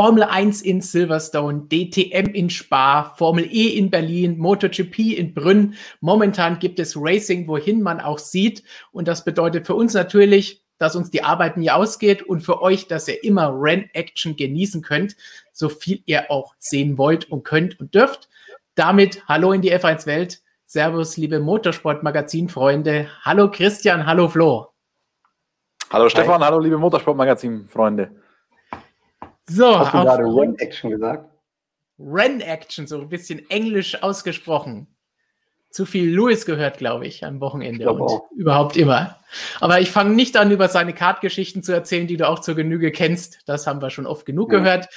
Formel 1 in Silverstone, DTM in Spa, Formel E in Berlin, MotoGP in Brünn. Momentan gibt es Racing, wohin man auch sieht. Und das bedeutet für uns natürlich, dass uns die Arbeit nie ausgeht und für euch, dass ihr immer Ren-Action genießen könnt, so viel ihr auch sehen wollt und könnt und dürft. Damit hallo in die F1-Welt. Servus, liebe Motorsport-Magazin-Freunde. Hallo Christian, hallo Flo. Hallo Stefan, Hi. hallo liebe Motorsport-Magazin-Freunde. So, Hast du gerade Ren-Action gesagt? Ren-Action, so ein bisschen englisch ausgesprochen. Zu viel Lewis gehört, glaube ich, am Wochenende ich und auch. überhaupt immer. Aber ich fange nicht an, über seine Kartgeschichten zu erzählen, die du auch zur Genüge kennst. Das haben wir schon oft genug ja. gehört.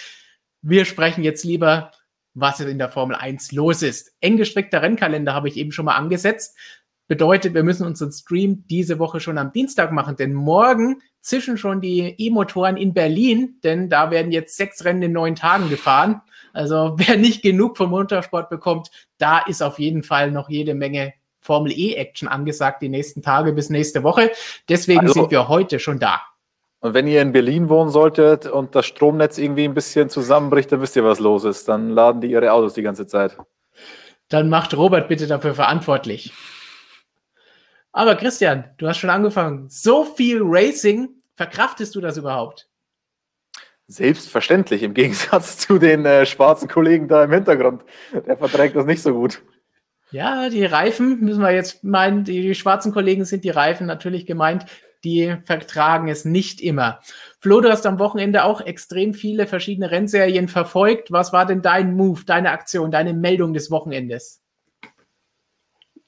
Wir sprechen jetzt lieber, was in der Formel 1 los ist. Eng gestrickter Rennkalender habe ich eben schon mal angesetzt. Bedeutet, wir müssen unseren Stream diese Woche schon am Dienstag machen, denn morgen zischen schon die E-Motoren in Berlin, denn da werden jetzt sechs Rennen in neun Tagen gefahren. Also wer nicht genug vom Motorsport bekommt, da ist auf jeden Fall noch jede Menge Formel E-Action angesagt die nächsten Tage bis nächste Woche. Deswegen also, sind wir heute schon da. Und wenn ihr in Berlin wohnen solltet und das Stromnetz irgendwie ein bisschen zusammenbricht, dann wisst ihr, was los ist. Dann laden die ihre Autos die ganze Zeit. Dann macht Robert bitte dafür verantwortlich. Aber Christian, du hast schon angefangen. So viel Racing, verkraftest du das überhaupt? Selbstverständlich, im Gegensatz zu den äh, schwarzen Kollegen da im Hintergrund. Der verträgt das nicht so gut. Ja, die Reifen, müssen wir jetzt meinen, die, die schwarzen Kollegen sind die Reifen natürlich gemeint, die vertragen es nicht immer. Flo, du hast am Wochenende auch extrem viele verschiedene Rennserien verfolgt. Was war denn dein Move, deine Aktion, deine Meldung des Wochenendes?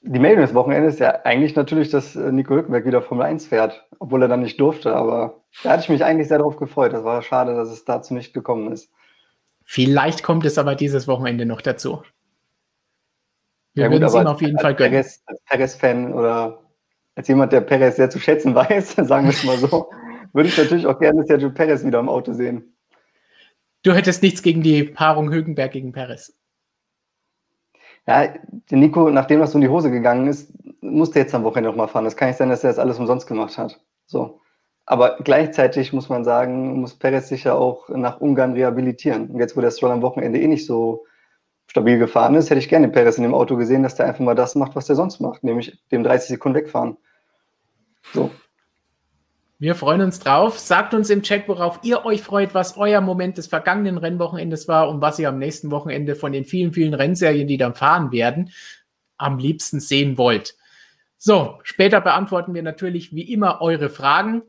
Die Meldung des Wochenendes ist ja eigentlich natürlich, dass äh, Nico Hülkenberg wieder Formel 1 fährt, obwohl er dann nicht durfte. Aber da hatte ich mich eigentlich sehr darauf gefreut. Das war schade, dass es dazu nicht gekommen ist. Vielleicht kommt es aber dieses Wochenende noch dazu. Wir ja, würden es ihm auf jeden Fall gönnen. Perez, als Perez-Fan oder als jemand, der Perez sehr zu schätzen weiß, sagen wir es mal so, würde ich natürlich auch gerne Sergio Perez wieder im Auto sehen. Du hättest nichts gegen die Paarung Hülkenberg gegen Perez. Ja, der Nico, nachdem das so in die Hose gegangen ist, musste jetzt am Wochenende nochmal fahren. Das kann nicht sein, dass er das alles umsonst gemacht hat. So. Aber gleichzeitig muss man sagen, muss Perez sich ja auch nach Ungarn rehabilitieren. Und jetzt, wo der Stroll am Wochenende eh nicht so stabil gefahren ist, hätte ich gerne Perez in dem Auto gesehen, dass der einfach mal das macht, was der sonst macht, nämlich dem 30 Sekunden wegfahren. So. Wir freuen uns drauf. Sagt uns im Chat, worauf ihr euch freut, was euer Moment des vergangenen Rennwochenendes war und was ihr am nächsten Wochenende von den vielen, vielen Rennserien, die dann fahren werden, am liebsten sehen wollt. So, später beantworten wir natürlich wie immer eure Fragen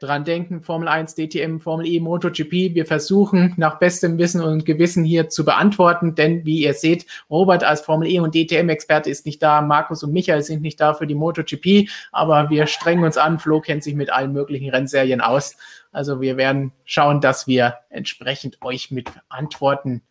dran denken, Formel 1, DTM, Formel E, MotoGP. Wir versuchen nach bestem Wissen und Gewissen hier zu beantworten, denn wie ihr seht, Robert als Formel E und DTM-Experte ist nicht da, Markus und Michael sind nicht da für die MotoGP, aber wir strengen uns an. Flo kennt sich mit allen möglichen Rennserien aus. Also wir werden schauen, dass wir entsprechend euch mit Antworten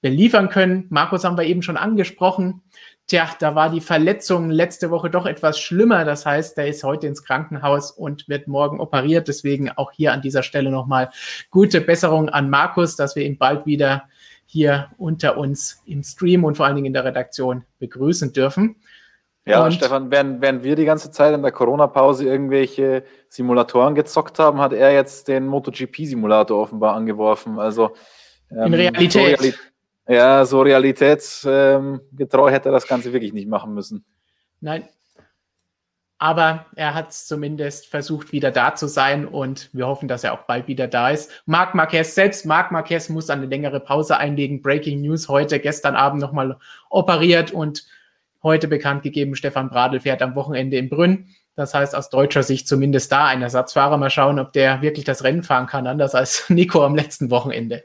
beliefern können. Markus haben wir eben schon angesprochen. Tja, da war die Verletzung letzte Woche doch etwas schlimmer. Das heißt, der ist heute ins Krankenhaus und wird morgen operiert. Deswegen auch hier an dieser Stelle nochmal gute Besserung an Markus, dass wir ihn bald wieder hier unter uns im Stream und vor allen Dingen in der Redaktion begrüßen dürfen. Ja, und Stefan, während, während wir die ganze Zeit in der Corona-Pause irgendwelche Simulatoren gezockt haben, hat er jetzt den MotoGP-Simulator offenbar angeworfen. Also ähm, in Realität. So ja, so realitätsgetreu hätte er das Ganze wirklich nicht machen müssen. Nein. Aber er hat zumindest versucht, wieder da zu sein und wir hoffen, dass er auch bald wieder da ist. Marc Marquez selbst, Marc Marquez muss eine längere Pause einlegen. Breaking News heute, gestern Abend nochmal operiert und heute bekannt gegeben, Stefan Bradl fährt am Wochenende in Brünn. Das heißt, aus deutscher Sicht zumindest da ein Ersatzfahrer. Mal schauen, ob der wirklich das Rennen fahren kann, anders als Nico am letzten Wochenende.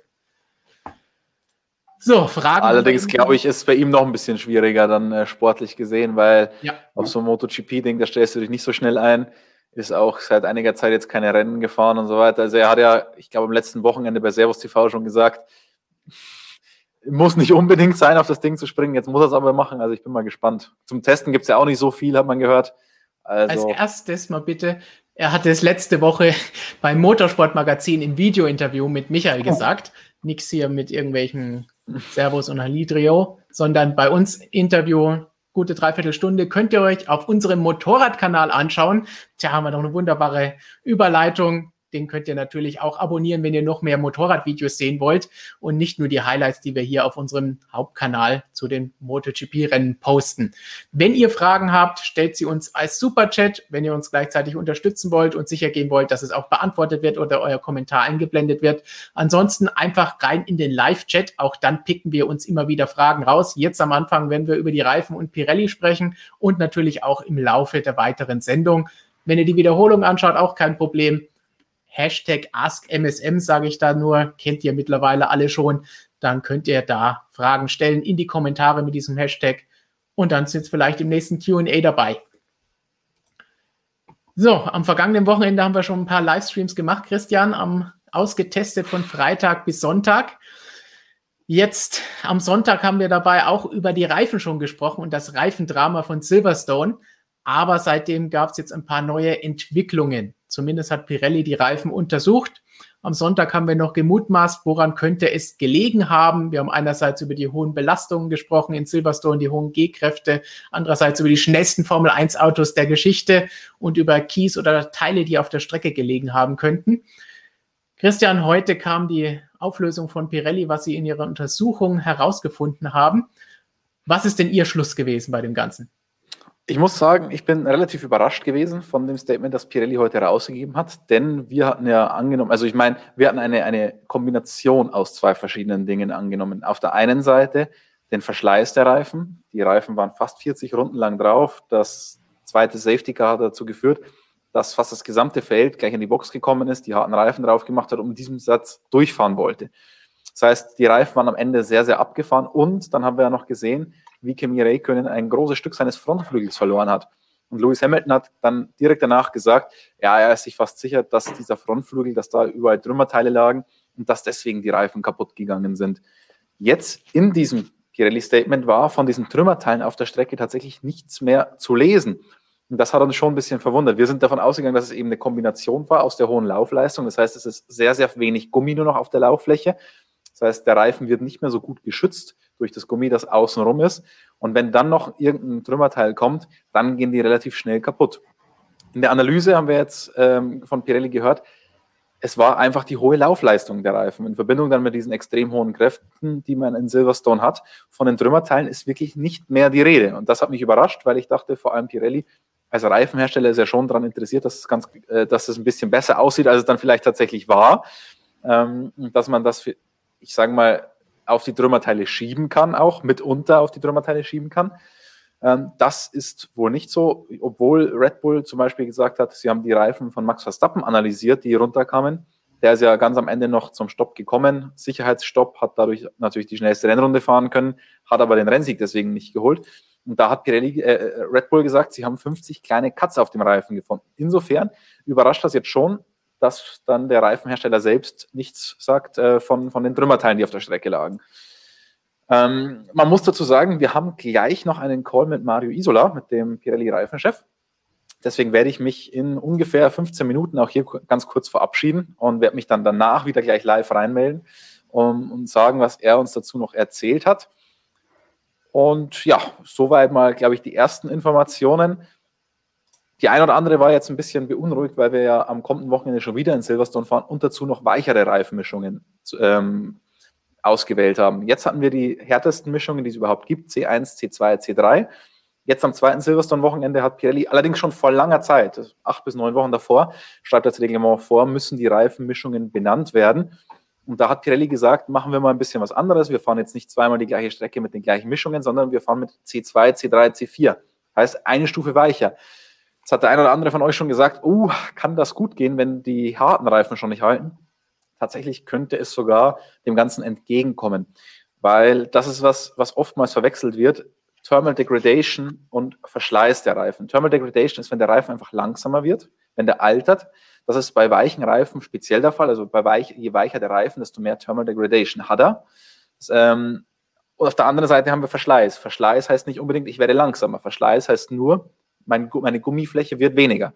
So, Fragen. Allerdings glaube ich, ist es bei ihm noch ein bisschen schwieriger dann äh, sportlich gesehen, weil ja. auf so einem MotoGP-Ding, da stellst du dich nicht so schnell ein. Ist auch seit einiger Zeit jetzt keine Rennen gefahren und so weiter. Also er hat ja, ich glaube, am letzten Wochenende bei Servus TV schon gesagt, muss nicht unbedingt sein, auf das Ding zu springen. Jetzt muss er es aber machen. Also ich bin mal gespannt. Zum Testen gibt es ja auch nicht so viel, hat man gehört. Also Als erstes mal bitte, er hatte es letzte Woche beim Motorsportmagazin im Videointerview mit Michael oh. gesagt. Nix hier mit irgendwelchen Servus und Halidrio, sondern bei uns Interview, gute Dreiviertelstunde, könnt ihr euch auf unserem Motorradkanal anschauen. Tja, haben wir noch eine wunderbare Überleitung. Den könnt ihr natürlich auch abonnieren, wenn ihr noch mehr Motorradvideos sehen wollt und nicht nur die Highlights, die wir hier auf unserem Hauptkanal zu den MotoGP-Rennen posten. Wenn ihr Fragen habt, stellt sie uns als Superchat. Wenn ihr uns gleichzeitig unterstützen wollt und sicher gehen wollt, dass es auch beantwortet wird oder euer Kommentar eingeblendet wird. Ansonsten einfach rein in den Live-Chat. Auch dann picken wir uns immer wieder Fragen raus. Jetzt am Anfang, wenn wir über die Reifen und Pirelli sprechen und natürlich auch im Laufe der weiteren Sendung. Wenn ihr die Wiederholung anschaut, auch kein Problem. Hashtag AskMSM sage ich da nur, kennt ihr mittlerweile alle schon. Dann könnt ihr da Fragen stellen in die Kommentare mit diesem Hashtag und dann sind vielleicht im nächsten QA dabei. So, am vergangenen Wochenende haben wir schon ein paar Livestreams gemacht, Christian, am ausgetestet von Freitag bis Sonntag. Jetzt am Sonntag haben wir dabei auch über die Reifen schon gesprochen und das Reifendrama von Silverstone. Aber seitdem gab es jetzt ein paar neue Entwicklungen. Zumindest hat Pirelli die Reifen untersucht. Am Sonntag haben wir noch gemutmaßt, woran könnte es gelegen haben. Wir haben einerseits über die hohen Belastungen gesprochen in Silverstone, die hohen G-Kräfte, andererseits über die schnellsten Formel 1 Autos der Geschichte und über Keys oder Teile, die auf der Strecke gelegen haben könnten. Christian, heute kam die Auflösung von Pirelli, was sie in ihrer Untersuchung herausgefunden haben. Was ist denn Ihr Schluss gewesen bei dem Ganzen? Ich muss sagen, ich bin relativ überrascht gewesen von dem Statement, das Pirelli heute herausgegeben hat, denn wir hatten ja angenommen, also ich meine, wir hatten eine, eine Kombination aus zwei verschiedenen Dingen angenommen. Auf der einen Seite den Verschleiß der Reifen. Die Reifen waren fast 40 Runden lang drauf. Das zweite Safety Car hat dazu geführt, dass fast das gesamte Feld gleich in die Box gekommen ist, die harten Reifen drauf gemacht hat und mit diesem Satz durchfahren wollte. Das heißt, die Reifen waren am Ende sehr, sehr abgefahren und dann haben wir ja noch gesehen, wie Kimi Räikkönen ein großes Stück seines Frontflügels verloren hat. Und Lewis Hamilton hat dann direkt danach gesagt, ja, er ist sich fast sicher, dass dieser Frontflügel, dass da überall Trümmerteile lagen und dass deswegen die Reifen kaputt gegangen sind. Jetzt in diesem Pirelli-Statement war von diesen Trümmerteilen auf der Strecke tatsächlich nichts mehr zu lesen. Und das hat uns schon ein bisschen verwundert. Wir sind davon ausgegangen, dass es eben eine Kombination war aus der hohen Laufleistung. Das heißt, es ist sehr, sehr wenig Gummi nur noch auf der Lauffläche. Das heißt, der Reifen wird nicht mehr so gut geschützt durch das Gummi, das außenrum ist. Und wenn dann noch irgendein Trümmerteil kommt, dann gehen die relativ schnell kaputt. In der Analyse haben wir jetzt ähm, von Pirelli gehört, es war einfach die hohe Laufleistung der Reifen in Verbindung dann mit diesen extrem hohen Kräften, die man in Silverstone hat. Von den Trümmerteilen ist wirklich nicht mehr die Rede. Und das hat mich überrascht, weil ich dachte, vor allem Pirelli als Reifenhersteller ist ja schon daran interessiert, dass es, ganz, äh, dass es ein bisschen besser aussieht, als es dann vielleicht tatsächlich war. Ähm, dass man das, ich sage mal, auf die Trümmerteile schieben kann, auch mitunter auf die Trümmerteile schieben kann. Ähm, das ist wohl nicht so, obwohl Red Bull zum Beispiel gesagt hat, sie haben die Reifen von Max Verstappen analysiert, die runterkamen. Der ist ja ganz am Ende noch zum Stopp gekommen, Sicherheitsstopp, hat dadurch natürlich die schnellste Rennrunde fahren können, hat aber den Rennsieg deswegen nicht geholt. Und da hat Pirelli, äh, äh, Red Bull gesagt, sie haben 50 kleine Cuts auf dem Reifen gefunden. Insofern überrascht das jetzt schon, dass dann der Reifenhersteller selbst nichts sagt äh, von, von den Trümmerteilen, die auf der Strecke lagen. Ähm, man muss dazu sagen, wir haben gleich noch einen Call mit Mario Isola, mit dem Pirelli-Reifenchef. Deswegen werde ich mich in ungefähr 15 Minuten auch hier ganz kurz verabschieden und werde mich dann danach wieder gleich live reinmelden um, und sagen, was er uns dazu noch erzählt hat. Und ja, soweit mal, glaube ich, die ersten Informationen. Die eine oder andere war jetzt ein bisschen beunruhigt, weil wir ja am kommenden Wochenende schon wieder in Silverstone fahren und dazu noch weichere Reifenmischungen ähm, ausgewählt haben. Jetzt hatten wir die härtesten Mischungen, die es überhaupt gibt, C1, C2, C3. Jetzt am zweiten Silverstone-Wochenende hat Pirelli allerdings schon vor langer Zeit, acht bis neun Wochen davor, schreibt das Reglement vor, müssen die Reifenmischungen benannt werden. Und da hat Pirelli gesagt, machen wir mal ein bisschen was anderes. Wir fahren jetzt nicht zweimal die gleiche Strecke mit den gleichen Mischungen, sondern wir fahren mit C2, C3, C4. Heißt eine Stufe weicher. Jetzt hat der eine oder andere von euch schon gesagt, uh, kann das gut gehen, wenn die harten Reifen schon nicht halten? Tatsächlich könnte es sogar dem Ganzen entgegenkommen, weil das ist was, was oftmals verwechselt wird. Thermal Degradation und Verschleiß der Reifen. Thermal Degradation ist, wenn der Reifen einfach langsamer wird, wenn der altert. Das ist bei weichen Reifen speziell der Fall. Also bei weich, je weicher der Reifen, desto mehr Thermal Degradation hat er. Das, ähm, und auf der anderen Seite haben wir Verschleiß. Verschleiß heißt nicht unbedingt, ich werde langsamer. Verschleiß heißt nur, mein, meine Gummifläche wird weniger.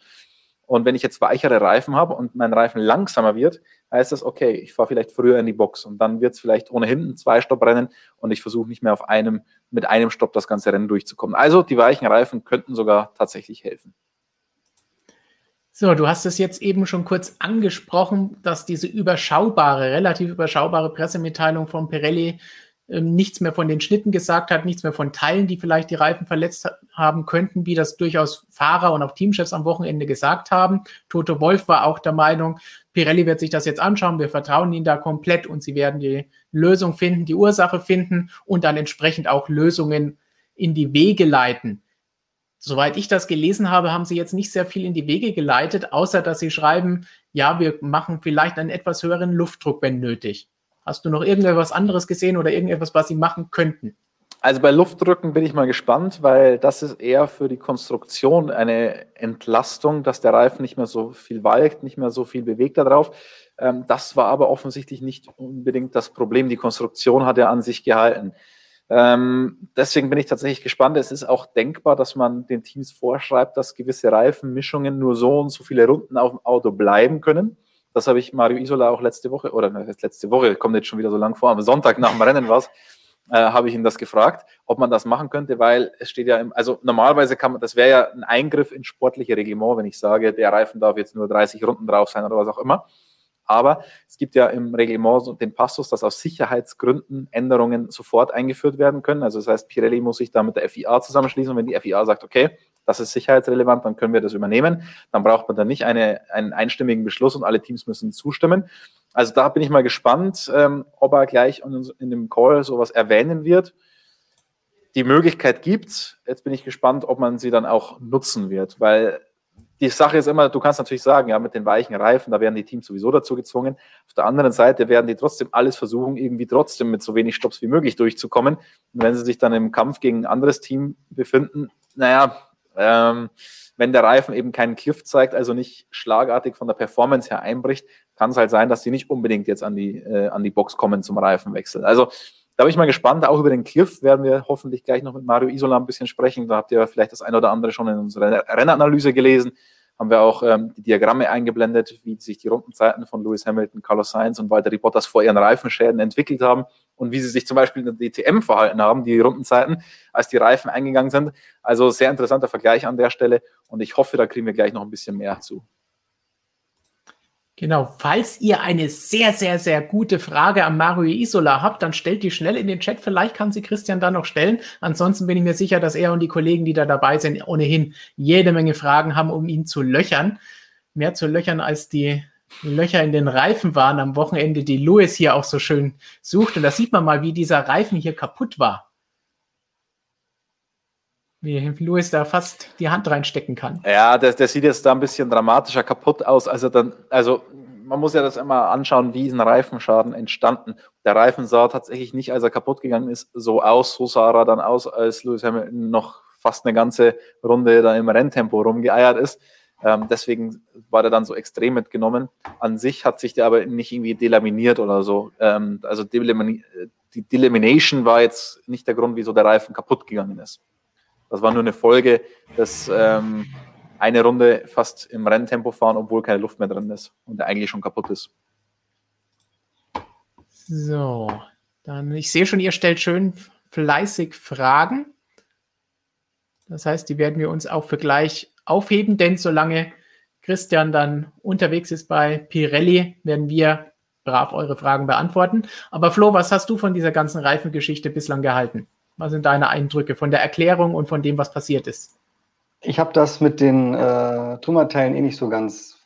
Und wenn ich jetzt weichere Reifen habe und mein Reifen langsamer wird, heißt das, okay, ich fahre vielleicht früher in die Box und dann wird es vielleicht ohnehin ein Zwei-Stopp-Rennen und ich versuche nicht mehr auf einem, mit einem Stopp das ganze Rennen durchzukommen. Also die weichen Reifen könnten sogar tatsächlich helfen. So, du hast es jetzt eben schon kurz angesprochen, dass diese überschaubare, relativ überschaubare Pressemitteilung von Pirelli nichts mehr von den Schnitten gesagt hat, nichts mehr von Teilen, die vielleicht die Reifen verletzt haben könnten, wie das durchaus Fahrer und auch Teamchefs am Wochenende gesagt haben. Toto Wolf war auch der Meinung, Pirelli wird sich das jetzt anschauen, wir vertrauen ihnen da komplett und sie werden die Lösung finden, die Ursache finden und dann entsprechend auch Lösungen in die Wege leiten. Soweit ich das gelesen habe, haben sie jetzt nicht sehr viel in die Wege geleitet, außer dass sie schreiben, ja, wir machen vielleicht einen etwas höheren Luftdruck, wenn nötig. Hast du noch irgendetwas anderes gesehen oder irgendetwas, was sie machen könnten? Also bei Luftdrücken bin ich mal gespannt, weil das ist eher für die Konstruktion eine Entlastung, dass der Reifen nicht mehr so viel walkt, nicht mehr so viel bewegt darauf. Ähm, das war aber offensichtlich nicht unbedingt das Problem. Die Konstruktion hat er an sich gehalten. Ähm, deswegen bin ich tatsächlich gespannt. Es ist auch denkbar, dass man den Teams vorschreibt, dass gewisse Reifenmischungen nur so und so viele Runden auf dem Auto bleiben können. Das habe ich Mario Isola auch letzte Woche, oder letzte Woche, kommt jetzt schon wieder so lang vor, am Sonntag nach dem Rennen was, äh, habe ich ihn das gefragt, ob man das machen könnte, weil es steht ja im, also normalerweise kann man, das wäre ja ein Eingriff ins sportliche Reglement, wenn ich sage, der Reifen darf jetzt nur 30 Runden drauf sein oder was auch immer. Aber es gibt ja im Reglement den Passus, dass aus Sicherheitsgründen Änderungen sofort eingeführt werden können. Also das heißt, Pirelli muss sich da mit der FIA zusammenschließen. Und wenn die FIA sagt, okay, das ist sicherheitsrelevant, dann können wir das übernehmen. Dann braucht man da nicht eine, einen einstimmigen Beschluss und alle Teams müssen zustimmen. Also da bin ich mal gespannt, ähm, ob er gleich in, in dem Call sowas erwähnen wird. Die Möglichkeit gibt Jetzt bin ich gespannt, ob man sie dann auch nutzen wird, weil die Sache ist immer, du kannst natürlich sagen, ja, mit den weichen Reifen, da werden die Teams sowieso dazu gezwungen. Auf der anderen Seite werden die trotzdem alles versuchen, irgendwie trotzdem mit so wenig Stops wie möglich durchzukommen. Und wenn sie sich dann im Kampf gegen ein anderes Team befinden, naja, ähm, wenn der Reifen eben keinen Cliff zeigt, also nicht schlagartig von der Performance her einbricht, kann es halt sein, dass sie nicht unbedingt jetzt an die, äh, an die Box kommen zum Reifenwechsel. Also da bin ich mal gespannt. Auch über den Cliff werden wir hoffentlich gleich noch mit Mario Isola ein bisschen sprechen. Da habt ihr vielleicht das ein oder andere schon in unserer Rennanalyse gelesen. Haben wir auch ähm, die Diagramme eingeblendet, wie sich die Rundenzeiten von Lewis Hamilton, Carlos Sainz und Walter Bottas vor ihren Reifenschäden entwickelt haben und wie sie sich zum Beispiel in der DTM verhalten haben, die Rundenzeiten, als die Reifen eingegangen sind. Also sehr interessanter Vergleich an der Stelle und ich hoffe, da kriegen wir gleich noch ein bisschen mehr zu. Genau, falls ihr eine sehr, sehr, sehr gute Frage an Mario Isola habt, dann stellt die schnell in den Chat. Vielleicht kann sie Christian dann noch stellen. Ansonsten bin ich mir sicher, dass er und die Kollegen, die da dabei sind, ohnehin jede Menge Fragen haben, um ihn zu löchern. Mehr zu löchern als die Löcher in den Reifen waren am Wochenende, die Louis hier auch so schön sucht. Und da sieht man mal, wie dieser Reifen hier kaputt war. Wie Louis da fast die Hand reinstecken kann. Ja, der, der sieht jetzt da ein bisschen dramatischer kaputt aus. Also dann, also man muss ja das immer anschauen, wie ist ein Reifenschaden entstanden. Der Reifen sah tatsächlich nicht, als er kaputt gegangen ist, so aus. So sah er dann aus, als Lewis Hamilton noch fast eine ganze Runde da im Renntempo rumgeeiert ist. Ähm, deswegen war der dann so extrem mitgenommen. An sich hat sich der aber nicht irgendwie delaminiert oder so. Ähm, also die Delamination war jetzt nicht der Grund, wieso der Reifen kaputt gegangen ist. Das war nur eine Folge, dass ähm, eine Runde fast im Renntempo fahren, obwohl keine Luft mehr drin ist und der eigentlich schon kaputt ist. So, dann ich sehe schon, ihr stellt schön fleißig Fragen. Das heißt, die werden wir uns auch für gleich aufheben, denn solange Christian dann unterwegs ist bei Pirelli, werden wir brav eure Fragen beantworten. Aber Flo, was hast du von dieser ganzen Reifengeschichte bislang gehalten? Was sind deine Eindrücke von der Erklärung und von dem, was passiert ist? Ich habe das mit den äh, Trümmerteilen eh nicht so ganz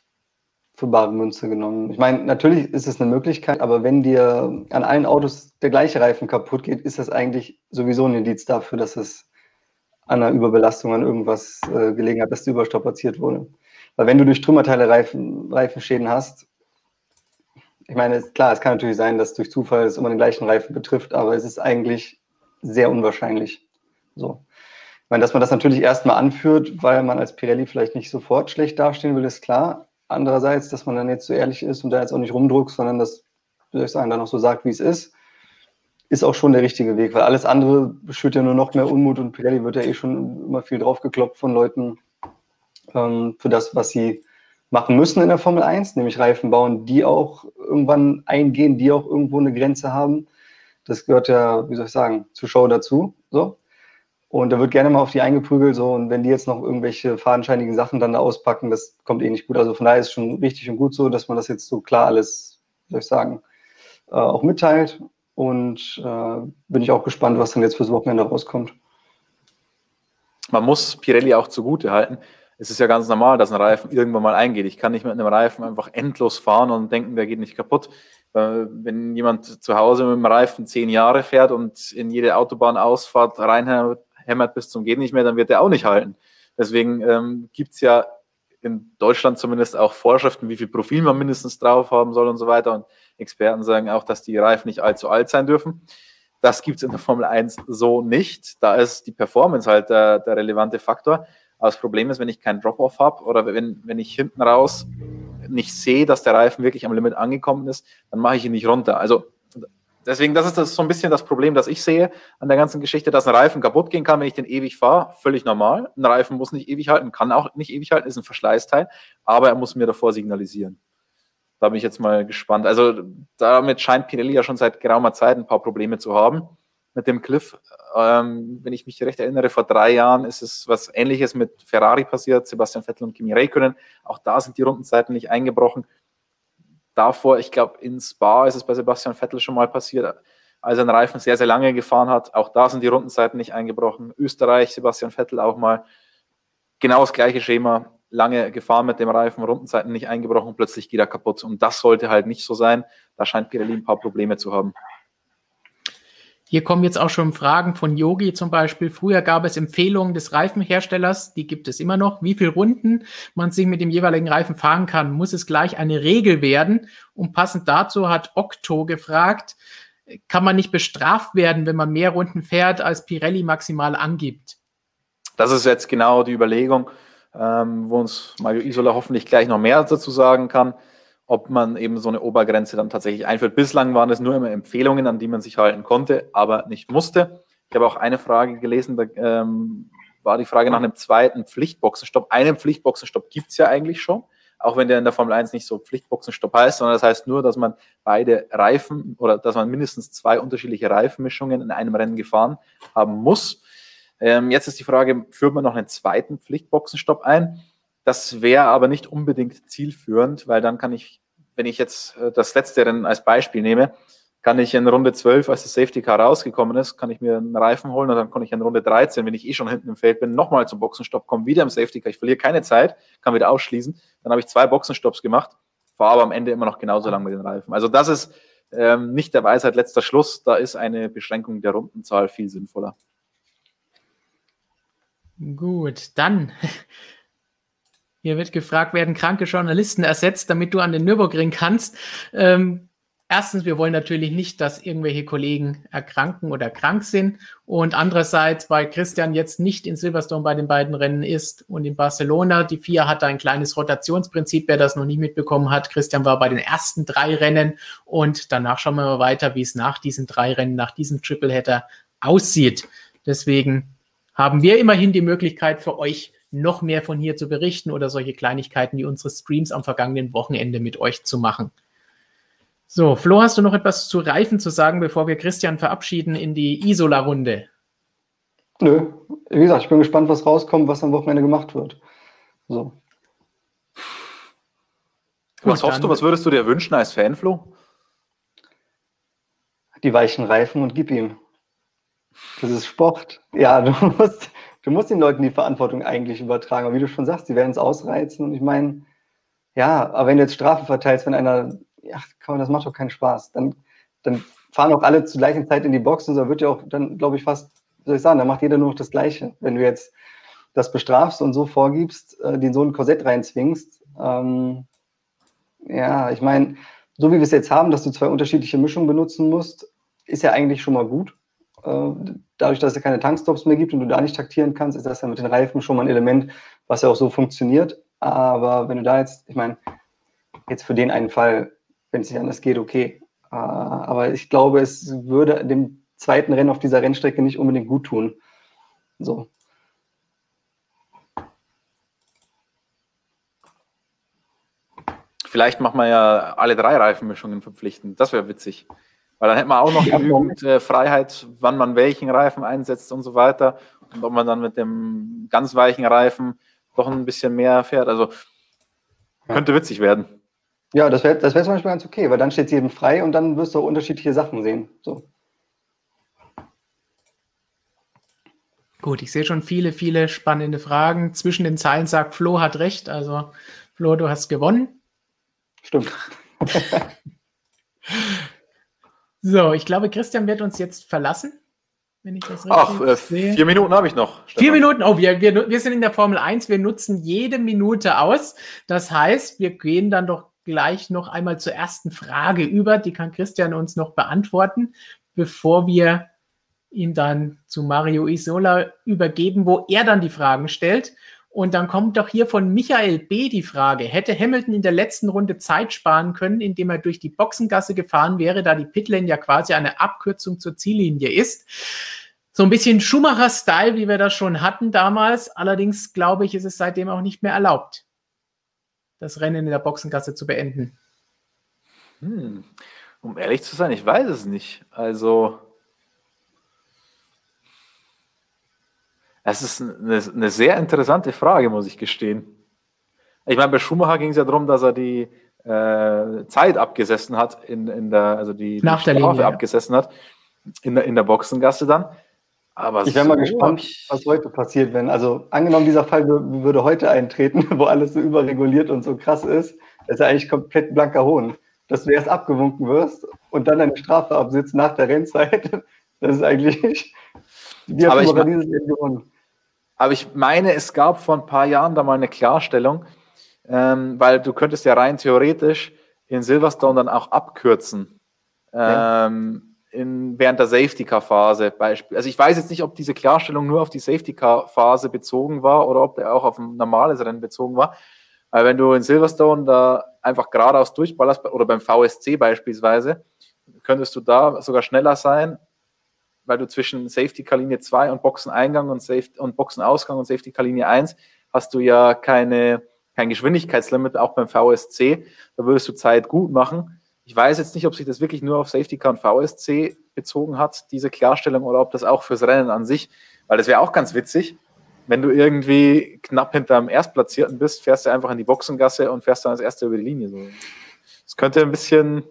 für bare Münze genommen. Ich meine, natürlich ist es eine Möglichkeit, aber wenn dir an allen Autos der gleiche Reifen kaputt geht, ist das eigentlich sowieso ein Indiz dafür, dass es an einer Überbelastung an irgendwas äh, gelegen hat, dass die überstrapaziert wurde. Weil wenn du durch Trümmerteile Reifen, Reifenschäden hast, ich meine, klar, es kann natürlich sein, dass durch Zufall es immer den gleichen Reifen betrifft, aber es ist eigentlich sehr unwahrscheinlich. So. Ich meine, dass man das natürlich erstmal anführt, weil man als Pirelli vielleicht nicht sofort schlecht dastehen will, ist klar. Andererseits, dass man dann jetzt so ehrlich ist und da jetzt auch nicht rumdruckt, sondern das, wie soll ich sagen, dann auch so sagt, wie es ist, ist auch schon der richtige Weg, weil alles andere schürt ja nur noch mehr Unmut und Pirelli wird ja eh schon immer viel draufgekloppt von Leuten ähm, für das, was sie machen müssen in der Formel 1, nämlich Reifen bauen, die auch irgendwann eingehen, die auch irgendwo eine Grenze haben. Das gehört ja, wie soll ich sagen, zur Show dazu. So. Und da wird gerne mal auf die eingeprügelt, so, und wenn die jetzt noch irgendwelche fadenscheinigen Sachen dann da auspacken, das kommt eh nicht gut. Also von daher ist es schon richtig und gut so, dass man das jetzt so klar alles, soll ich sagen, äh, auch mitteilt. Und äh, bin ich auch gespannt, was dann jetzt fürs Wochenende rauskommt. Man muss Pirelli auch zugute halten. Es ist ja ganz normal, dass ein Reifen irgendwann mal eingeht. Ich kann nicht mit einem Reifen einfach endlos fahren und denken, der geht nicht kaputt. Wenn jemand zu Hause mit dem Reifen zehn Jahre fährt und in jede Autobahnausfahrt reinhämmert, hämmert bis zum Geht nicht mehr, dann wird der auch nicht halten. Deswegen ähm, gibt es ja in Deutschland zumindest auch Vorschriften, wie viel Profil man mindestens drauf haben soll und so weiter. Und Experten sagen auch, dass die Reifen nicht allzu alt sein dürfen. Das gibt es in der Formel 1 so nicht. Da ist die Performance halt der, der relevante Faktor. Aber das Problem ist, wenn ich keinen Drop-off habe oder wenn, wenn ich hinten raus nicht sehe, dass der Reifen wirklich am Limit angekommen ist, dann mache ich ihn nicht runter. Also Deswegen, das ist das so ein bisschen das Problem, das ich sehe an der ganzen Geschichte, dass ein Reifen kaputt gehen kann, wenn ich den ewig fahre. Völlig normal. Ein Reifen muss nicht ewig halten, kann auch nicht ewig halten, ist ein Verschleißteil, aber er muss mir davor signalisieren. Da bin ich jetzt mal gespannt. Also damit scheint Pirelli ja schon seit geraumer Zeit ein paar Probleme zu haben mit dem Cliff. Ähm, wenn ich mich recht erinnere, vor drei Jahren ist es was Ähnliches mit Ferrari passiert, Sebastian Vettel und Kimi Räikkönen. Auch da sind die Rundenzeiten nicht eingebrochen davor, ich glaube, in Spa ist es bei Sebastian Vettel schon mal passiert, als er einen Reifen sehr, sehr lange gefahren hat. Auch da sind die Rundenzeiten nicht eingebrochen. Österreich, Sebastian Vettel auch mal. Genau das gleiche Schema. Lange gefahren mit dem Reifen, Rundenzeiten nicht eingebrochen, plötzlich geht er kaputt. Und das sollte halt nicht so sein. Da scheint Pirelli ein paar Probleme zu haben. Hier kommen jetzt auch schon Fragen von Yogi zum Beispiel. Früher gab es Empfehlungen des Reifenherstellers, die gibt es immer noch. Wie viele Runden man sich mit dem jeweiligen Reifen fahren kann, muss es gleich eine Regel werden. Und passend dazu hat Okto gefragt, kann man nicht bestraft werden, wenn man mehr Runden fährt, als Pirelli maximal angibt? Das ist jetzt genau die Überlegung, ähm, wo uns Mario Isola hoffentlich gleich noch mehr dazu sagen kann ob man eben so eine Obergrenze dann tatsächlich einführt. Bislang waren es nur immer Empfehlungen, an die man sich halten konnte, aber nicht musste. Ich habe auch eine Frage gelesen, da ähm, war die Frage nach einem zweiten Pflichtboxenstopp. Einen Pflichtboxenstopp gibt es ja eigentlich schon, auch wenn der in der Formel 1 nicht so Pflichtboxenstopp heißt, sondern das heißt nur, dass man beide Reifen oder dass man mindestens zwei unterschiedliche Reifenmischungen in einem Rennen gefahren haben muss. Ähm, jetzt ist die Frage, führt man noch einen zweiten Pflichtboxenstopp ein? Das wäre aber nicht unbedingt zielführend, weil dann kann ich, wenn ich jetzt äh, das letzte Rennen als Beispiel nehme, kann ich in Runde 12, als das Safety Car rausgekommen ist, kann ich mir einen Reifen holen und dann kann ich in Runde 13, wenn ich eh schon hinten im Feld bin, nochmal zum Boxenstopp kommen, wieder im Safety Car. Ich verliere keine Zeit, kann wieder ausschließen. Dann habe ich zwei Boxenstopps gemacht, fahre aber am Ende immer noch genauso lang mit den Reifen. Also das ist ähm, nicht der Weisheit letzter Schluss. Da ist eine Beschränkung der Rundenzahl viel sinnvoller. Gut, dann hier wird gefragt, werden kranke Journalisten ersetzt, damit du an den Nürburgring kannst? Ähm, erstens, wir wollen natürlich nicht, dass irgendwelche Kollegen erkranken oder krank sind. Und andererseits, weil Christian jetzt nicht in Silverstone bei den beiden Rennen ist und in Barcelona, die vier hat ein kleines Rotationsprinzip, wer das noch nicht mitbekommen hat. Christian war bei den ersten drei Rennen und danach schauen wir mal weiter, wie es nach diesen drei Rennen, nach diesem Tripleheader aussieht. Deswegen haben wir immerhin die Möglichkeit für euch noch mehr von hier zu berichten oder solche Kleinigkeiten wie unsere Streams am vergangenen Wochenende mit euch zu machen. So, Flo, hast du noch etwas zu Reifen zu sagen, bevor wir Christian verabschieden in die Isola-Runde? Nö, wie gesagt, ich bin gespannt, was rauskommt, was am Wochenende gemacht wird. So. Was hoffst du, was würdest du dir wünschen als Fan, Flo? Die weichen Reifen und gib ihm. Das ist Sport. Ja, du musst, du musst den Leuten die Verantwortung eigentlich übertragen. Aber wie du schon sagst, sie werden es ausreizen. Und ich meine, ja, aber wenn du jetzt Strafe verteilst, wenn einer, ja, komm, das macht doch keinen Spaß. Dann, dann fahren auch alle zur gleichen Zeit in die Box und so wird ja auch dann, glaube ich, fast, wie soll ich sagen, da macht jeder nur noch das Gleiche. Wenn du jetzt das bestrafst und so vorgibst, äh, den so ein Korsett reinzwingst, ähm, ja, ich meine, so wie wir es jetzt haben, dass du zwei unterschiedliche Mischungen benutzen musst, ist ja eigentlich schon mal gut. Äh, dadurch, dass es keine Tankstops mehr gibt und du da nicht taktieren kannst, ist das ja mit den Reifen schon mal ein Element, was ja auch so funktioniert. Aber wenn du da jetzt, ich meine, jetzt für den einen Fall, wenn es nicht anders geht, okay. Äh, aber ich glaube, es würde dem zweiten Rennen auf dieser Rennstrecke nicht unbedingt gut tun. So. Vielleicht macht man ja alle drei Reifenmischungen verpflichtend. Das wäre witzig. Weil dann hätte man auch noch genügend äh, Freiheit, wann man welchen Reifen einsetzt und so weiter. und ob man dann mit dem ganz weichen Reifen doch ein bisschen mehr fährt. Also könnte witzig werden. Ja, das wäre das wär zum Beispiel ganz okay, weil dann steht es jedem frei und dann wirst du auch unterschiedliche Sachen sehen. So. Gut, ich sehe schon viele, viele spannende Fragen. Zwischen den Zeilen sagt Flo hat recht. Also, Flo, du hast gewonnen. Stimmt. so, ich glaube, Christian wird uns jetzt verlassen. Wenn ich das richtig Ach, äh, sehe. vier Minuten habe ich noch. Stefan. Vier Minuten, oh, wir, wir, wir sind in der Formel 1, wir nutzen jede Minute aus. Das heißt, wir gehen dann doch gleich noch einmal zur ersten Frage über. Die kann Christian uns noch beantworten, bevor wir ihn dann zu Mario Isola übergeben, wo er dann die Fragen stellt. Und dann kommt doch hier von Michael B. die Frage, hätte Hamilton in der letzten Runde Zeit sparen können, indem er durch die Boxengasse gefahren wäre, da die Pitlane ja quasi eine Abkürzung zur Ziellinie ist. So ein bisschen Schumacher-Style, wie wir das schon hatten damals. Allerdings glaube ich, ist es seitdem auch nicht mehr erlaubt, das Rennen in der Boxengasse zu beenden. Hm. Um ehrlich zu sein, ich weiß es nicht. Also, Es ist eine, eine, sehr interessante Frage, muss ich gestehen. Ich meine, bei Schumacher ging es ja darum, dass er die äh, Zeit abgesessen hat, in, in der, also die, Nach die der Strafe Linie, abgesessen hat, in der, in der Boxengasse dann. Aber ich wäre mal gespannt, was heute passiert, wenn, also angenommen, dieser Fall würde heute eintreten, wo alles so überreguliert und so krass ist, ist ja eigentlich komplett blanker Hohn. Dass du erst abgewunken wirst und dann deine Strafe absitzt nach der Rennzeit, das ist eigentlich, haben aber dieses Jahr gewonnen. Aber ich meine, es gab vor ein paar Jahren da mal eine Klarstellung, ähm, weil du könntest ja rein theoretisch in Silverstone dann auch abkürzen. Ähm, in, während der Safety-Car-Phase. Also ich weiß jetzt nicht, ob diese Klarstellung nur auf die Safety-Car-Phase bezogen war oder ob der auch auf ein normales Rennen bezogen war. Weil wenn du in Silverstone da einfach geradeaus durchballerst, oder beim VSC beispielsweise, könntest du da sogar schneller sein weil du zwischen Safety-Car-Linie 2 und Boxeneingang und, Safety und Boxenausgang und Safety-Car-Linie 1 hast du ja keine, kein Geschwindigkeitslimit, auch beim VSC. Da würdest du Zeit gut machen. Ich weiß jetzt nicht, ob sich das wirklich nur auf Safety Car und VSC bezogen hat, diese Klarstellung, oder ob das auch fürs Rennen an sich, weil das wäre auch ganz witzig, wenn du irgendwie knapp hinter dem Erstplatzierten bist, fährst du einfach in die Boxengasse und fährst dann als Erster über die Linie. Das könnte ein bisschen.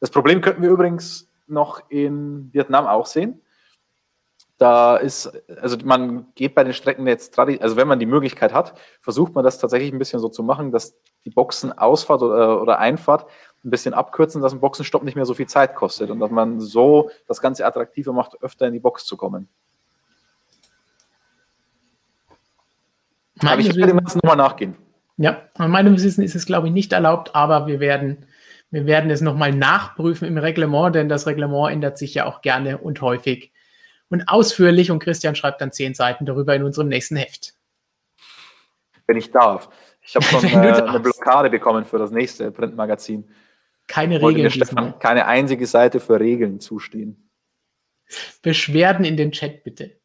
Das Problem könnten wir übrigens noch in Vietnam auch sehen. Da ist, also man geht bei den Strecken jetzt, also wenn man die Möglichkeit hat, versucht man das tatsächlich ein bisschen so zu machen, dass die Boxenausfahrt oder, oder Einfahrt ein bisschen abkürzen, dass ein Boxenstopp nicht mehr so viel Zeit kostet und dass man so das Ganze attraktiver macht, öfter in die Box zu kommen. aber ich werde dem nochmal nachgehen. Ja, in meinem Wissen ist es, glaube ich, nicht erlaubt, aber wir werden wir werden es nochmal nachprüfen im Reglement, denn das Reglement ändert sich ja auch gerne und häufig und ausführlich. Und Christian schreibt dann zehn Seiten darüber in unserem nächsten Heft. Wenn ich darf. Ich habe schon äh, eine Blockade bekommen für das nächste Printmagazin. Keine Regeln. Stefan, keine einzige Seite für Regeln zustehen. Beschwerden in den Chat bitte.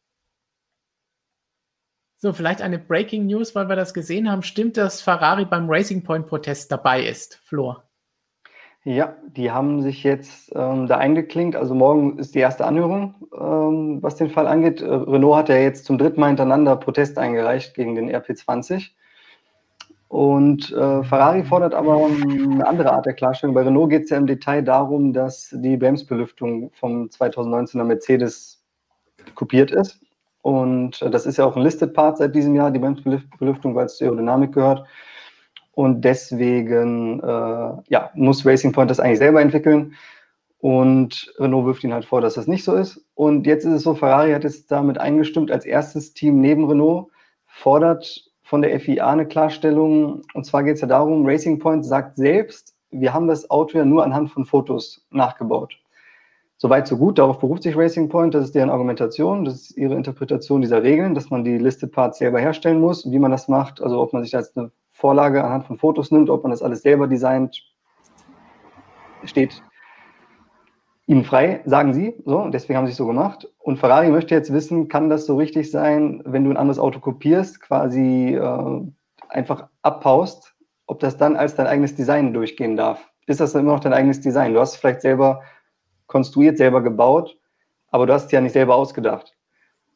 So, vielleicht eine Breaking News, weil wir das gesehen haben. Stimmt, dass Ferrari beim Racing Point Protest dabei ist, Flor? Ja, die haben sich jetzt ähm, da eingeklinkt. Also morgen ist die erste Anhörung, ähm, was den Fall angeht. Äh, Renault hat ja jetzt zum dritten Mal hintereinander Protest eingereicht gegen den RP20. Und äh, Ferrari fordert aber eine andere Art der Klarstellung. Bei Renault geht es ja im Detail darum, dass die Bremsbelüftung vom 2019er Mercedes kopiert ist. Und äh, das ist ja auch ein Listed Part seit diesem Jahr, die Bremsbelüftung, weil es zur Aerodynamik gehört. Und deswegen äh, ja, muss Racing Point das eigentlich selber entwickeln. Und Renault wirft ihnen halt vor, dass das nicht so ist. Und jetzt ist es so, Ferrari hat jetzt damit eingestimmt, als erstes Team neben Renault, fordert von der FIA eine Klarstellung. Und zwar geht es ja darum, Racing Point sagt selbst, wir haben das Auto ja nur anhand von Fotos nachgebaut. Soweit, so gut. Darauf beruft sich Racing Point. Das ist deren Argumentation. Das ist ihre Interpretation dieser Regeln, dass man die Listed Parts selber herstellen muss. Wie man das macht, also ob man sich da jetzt eine Vorlage anhand von Fotos nimmt, ob man das alles selber designt, steht ihnen frei, sagen sie. So, deswegen haben sie es so gemacht. Und Ferrari möchte jetzt wissen, kann das so richtig sein, wenn du ein anderes Auto kopierst, quasi äh, einfach abhaust, ob das dann als dein eigenes Design durchgehen darf? Ist das dann immer noch dein eigenes Design? Du hast es vielleicht selber konstruiert, selber gebaut, aber du hast es ja nicht selber ausgedacht.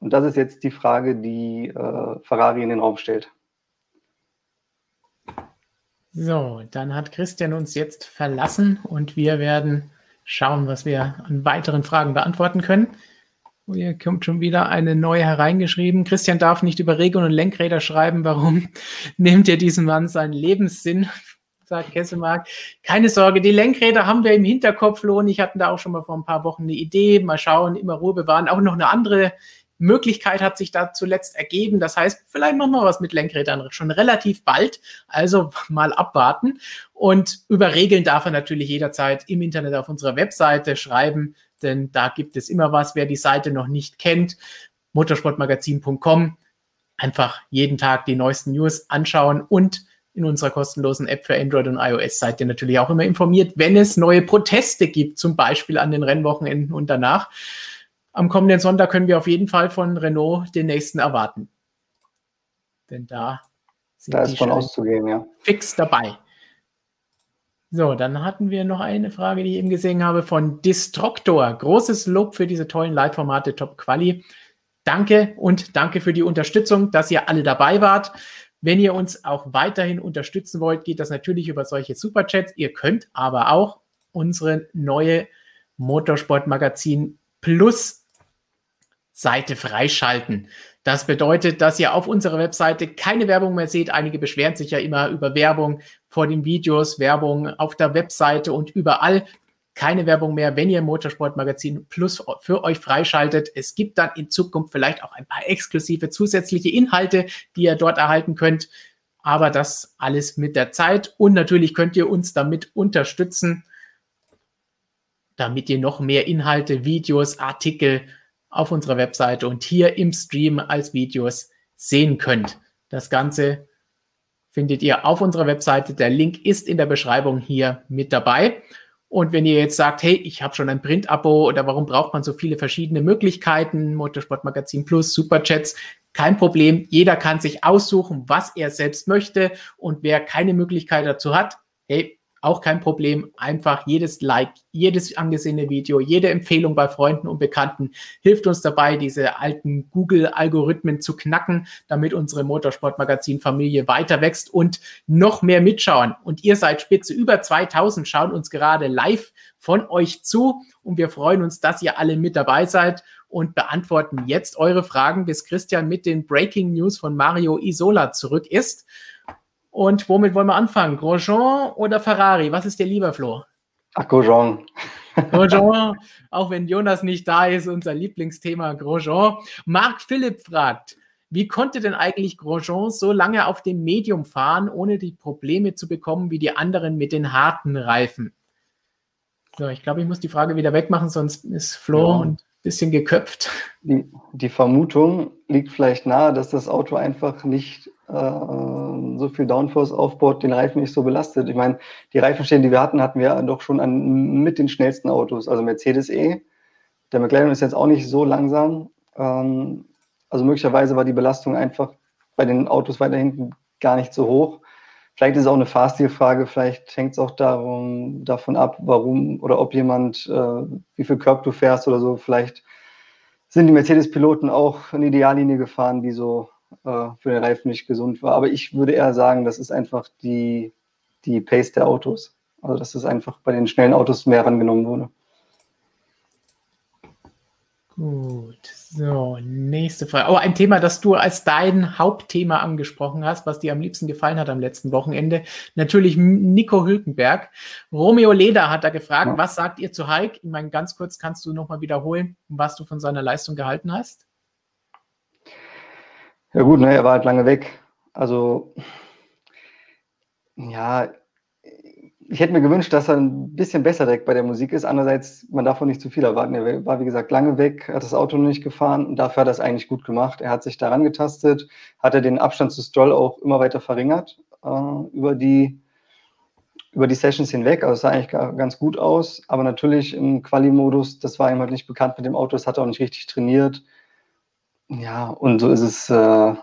Und das ist jetzt die Frage, die äh, Ferrari in den Raum stellt. So, dann hat Christian uns jetzt verlassen und wir werden schauen, was wir an weiteren Fragen beantworten können. Oh, hier kommt schon wieder eine neue hereingeschrieben. Christian darf nicht über Regeln und Lenkräder schreiben. Warum nimmt ihr diesem Mann seinen Lebenssinn? Sagt Kesselmark. Keine Sorge, die Lenkräder haben wir im Hinterkopf, Lohn. Ich hatte da auch schon mal vor ein paar Wochen eine Idee. Mal schauen, immer Ruhe bewahren. Auch noch eine andere Möglichkeit hat sich da zuletzt ergeben. Das heißt, vielleicht machen wir was mit Lenkrädern schon relativ bald. Also mal abwarten. Und über Regeln darf er natürlich jederzeit im Internet auf unserer Webseite schreiben denn da gibt es immer was. Wer die Seite noch nicht kennt, motorsportmagazin.com, einfach jeden Tag die neuesten News anschauen und in unserer kostenlosen App für Android und iOS seid ihr natürlich auch immer informiert, wenn es neue Proteste gibt, zum Beispiel an den Rennwochenenden und danach. Am kommenden Sonntag können wir auf jeden Fall von Renault den nächsten erwarten. Denn da sind da ist von auszugehen, ja. Fix dabei. So, dann hatten wir noch eine Frage, die ich eben gesehen habe von Distroktor. Großes Lob für diese tollen Live-Formate Top Quali. Danke und danke für die Unterstützung, dass ihr alle dabei wart. Wenn ihr uns auch weiterhin unterstützen wollt, geht das natürlich über solche Superchats. Ihr könnt aber auch unsere neue Motorsportmagazin Plus Seite freischalten. Das bedeutet, dass ihr auf unserer Webseite keine Werbung mehr seht. Einige beschweren sich ja immer über Werbung vor den Videos, Werbung auf der Webseite und überall. Keine Werbung mehr, wenn ihr Motorsportmagazin Plus für euch freischaltet. Es gibt dann in Zukunft vielleicht auch ein paar exklusive zusätzliche Inhalte, die ihr dort erhalten könnt. Aber das alles mit der Zeit. Und natürlich könnt ihr uns damit unterstützen, damit ihr noch mehr Inhalte, Videos, Artikel auf unserer Webseite und hier im Stream als Videos sehen könnt. Das Ganze findet ihr auf unserer Webseite. Der Link ist in der Beschreibung hier mit dabei. Und wenn ihr jetzt sagt, hey, ich habe schon ein Print-Abo oder warum braucht man so viele verschiedene Möglichkeiten, Motorsportmagazin Plus, Superchats, kein Problem. Jeder kann sich aussuchen, was er selbst möchte. Und wer keine Möglichkeit dazu hat, hey, auch kein Problem. Einfach jedes Like, jedes angesehene Video, jede Empfehlung bei Freunden und Bekannten hilft uns dabei, diese alten Google-Algorithmen zu knacken, damit unsere Motorsportmagazin-Familie weiter wächst und noch mehr mitschauen. Und ihr seid spitze. Über 2000 schauen uns gerade live von euch zu und wir freuen uns, dass ihr alle mit dabei seid und beantworten jetzt eure Fragen, bis Christian mit den Breaking News von Mario Isola zurück ist. Und womit wollen wir anfangen? Grosjean oder Ferrari? Was ist dir lieber, Flo? Ach, Grosjean. Grosjean, auch wenn Jonas nicht da ist, unser Lieblingsthema Grosjean. Marc Philipp fragt, wie konnte denn eigentlich Grosjean so lange auf dem Medium fahren, ohne die Probleme zu bekommen wie die anderen mit den harten Reifen? So, ich glaube, ich muss die Frage wieder wegmachen, sonst ist Flo ja. ein bisschen geköpft. Die, die Vermutung liegt vielleicht nahe, dass das Auto einfach nicht so viel Downforce aufbaut, den Reifen nicht so belastet. Ich meine, die Reifenstellen, die wir hatten, hatten wir doch schon an, mit den schnellsten Autos, also Mercedes E. Der McLaren ist jetzt auch nicht so langsam. Ähm, also möglicherweise war die Belastung einfach bei den Autos weiter hinten gar nicht so hoch. Vielleicht ist es auch eine Fahrstilfrage, vielleicht hängt es auch darum, davon ab, warum oder ob jemand, äh, wie viel Körb du fährst oder so. Vielleicht sind die Mercedes-Piloten auch eine Ideallinie gefahren, die so äh, für den Reifen nicht gesund war. Aber ich würde eher sagen, das ist einfach die, die Pace der Autos. Also dass es einfach bei den schnellen Autos mehr rangenommen wurde. Gut, so, nächste Frage. Oh, ein Thema, das du als dein Hauptthema angesprochen hast, was dir am liebsten gefallen hat am letzten Wochenende. Natürlich Nico Hülkenberg. Romeo Leder hat da gefragt, ja. was sagt ihr zu Heik? Ich meine, ganz kurz kannst du nochmal wiederholen, was du von seiner Leistung gehalten hast? Ja gut, ne, er war halt lange weg. Also ja, ich hätte mir gewünscht, dass er ein bisschen besser direkt bei der Musik ist. Andererseits, man darf auch nicht zu viel erwarten. Er war, wie gesagt, lange weg, hat das Auto noch nicht gefahren und dafür hat er es eigentlich gut gemacht. Er hat sich daran getastet, hat er den Abstand zu Stroll auch immer weiter verringert äh, über, die, über die Sessions hinweg. Also es sah eigentlich ganz gut aus. Aber natürlich im Quali-Modus, das war ihm halt nicht bekannt mit dem Auto, das hat er auch nicht richtig trainiert. Ja, und so ist es. Äh,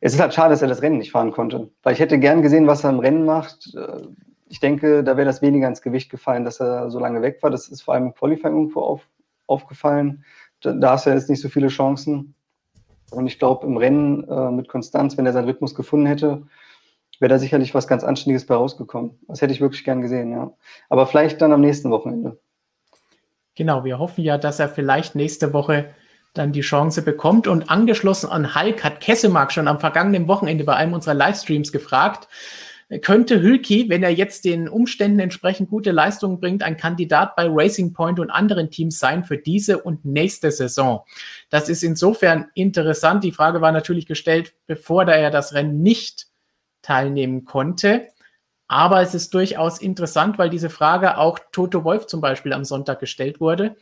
es ist halt schade, dass er das Rennen nicht fahren konnte. Weil ich hätte gern gesehen, was er im Rennen macht. Äh, ich denke, da wäre das weniger ins Gewicht gefallen, dass er so lange weg war. Das ist vor allem im Qualifying irgendwo auf, aufgefallen. Da, da hast du ja jetzt nicht so viele Chancen. Und ich glaube, im Rennen äh, mit Konstanz, wenn er seinen Rhythmus gefunden hätte, wäre da sicherlich was ganz Anständiges bei rausgekommen. Das hätte ich wirklich gern gesehen, ja. Aber vielleicht dann am nächsten Wochenende. Genau, wir hoffen ja, dass er vielleicht nächste Woche dann die Chance bekommt. Und angeschlossen an Hulk hat Kessemark schon am vergangenen Wochenende bei einem unserer Livestreams gefragt, könnte Hülki, wenn er jetzt den Umständen entsprechend gute Leistungen bringt, ein Kandidat bei Racing Point und anderen Teams sein für diese und nächste Saison. Das ist insofern interessant. Die Frage war natürlich gestellt, bevor er das Rennen nicht teilnehmen konnte. Aber es ist durchaus interessant, weil diese Frage auch Toto Wolf zum Beispiel am Sonntag gestellt wurde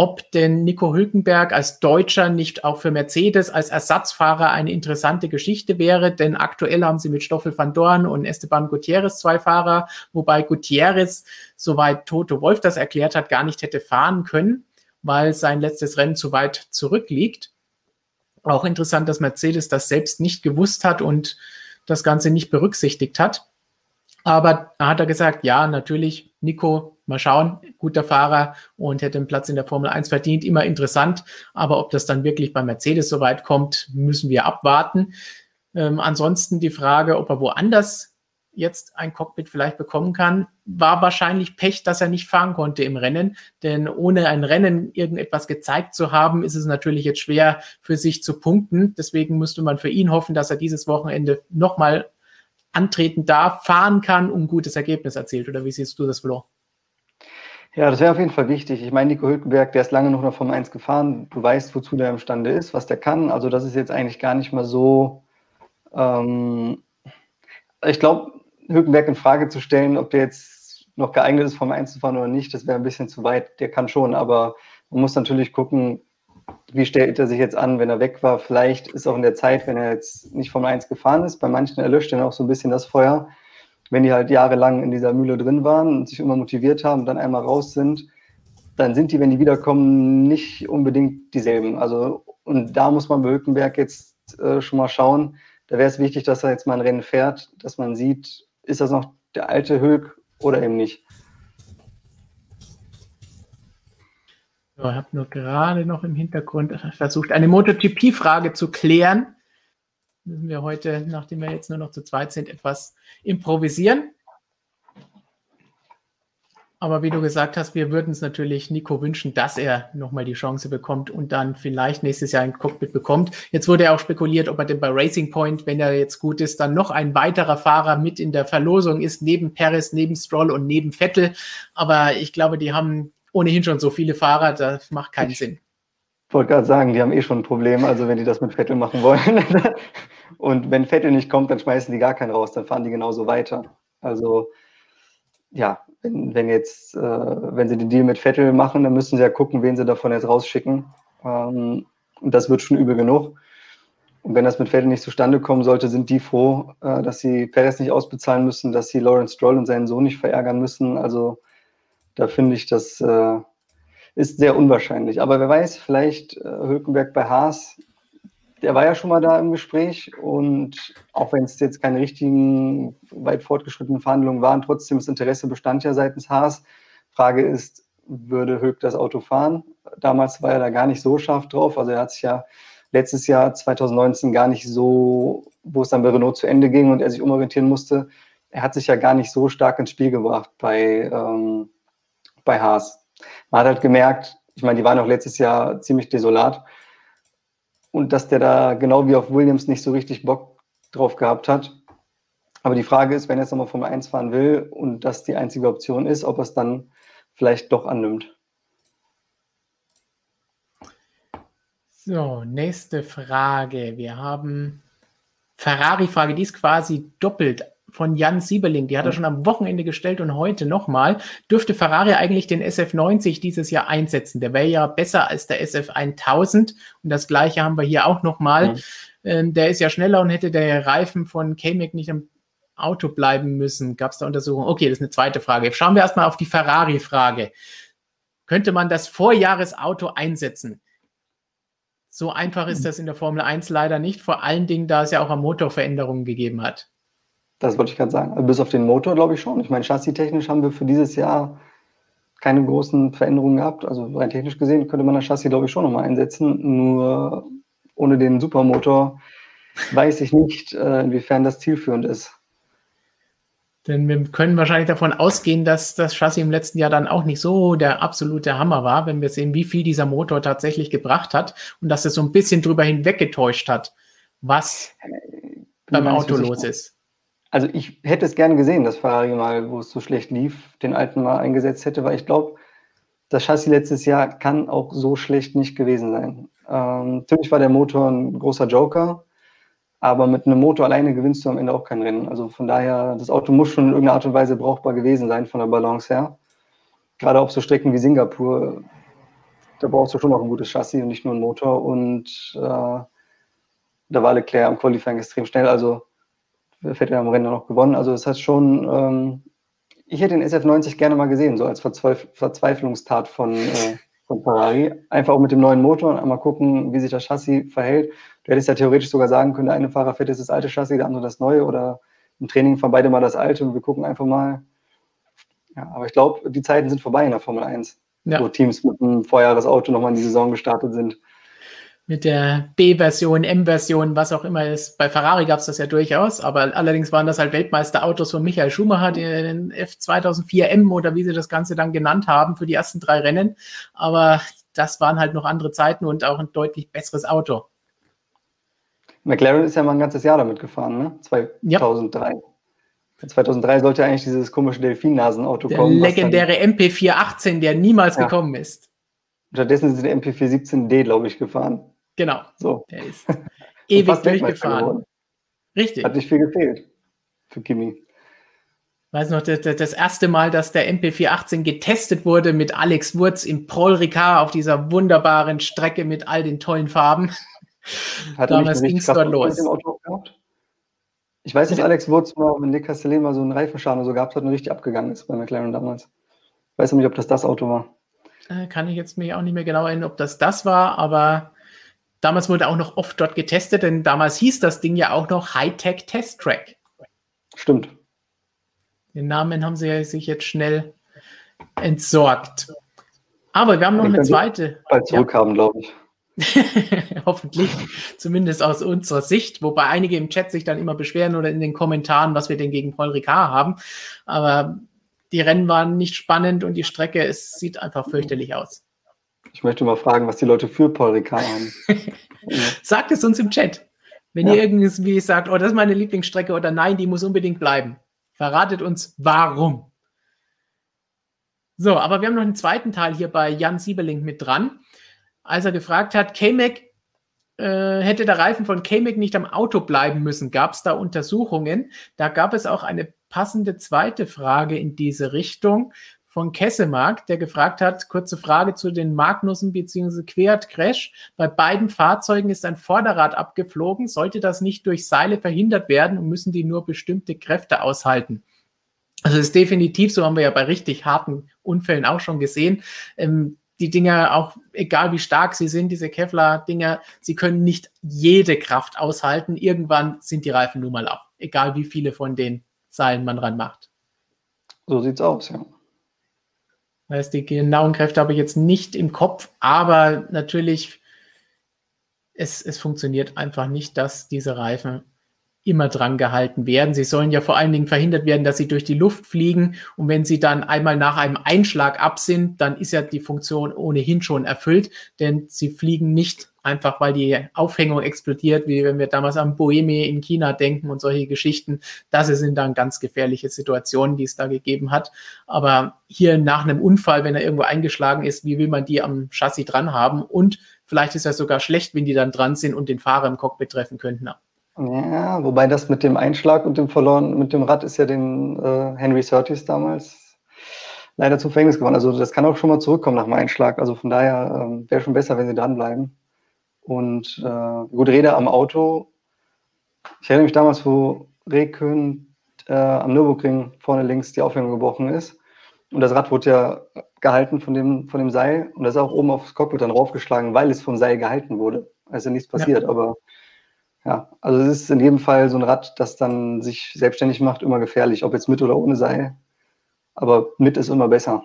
ob denn Nico Hülkenberg als Deutscher nicht auch für Mercedes als Ersatzfahrer eine interessante Geschichte wäre, denn aktuell haben sie mit Stoffel van Dorn und Esteban Gutierrez zwei Fahrer, wobei Gutierrez, soweit Toto Wolf das erklärt hat, gar nicht hätte fahren können, weil sein letztes Rennen zu weit zurückliegt. Auch interessant, dass Mercedes das selbst nicht gewusst hat und das Ganze nicht berücksichtigt hat. Aber da hat er gesagt, ja, natürlich, Nico Mal schauen, guter Fahrer und hätte einen Platz in der Formel 1 verdient. Immer interessant, aber ob das dann wirklich bei Mercedes so weit kommt, müssen wir abwarten. Ähm, ansonsten die Frage, ob er woanders jetzt ein Cockpit vielleicht bekommen kann, war wahrscheinlich Pech, dass er nicht fahren konnte im Rennen. Denn ohne ein Rennen irgendetwas gezeigt zu haben, ist es natürlich jetzt schwer für sich zu punkten. Deswegen müsste man für ihn hoffen, dass er dieses Wochenende nochmal antreten darf, fahren kann und ein gutes Ergebnis erzielt. Oder wie siehst du das, Flo? Ja, das wäre auf jeden Fall wichtig. Ich meine, Nico Hülkenberg, der ist lange noch nach Formel 1 gefahren. Du weißt, wozu der imstande ist, was der kann. Also das ist jetzt eigentlich gar nicht mal so. Ähm, ich glaube, Hülkenberg in Frage zu stellen, ob der jetzt noch geeignet ist, Formel 1 zu fahren oder nicht, das wäre ein bisschen zu weit. Der kann schon, aber man muss natürlich gucken, wie stellt er sich jetzt an, wenn er weg war. Vielleicht ist auch in der Zeit, wenn er jetzt nicht Formel 1 gefahren ist, bei manchen erlöscht dann auch so ein bisschen das Feuer wenn die halt jahrelang in dieser Mühle drin waren und sich immer motiviert haben und dann einmal raus sind, dann sind die, wenn die wiederkommen, nicht unbedingt dieselben. Also, und da muss man bei Hülkenberg jetzt äh, schon mal schauen. Da wäre es wichtig, dass er jetzt mal ein Rennen fährt, dass man sieht, ist das noch der alte Hülk oder eben nicht. ich habe nur gerade noch im Hintergrund versucht, eine MotoGP-Frage zu klären müssen wir heute, nachdem wir jetzt nur noch zu zweit sind, etwas improvisieren. Aber wie du gesagt hast, wir würden es natürlich Nico wünschen, dass er nochmal die Chance bekommt und dann vielleicht nächstes Jahr ein Cockpit bekommt. Jetzt wurde ja auch spekuliert, ob er denn bei Racing Point, wenn er jetzt gut ist, dann noch ein weiterer Fahrer mit in der Verlosung ist, neben Perez, neben Stroll und neben Vettel. Aber ich glaube, die haben ohnehin schon so viele Fahrer, das macht keinen Sinn. Wollte gerade sagen, die haben eh schon ein Problem, also wenn die das mit Vettel machen wollen. Und wenn Vettel nicht kommt, dann schmeißen die gar keinen raus, dann fahren die genauso weiter. Also ja, wenn, wenn jetzt, äh, wenn sie den Deal mit Vettel machen, dann müssen sie ja gucken, wen sie davon jetzt rausschicken. Ähm, und das wird schon übel genug. Und wenn das mit Vettel nicht zustande kommen sollte, sind die froh, äh, dass sie Perez nicht ausbezahlen müssen, dass sie Lawrence Stroll und seinen Sohn nicht verärgern müssen. Also da finde ich, das äh, ist sehr unwahrscheinlich. Aber wer weiß, vielleicht äh, Hülkenberg bei Haas der war ja schon mal da im Gespräch und auch wenn es jetzt keine richtigen, weit fortgeschrittenen Verhandlungen waren, trotzdem das Interesse bestand ja seitens Haas. Frage ist, würde Höck das Auto fahren? Damals war er da gar nicht so scharf drauf. Also er hat sich ja letztes Jahr 2019 gar nicht so, wo es dann bei Renault zu Ende ging und er sich umorientieren musste, er hat sich ja gar nicht so stark ins Spiel gebracht bei, ähm, bei Haas. Man hat halt gemerkt, ich meine, die waren auch letztes Jahr ziemlich desolat und dass der da genau wie auf Williams nicht so richtig Bock drauf gehabt hat. Aber die Frage ist, wenn er jetzt nochmal Formel 1 fahren will und das die einzige Option ist, ob er es dann vielleicht doch annimmt. So, nächste Frage. Wir haben Ferrari-Frage, die ist quasi doppelt von Jan Sieberling, die hat er schon am Wochenende gestellt und heute nochmal. Dürfte Ferrari eigentlich den SF90 dieses Jahr einsetzen? Der wäre ja besser als der SF1000 und das gleiche haben wir hier auch nochmal. Mhm. Ähm, der ist ja schneller und hätte der Reifen von K-Mac nicht am Auto bleiben müssen. Gab es da Untersuchungen? Okay, das ist eine zweite Frage. Schauen wir erstmal auf die Ferrari-Frage. Könnte man das Vorjahresauto einsetzen? So einfach ist mhm. das in der Formel 1 leider nicht, vor allen Dingen, da es ja auch am Motor Veränderungen gegeben hat. Das wollte ich gerade sagen. Also bis auf den Motor glaube ich schon. Ich meine, chassistechnisch haben wir für dieses Jahr keine großen Veränderungen gehabt. Also rein technisch gesehen könnte man das Chassis, glaube ich, schon nochmal einsetzen. Nur ohne den Supermotor weiß ich nicht, äh, inwiefern das zielführend ist. Denn wir können wahrscheinlich davon ausgehen, dass das Chassis im letzten Jahr dann auch nicht so der absolute Hammer war, wenn wir sehen, wie viel dieser Motor tatsächlich gebracht hat und dass es so ein bisschen drüber hinweggetäuscht hat, was äh, beim Auto los ist. Also ich hätte es gerne gesehen, dass Ferrari mal, wo es so schlecht lief, den alten mal eingesetzt hätte, weil ich glaube, das Chassis letztes Jahr kann auch so schlecht nicht gewesen sein. Ähm, natürlich war der Motor ein großer Joker, aber mit einem Motor alleine gewinnst du am Ende auch kein Rennen. Also von daher, das Auto muss schon in irgendeiner Art und Weise brauchbar gewesen sein von der Balance her. Gerade auf so Strecken wie Singapur, da brauchst du schon noch ein gutes Chassis und nicht nur einen Motor. Und äh, da war Leclerc am Qualifying extrem schnell. Also fährt er am Rennen noch gewonnen. Also das heißt schon, ähm, ich hätte den SF90 gerne mal gesehen, so als Verzweif Verzweiflungstat von, äh, von Ferrari. Einfach auch mit dem neuen Motor und einmal gucken, wie sich das Chassis verhält. Du hättest ja theoretisch sogar sagen können, der eine Fahrer fährt jetzt das alte Chassis, der andere das neue oder im Training fahren beide mal das alte und wir gucken einfach mal. Ja, aber ich glaube, die Zeiten sind vorbei in der Formel 1, ja. wo Teams mit einem Vorjahresauto nochmal in die Saison gestartet sind mit der B-Version, M-Version, was auch immer ist. Bei Ferrari gab es das ja durchaus, aber allerdings waren das halt Weltmeisterautos von Michael Schumacher, den F2004M oder wie sie das Ganze dann genannt haben für die ersten drei Rennen. Aber das waren halt noch andere Zeiten und auch ein deutlich besseres Auto. McLaren ist ja mal ein ganzes Jahr damit gefahren, ne? 2003. Ja. 2003 sollte eigentlich dieses komische Delfin-Nasenauto kommen. Der legendäre MP418, der niemals ja. gekommen ist. Stattdessen sind die MP417D, glaube ich, gefahren. Genau. So. Der ist ewig durchgefahren. Richtig. Hat nicht viel gefehlt für Kimi. Weiß noch, das, das, erste Mal, dass der MP418 getestet wurde mit Alex Wurz im Paul Ricard auf dieser wunderbaren Strecke mit all den tollen Farben. Hat Damals ging es dort los. Ich weiß nicht, Alex Wurz mal mit Nick Castellet mal so einen Reifenschaden oder so gehabt hat und richtig abgegangen ist bei McLaren damals. Ich weiß nicht, ob das das Auto war. Äh, kann ich jetzt mich auch nicht mehr genau erinnern, ob das das war, aber Damals wurde auch noch oft dort getestet, denn damals hieß das Ding ja auch noch Hightech Test Track. Stimmt. Den Namen haben sie sich jetzt schnell entsorgt. Aber wir haben noch eine zweite. Bald zurückhaben, ja. glaube ich. Hoffentlich, zumindest aus unserer Sicht, wobei einige im Chat sich dann immer beschweren oder in den Kommentaren, was wir denn gegen Paul Ricard haben. Aber die Rennen waren nicht spannend und die Strecke, es sieht einfach fürchterlich aus. Ich möchte mal fragen, was die Leute für Paul Ricard haben. Sagt es uns im Chat. Wenn ja. ihr irgendwie sagt, oh, das ist meine Lieblingsstrecke oder nein, die muss unbedingt bleiben. Verratet uns, warum. So, aber wir haben noch einen zweiten Teil hier bei Jan Siebeling mit dran. Als er gefragt hat, K-Mac äh, hätte der Reifen von K-Mac nicht am Auto bleiben müssen, gab es da Untersuchungen. Da gab es auch eine passende zweite Frage in diese Richtung von Kessemark, der gefragt hat, kurze Frage zu den Magnussen bzw. Quert Crash. Bei beiden Fahrzeugen ist ein Vorderrad abgeflogen. Sollte das nicht durch Seile verhindert werden und müssen die nur bestimmte Kräfte aushalten? Also ist definitiv, so haben wir ja bei richtig harten Unfällen auch schon gesehen. Ähm, die Dinger, auch egal wie stark sie sind, diese Kevlar-Dinger, sie können nicht jede Kraft aushalten. Irgendwann sind die Reifen nun mal ab, egal wie viele von den Seilen man ranmacht. So sieht's aus, ja. Das heißt, die genauen Kräfte habe ich jetzt nicht im Kopf, aber natürlich, es, es funktioniert einfach nicht, dass diese Reifen immer dran gehalten werden. Sie sollen ja vor allen Dingen verhindert werden, dass sie durch die Luft fliegen. Und wenn sie dann einmal nach einem Einschlag ab sind, dann ist ja die Funktion ohnehin schon erfüllt, denn sie fliegen nicht einfach, weil die Aufhängung explodiert, wie wenn wir damals an Bohemie in China denken und solche Geschichten. Das sind dann ganz gefährliche Situationen, die es da gegeben hat. Aber hier nach einem Unfall, wenn er irgendwo eingeschlagen ist, wie will man die am Chassis dran haben? Und vielleicht ist das sogar schlecht, wenn die dann dran sind und den Fahrer im Cockpit treffen könnten. Ja, wobei das mit dem Einschlag und dem verloren, mit dem Rad ist ja dem äh, Henry Surtees damals leider zum Verhängnis geworden. Also das kann auch schon mal zurückkommen nach dem Einschlag. Also von daher ähm, wäre schon besser, wenn sie dranbleiben. Und äh, gute Rede am Auto. Ich erinnere mich damals, wo Rehkön äh, am Nürburgring vorne links die Aufhängung gebrochen ist. Und das Rad wurde ja gehalten von dem, von dem Seil und das ist auch oben aufs Cockpit dann raufgeschlagen, weil es vom Seil gehalten wurde. Also nichts passiert, ja. aber ja, also es ist in jedem Fall so ein Rad, das dann sich selbstständig macht, immer gefährlich, ob jetzt mit oder ohne Seil. Aber mit ist immer besser.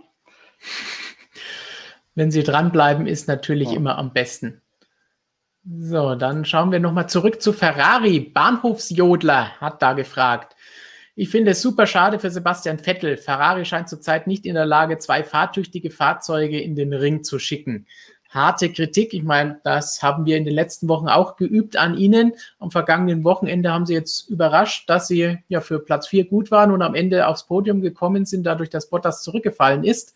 Wenn sie dranbleiben, ist natürlich ja. immer am besten. So, dann schauen wir nochmal zurück zu Ferrari. Bahnhofsjodler hat da gefragt. Ich finde es super schade für Sebastian Vettel. Ferrari scheint zurzeit nicht in der Lage, zwei fahrtüchtige Fahrzeuge in den Ring zu schicken. Harte Kritik. Ich meine, das haben wir in den letzten Wochen auch geübt an Ihnen. Am vergangenen Wochenende haben Sie jetzt überrascht, dass Sie ja für Platz vier gut waren und am Ende aufs Podium gekommen sind, dadurch, dass Bottas zurückgefallen ist.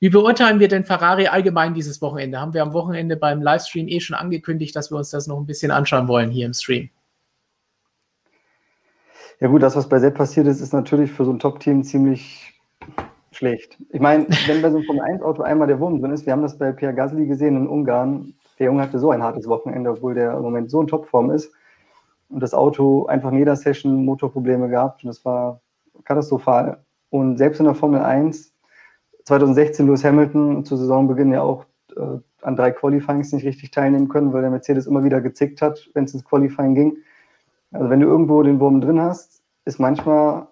Wie beurteilen wir denn Ferrari allgemein dieses Wochenende? Haben wir am Wochenende beim Livestream eh schon angekündigt, dass wir uns das noch ein bisschen anschauen wollen hier im Stream? Ja gut, das, was bei Sepp passiert ist, ist natürlich für so ein Top-Team ziemlich schlecht. Ich meine, wenn bei so einem Formel-1-Auto einmal der Wurm drin ist, wir haben das bei Pierre Gasly gesehen in Ungarn, der Junge hatte so ein hartes Wochenende, obwohl der im Moment so in Topform ist und das Auto einfach in jeder Session Motorprobleme gehabt und das war katastrophal. Und selbst in der Formel 1, 2016 Lewis Hamilton zu Saisonbeginn ja auch äh, an drei Qualifyings nicht richtig teilnehmen können, weil der Mercedes immer wieder gezickt hat, wenn es ins Qualifying ging. Also wenn du irgendwo den Wurm drin hast, ist manchmal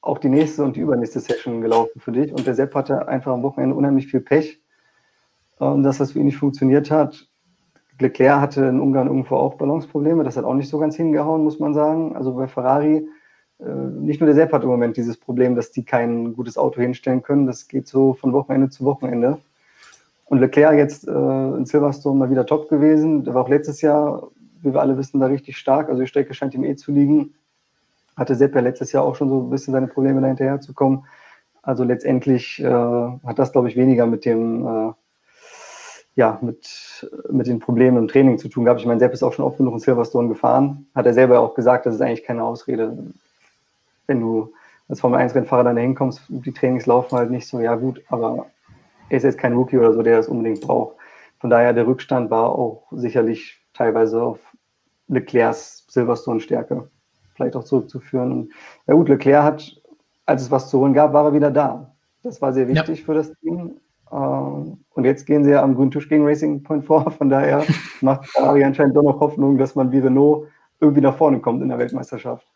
auch die nächste und die übernächste Session gelaufen für dich. Und der Sepp hatte einfach am Wochenende unheimlich viel Pech, ähm, dass das für ihn nicht funktioniert hat. Leclerc hatte in Ungarn irgendwo auch Balanceprobleme. Das hat auch nicht so ganz hingehauen, muss man sagen. Also bei Ferrari, nicht nur der Sepp hat im Moment dieses Problem, dass die kein gutes Auto hinstellen können. Das geht so von Wochenende zu Wochenende. Und Leclerc jetzt äh, in Silverstone mal wieder top gewesen. Der war auch letztes Jahr wie wir alle wissen, da richtig stark. Also die Strecke scheint ihm eh zu liegen. Hatte Sepp ja letztes Jahr auch schon so ein bisschen seine Probleme da hinterher zu kommen. Also letztendlich äh, hat das, glaube ich, weniger mit dem, äh, ja, mit, mit den Problemen im Training zu tun gehabt. Ich meine, Sepp ist auch schon oft genug in Silverstone gefahren. Hat er selber auch gesagt, das ist eigentlich keine Ausrede. Wenn du als Formel-1-Rennfahrer dann hinkommst, die Trainings laufen halt nicht so, ja gut, aber er ist jetzt kein Rookie oder so, der das unbedingt braucht. Von daher, der Rückstand war auch sicherlich teilweise auf Leclercs Silverstone-Stärke vielleicht auch zurückzuführen. Und ja gut, Leclerc hat, als es was zu holen gab, war er wieder da. Das war sehr wichtig ja. für das Team. Ähm, und jetzt gehen sie ja am grünen Tisch gegen Racing Point vor. Von daher macht Ferrari anscheinend doch noch Hoffnung, dass man wie Renault irgendwie nach vorne kommt in der Weltmeisterschaft.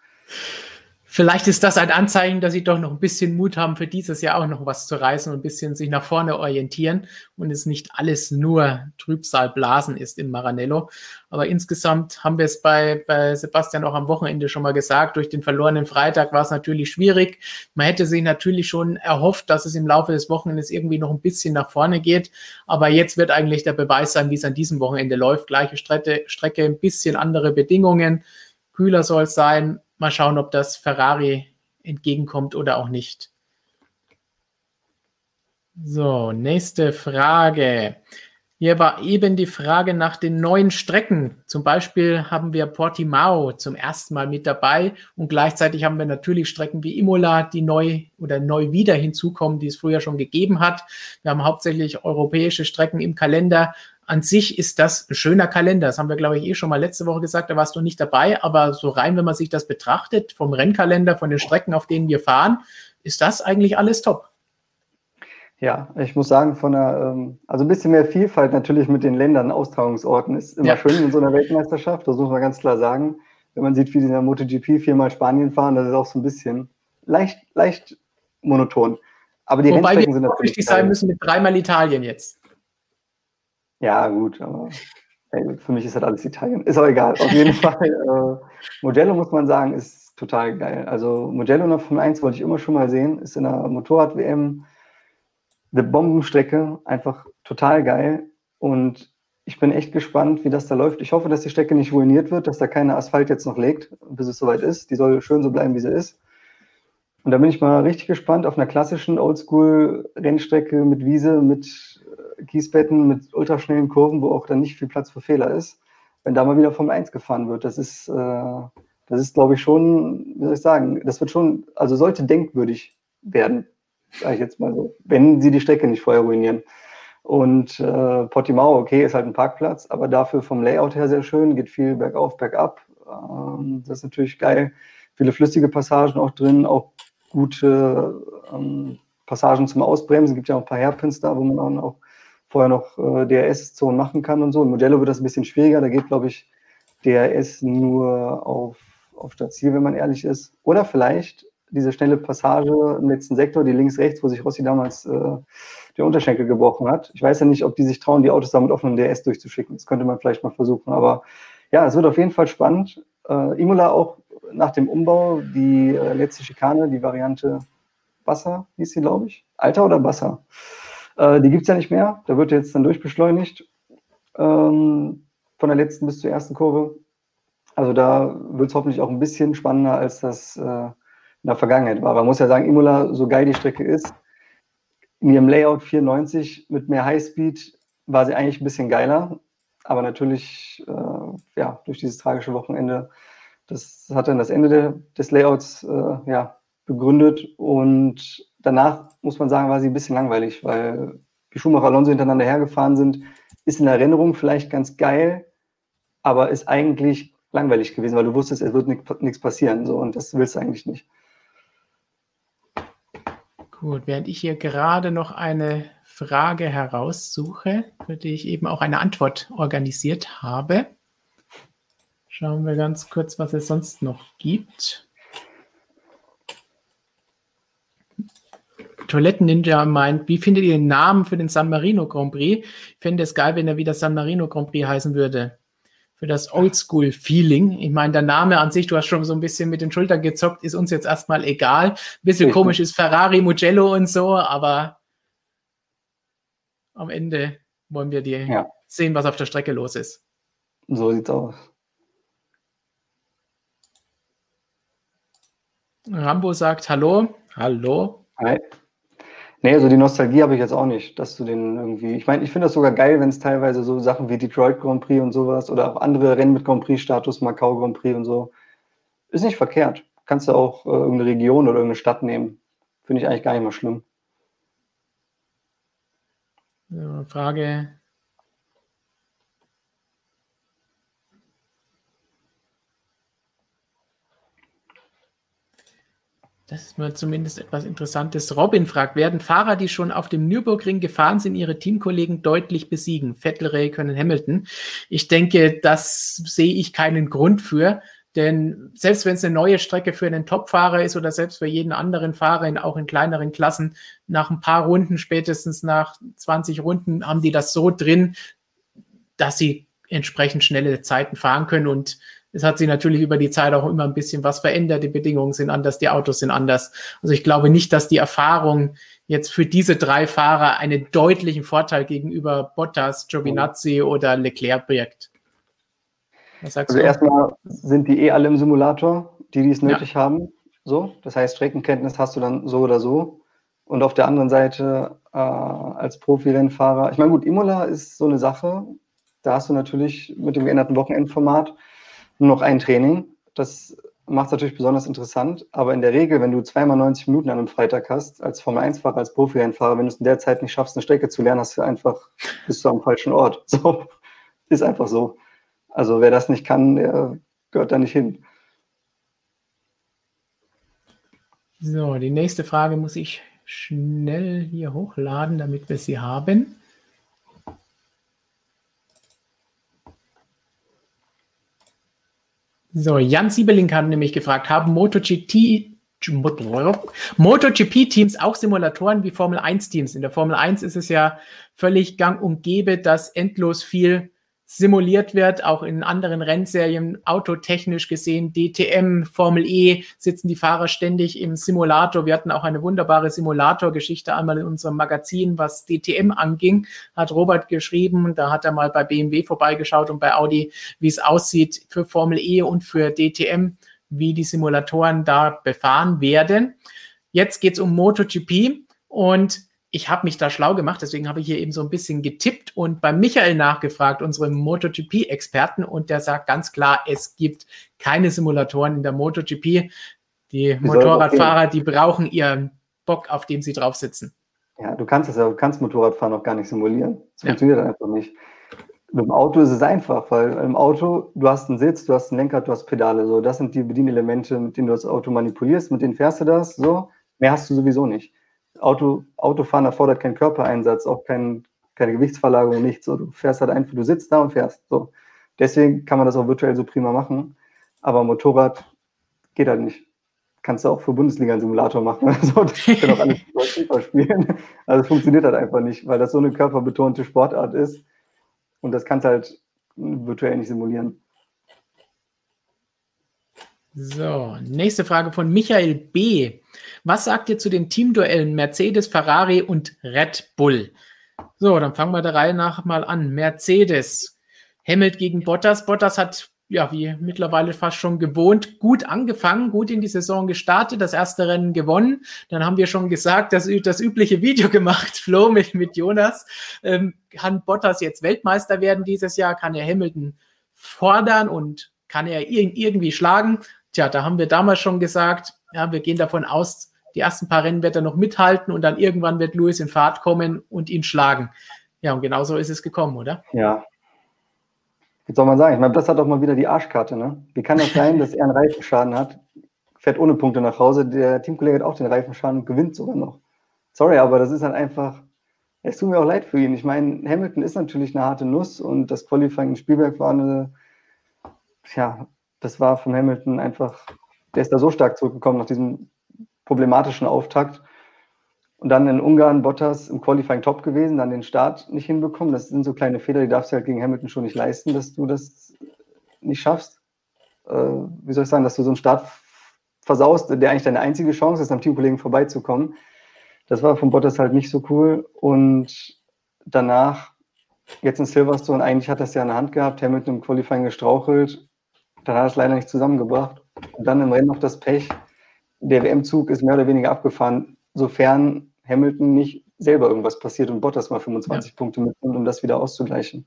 Vielleicht ist das ein Anzeichen, dass sie doch noch ein bisschen Mut haben, für dieses Jahr auch noch was zu reißen und ein bisschen sich nach vorne orientieren und es nicht alles nur Trübsalblasen ist in Maranello. Aber insgesamt haben wir es bei, bei Sebastian auch am Wochenende schon mal gesagt. Durch den verlorenen Freitag war es natürlich schwierig. Man hätte sich natürlich schon erhofft, dass es im Laufe des Wochenendes irgendwie noch ein bisschen nach vorne geht. Aber jetzt wird eigentlich der Beweis sein, wie es an diesem Wochenende läuft. Gleiche Strecke, Strecke ein bisschen andere Bedingungen. Kühler soll es sein, Mal schauen, ob das Ferrari entgegenkommt oder auch nicht. So, nächste Frage. Hier war eben die Frage nach den neuen Strecken. Zum Beispiel haben wir Portimao zum ersten Mal mit dabei und gleichzeitig haben wir natürlich Strecken wie Imola, die neu oder neu wieder hinzukommen, die es früher schon gegeben hat. Wir haben hauptsächlich europäische Strecken im Kalender, an sich ist das ein schöner Kalender. Das haben wir, glaube ich, eh schon mal letzte Woche gesagt, da warst du nicht dabei. Aber so rein, wenn man sich das betrachtet, vom Rennkalender, von den Strecken, auf denen wir fahren, ist das eigentlich alles top. Ja, ich muss sagen, von der, ähm, also ein bisschen mehr Vielfalt natürlich mit den Ländern, Austragungsorten ist immer ja. schön in so einer Weltmeisterschaft. Das muss man ganz klar sagen. Wenn man sieht, wie die in der MotoGP viermal Spanien fahren, das ist auch so ein bisschen leicht, leicht monoton. Aber die Wobei Rennstrecken sind natürlich. Sein müssen mit dreimal Italien jetzt. Ja, gut, aber hey, für mich ist das alles Italien. Ist auch egal. Auf jeden Fall, äh, Mugello muss man sagen, ist total geil. Also Mugello nach Formel 1 wollte ich immer schon mal sehen. Ist in der Motorrad-WM eine Bombenstrecke, einfach total geil. Und ich bin echt gespannt, wie das da läuft. Ich hoffe, dass die Strecke nicht ruiniert wird, dass da keine Asphalt jetzt noch legt, bis es soweit ist. Die soll schön so bleiben, wie sie ist. Und da bin ich mal richtig gespannt auf einer klassischen Oldschool-Rennstrecke mit Wiese, mit Kiesbetten mit ultraschnellen Kurven, wo auch dann nicht viel Platz für Fehler ist, wenn da mal wieder Formel 1 gefahren wird. Das ist, äh, das ist, glaube ich, schon, wie soll ich sagen, das wird schon, also sollte denkwürdig werden, sage ich jetzt mal so, wenn sie die Strecke nicht vorher ruinieren. Und äh, Portimao, okay, ist halt ein Parkplatz, aber dafür vom Layout her sehr schön, geht viel bergauf, bergab. Ähm, das ist natürlich geil. Viele flüssige Passagen auch drin, auch gute ähm, Passagen zum Ausbremsen. Es gibt ja auch ein paar Hairpins da, wo man auch vorher noch äh, DRS-Zonen machen kann und so. In Modello wird das ein bisschen schwieriger. Da geht, glaube ich, DRS nur auf, auf Stadtziel, wenn man ehrlich ist. Oder vielleicht diese schnelle Passage im letzten Sektor, die links-rechts, wo sich Rossi damals äh, der Unterschenkel gebrochen hat. Ich weiß ja nicht, ob die sich trauen, die Autos damit offenen DS durchzuschicken. Das könnte man vielleicht mal versuchen. Aber ja, es wird auf jeden Fall spannend. Äh, Imola auch nach dem Umbau, die äh, letzte Schikane, die Variante Wasser, hieß sie, glaube ich. Alter oder Wasser? Äh, die gibt es ja nicht mehr. Da wird jetzt dann durchbeschleunigt. Ähm, von der letzten bis zur ersten Kurve. Also da wird es hoffentlich auch ein bisschen spannender, als das äh, in der Vergangenheit war. Man muss ja sagen, Imola, so geil die Strecke ist, in ihrem Layout 94 mit mehr Highspeed war sie eigentlich ein bisschen geiler. Aber natürlich, äh, ja, durch dieses tragische Wochenende, das hat dann das Ende de, des Layouts äh, ja, begründet. Und danach, muss man sagen, war sie ein bisschen langweilig, weil wie Schumacher Alonso hintereinander hergefahren sind, ist in Erinnerung vielleicht ganz geil, aber ist eigentlich langweilig gewesen, weil du wusstest, es wird nichts passieren. So, und das willst du eigentlich nicht. Gut, während ich hier gerade noch eine Frage heraussuche, für die ich eben auch eine Antwort organisiert habe, schauen wir ganz kurz, was es sonst noch gibt. Toiletten Ninja meint, wie findet ihr den Namen für den San Marino Grand Prix? Ich fände es geil, wenn er wieder San Marino Grand Prix heißen würde für das Oldschool-Feeling. Ich meine, der Name an sich, du hast schon so ein bisschen mit den Schultern gezockt, ist uns jetzt erstmal egal. Ein bisschen komisch ist Ferrari, Mugello und so, aber am Ende wollen wir dir ja. sehen, was auf der Strecke los ist. So sieht's aus. Rambo sagt Hallo. Hallo. Hi. Nee, also die Nostalgie habe ich jetzt auch nicht, dass du den irgendwie. Ich meine, ich finde das sogar geil, wenn es teilweise so Sachen wie Detroit Grand Prix und sowas oder auch andere Rennen mit Grand Prix-Status, Macau Grand Prix und so, ist nicht verkehrt. Kannst du auch äh, irgendeine Region oder irgendeine Stadt nehmen. Finde ich eigentlich gar nicht mal schlimm. Ja, Frage Das ist mir zumindest etwas Interessantes. Robin fragt, werden Fahrer, die schon auf dem Nürburgring gefahren sind, ihre Teamkollegen deutlich besiegen? Vettel, Räikkönen, Hamilton. Ich denke, das sehe ich keinen Grund für. Denn selbst wenn es eine neue Strecke für einen Topfahrer ist oder selbst für jeden anderen Fahrer, auch in kleineren Klassen, nach ein paar Runden, spätestens nach 20 Runden, haben die das so drin, dass sie entsprechend schnelle Zeiten fahren können. Und es hat sich natürlich über die Zeit auch immer ein bisschen was verändert. Die Bedingungen sind anders, die Autos sind anders. Also ich glaube nicht, dass die Erfahrung jetzt für diese drei Fahrer einen deutlichen Vorteil gegenüber Bottas, Giovinazzi oder Leclerc birgt. also du? erstmal sind die eh alle im Simulator, die, die es nötig ja. haben. So, das heißt, Streckenkenntnis hast du dann so oder so. Und auf der anderen Seite äh, als Profi-Rennfahrer, ich meine, gut, Imola ist so eine Sache. Da hast du natürlich mit dem geänderten Wochenendformat nur noch ein Training. Das macht es natürlich besonders interessant. Aber in der Regel, wenn du zweimal 90 Minuten an einem Freitag hast, als Formel-1-Fahrer, als Profi-Rennfahrer, wenn du es in der Zeit nicht schaffst, eine Strecke zu lernen, hast du einfach, bist du am falschen Ort. So, ist einfach so. Also wer das nicht kann, der gehört da nicht hin. So, die nächste Frage muss ich schnell hier hochladen, damit wir sie haben. So, Jan Siebelink hat nämlich gefragt, haben MotoGP MotoGP-Teams auch Simulatoren wie Formel 1-Teams? In der Formel 1 ist es ja völlig gang und gäbe, dass endlos viel simuliert wird, auch in anderen Rennserien, autotechnisch gesehen, DTM, Formel E, sitzen die Fahrer ständig im Simulator. Wir hatten auch eine wunderbare Simulator-Geschichte einmal in unserem Magazin, was DTM anging, hat Robert geschrieben. Da hat er mal bei BMW vorbeigeschaut und bei Audi, wie es aussieht für Formel E und für DTM, wie die Simulatoren da befahren werden. Jetzt geht es um MotoGP und ich habe mich da schlau gemacht, deswegen habe ich hier eben so ein bisschen getippt und bei Michael nachgefragt, unserem MotoGP-Experten, und der sagt ganz klar, es gibt keine Simulatoren in der MotoGP. Die Motorradfahrer, die brauchen ihren Bock, auf dem sie drauf sitzen. Ja, du kannst es ja, du kannst Motorradfahren auch gar nicht simulieren. Das ja. funktioniert einfach nicht. Mit dem Auto ist es einfach, weil im Auto, du hast einen Sitz, du hast einen Lenker, du hast Pedale. So, das sind die Bedienelemente, mit denen du das Auto manipulierst, mit denen fährst du das. So, mehr hast du sowieso nicht. Auto, Autofahren erfordert keinen Körpereinsatz, auch kein, keine Gewichtsverlagerung, nichts. So, du fährst halt einfach, du sitzt da und fährst. So. Deswegen kann man das auch virtuell so prima machen. Aber Motorrad geht halt nicht. kannst du auch für Bundesliga einen Simulator machen. Also, das kann auch alles FIFA spielen. Also es funktioniert halt einfach nicht, weil das so eine körperbetonte Sportart ist. Und das kannst du halt virtuell nicht simulieren. So, nächste Frage von Michael B. Was sagt ihr zu den Teamduellen Mercedes, Ferrari und Red Bull? So, dann fangen wir der Reihe nach mal an. Mercedes, Hamilton gegen Bottas. Bottas hat, ja, wie mittlerweile fast schon gewohnt, gut angefangen, gut in die Saison gestartet, das erste Rennen gewonnen. Dann haben wir schon gesagt, das, das übliche Video gemacht, Flo, mit, mit Jonas. Ähm, kann Bottas jetzt Weltmeister werden dieses Jahr? Kann er Hamilton fordern und kann er irgendwie schlagen? Tja, da haben wir damals schon gesagt, ja, wir gehen davon aus, die ersten paar Rennen wird er noch mithalten und dann irgendwann wird Lewis in Fahrt kommen und ihn schlagen. Ja, und genau so ist es gekommen, oder? Ja. Jetzt soll man sagen, ich meine, das hat doch mal wieder die Arschkarte, ne? Wie kann das sein, dass er einen Reifenschaden hat, fährt ohne Punkte nach Hause, der Teamkollege hat auch den Reifenschaden und gewinnt sogar noch. Sorry, aber das ist halt einfach, es tut mir auch leid für ihn. Ich meine, Hamilton ist natürlich eine harte Nuss und das Qualifying in Spielberg war eine, ja, das war von Hamilton einfach, der ist da so stark zurückgekommen nach diesem problematischen Auftakt. Und dann in Ungarn Bottas im Qualifying top gewesen, dann den Start nicht hinbekommen. Das sind so kleine Fehler, die darfst du halt gegen Hamilton schon nicht leisten, dass du das nicht schaffst. Äh, wie soll ich sagen, dass du so einen Start versaust, der eigentlich deine einzige Chance ist, am Teamkollegen vorbeizukommen. Das war von Bottas halt nicht so cool. Und danach, jetzt in Silverstone, eigentlich hat das ja in der Hand gehabt, Hamilton im Qualifying gestrauchelt, dann hat es leider nicht zusammengebracht. Und dann im Rennen noch das Pech. Der WM-Zug ist mehr oder weniger abgefahren, sofern Hamilton nicht selber irgendwas passiert und Bottas mal 25 ja. Punkte mitnimmt, um das wieder auszugleichen.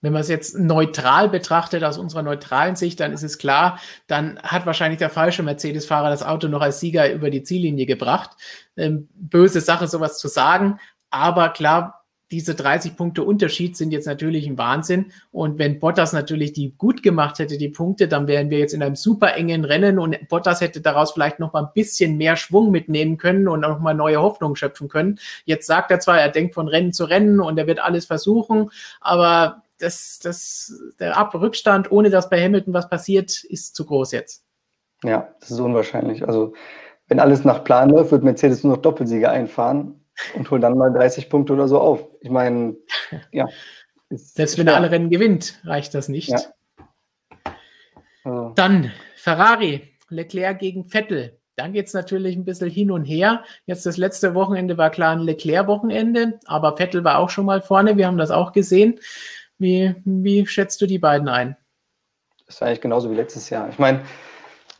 Wenn man es jetzt neutral betrachtet, aus unserer neutralen Sicht, dann ist es klar, dann hat wahrscheinlich der falsche Mercedes-Fahrer das Auto noch als Sieger über die Ziellinie gebracht. Ähm, böse Sache, sowas zu sagen. Aber klar, diese 30 Punkte Unterschied sind jetzt natürlich ein Wahnsinn. Und wenn Bottas natürlich die gut gemacht hätte, die Punkte, dann wären wir jetzt in einem super engen Rennen und Bottas hätte daraus vielleicht noch mal ein bisschen mehr Schwung mitnehmen können und auch mal neue Hoffnung schöpfen können. Jetzt sagt er zwar, er denkt von Rennen zu Rennen und er wird alles versuchen, aber das, das, der Abrückstand, ohne dass bei Hamilton was passiert, ist zu groß jetzt. Ja, das ist unwahrscheinlich. Also, wenn alles nach Plan läuft, wird Mercedes nur noch Doppelsieger einfahren und hol dann mal 30 Punkte oder so auf. Ich meine, ja. Selbst wenn er alle Rennen gewinnt, reicht das nicht. Ja. Also. Dann Ferrari, Leclerc gegen Vettel. Dann geht es natürlich ein bisschen hin und her. Jetzt das letzte Wochenende war klar ein Leclerc-Wochenende, aber Vettel war auch schon mal vorne. Wir haben das auch gesehen. Wie, wie schätzt du die beiden ein? Das war eigentlich genauso wie letztes Jahr. Ich meine,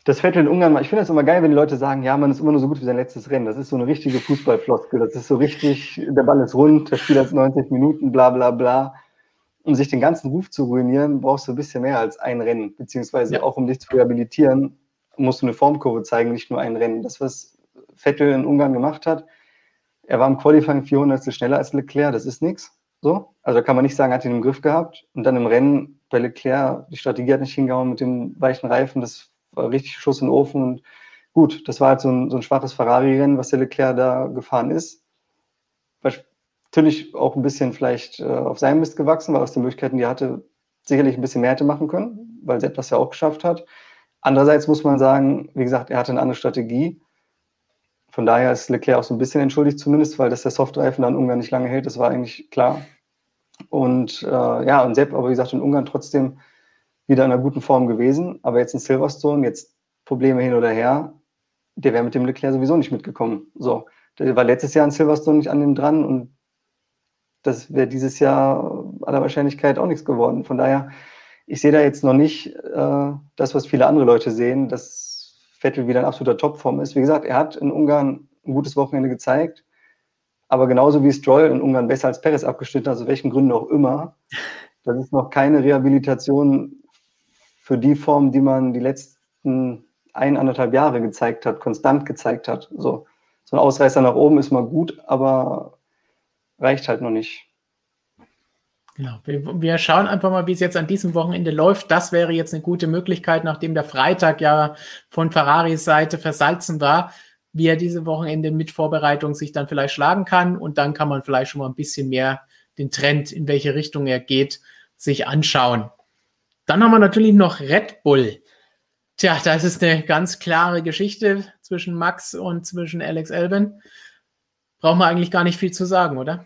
das Vettel in Ungarn, ich finde es immer geil, wenn die Leute sagen, ja, man ist immer nur so gut wie sein letztes Rennen. Das ist so eine richtige Fußballfloskel. Das ist so richtig, der Ball ist rund, der Spiel hat 90 Minuten, bla bla bla. Um sich den ganzen Ruf zu ruinieren, brauchst du ein bisschen mehr als ein Rennen. Beziehungsweise ja. auch um dich zu rehabilitieren, musst du eine Formkurve zeigen, nicht nur ein Rennen. Das, was Vettel in Ungarn gemacht hat, er war im Qualifying 400 schneller als Leclerc, das ist nichts. So. Also kann man nicht sagen, hat ihn im Griff gehabt. Und dann im Rennen bei Leclerc, die Strategie hat nicht hingehauen mit dem weichen Reifen, das war richtig Schuss in den Ofen. Und gut, das war halt so ein, so ein schwaches Ferrari-Rennen, was der Leclerc da gefahren ist. Natürlich auch ein bisschen vielleicht äh, auf seinem Mist gewachsen, weil aus den Möglichkeiten, die er hatte, sicherlich ein bisschen mehr hätte machen können, weil Sepp das ja auch geschafft hat. Andererseits muss man sagen, wie gesagt, er hatte eine andere Strategie. Von daher ist Leclerc auch so ein bisschen entschuldigt zumindest, weil dass der Softreifen dann Ungarn nicht lange hält, das war eigentlich klar. Und äh, ja, und Sepp, aber wie gesagt, in Ungarn trotzdem wieder in einer guten Form gewesen. Aber jetzt in Silverstone, jetzt Probleme hin oder her, der wäre mit dem Leclerc sowieso nicht mitgekommen. So, der war letztes Jahr in Silverstone nicht an dem dran und das wäre dieses Jahr aller Wahrscheinlichkeit auch nichts geworden. Von daher, ich sehe da jetzt noch nicht äh, das, was viele andere Leute sehen, dass Vettel wieder in absoluter Topform ist. Wie gesagt, er hat in Ungarn ein gutes Wochenende gezeigt, aber genauso wie Stroll in Ungarn besser als Perez abgeschnitten aus welchen Gründen auch immer, das ist noch keine Rehabilitation für die Form, die man die letzten ein, anderthalb Jahre gezeigt hat, konstant gezeigt hat. So, so ein Ausreißer nach oben ist mal gut, aber reicht halt noch nicht. Genau. Wir, wir, schauen einfach mal, wie es jetzt an diesem Wochenende läuft. Das wäre jetzt eine gute Möglichkeit, nachdem der Freitag ja von Ferraris Seite versalzen war, wie er diese Wochenende mit Vorbereitung sich dann vielleicht schlagen kann. Und dann kann man vielleicht schon mal ein bisschen mehr den Trend, in welche Richtung er geht, sich anschauen. Dann haben wir natürlich noch Red Bull. Tja, das ist eine ganz klare Geschichte zwischen Max und zwischen Alex Albon. Brauchen wir eigentlich gar nicht viel zu sagen, oder?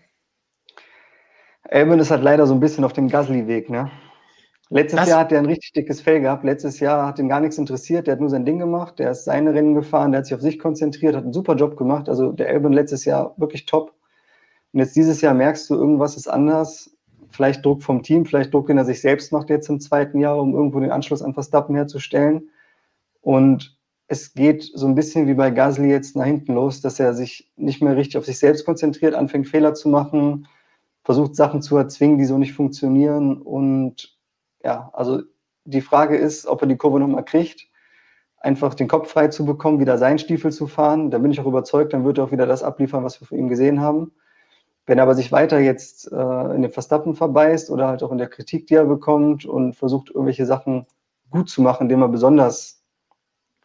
Albon ist halt leider so ein bisschen auf dem Gasly-Weg, ne? Letztes das Jahr hat er ein richtig dickes Fell gehabt. Letztes Jahr hat ihn gar nichts interessiert. Der hat nur sein Ding gemacht. Der ist seine Rennen gefahren. Der hat sich auf sich konzentriert, hat einen super Job gemacht. Also der Albon letztes Jahr wirklich top. Und jetzt dieses Jahr merkst du, irgendwas ist anders. Vielleicht Druck vom Team, vielleicht Druck, den er sich selbst macht jetzt im zweiten Jahr, um irgendwo den Anschluss an Verstappen herzustellen. Und es geht so ein bisschen wie bei Gasly jetzt nach hinten los, dass er sich nicht mehr richtig auf sich selbst konzentriert, anfängt Fehler zu machen, versucht Sachen zu erzwingen, die so nicht funktionieren. Und ja, also die Frage ist, ob er die Kurve nochmal kriegt, einfach den Kopf frei zu bekommen, wieder seinen Stiefel zu fahren. Da bin ich auch überzeugt, dann wird er auch wieder das abliefern, was wir von ihm gesehen haben. Wenn er aber sich weiter jetzt äh, in den Verstappen verbeißt oder halt auch in der Kritik, die er bekommt und versucht, irgendwelche Sachen gut zu machen, indem er besonders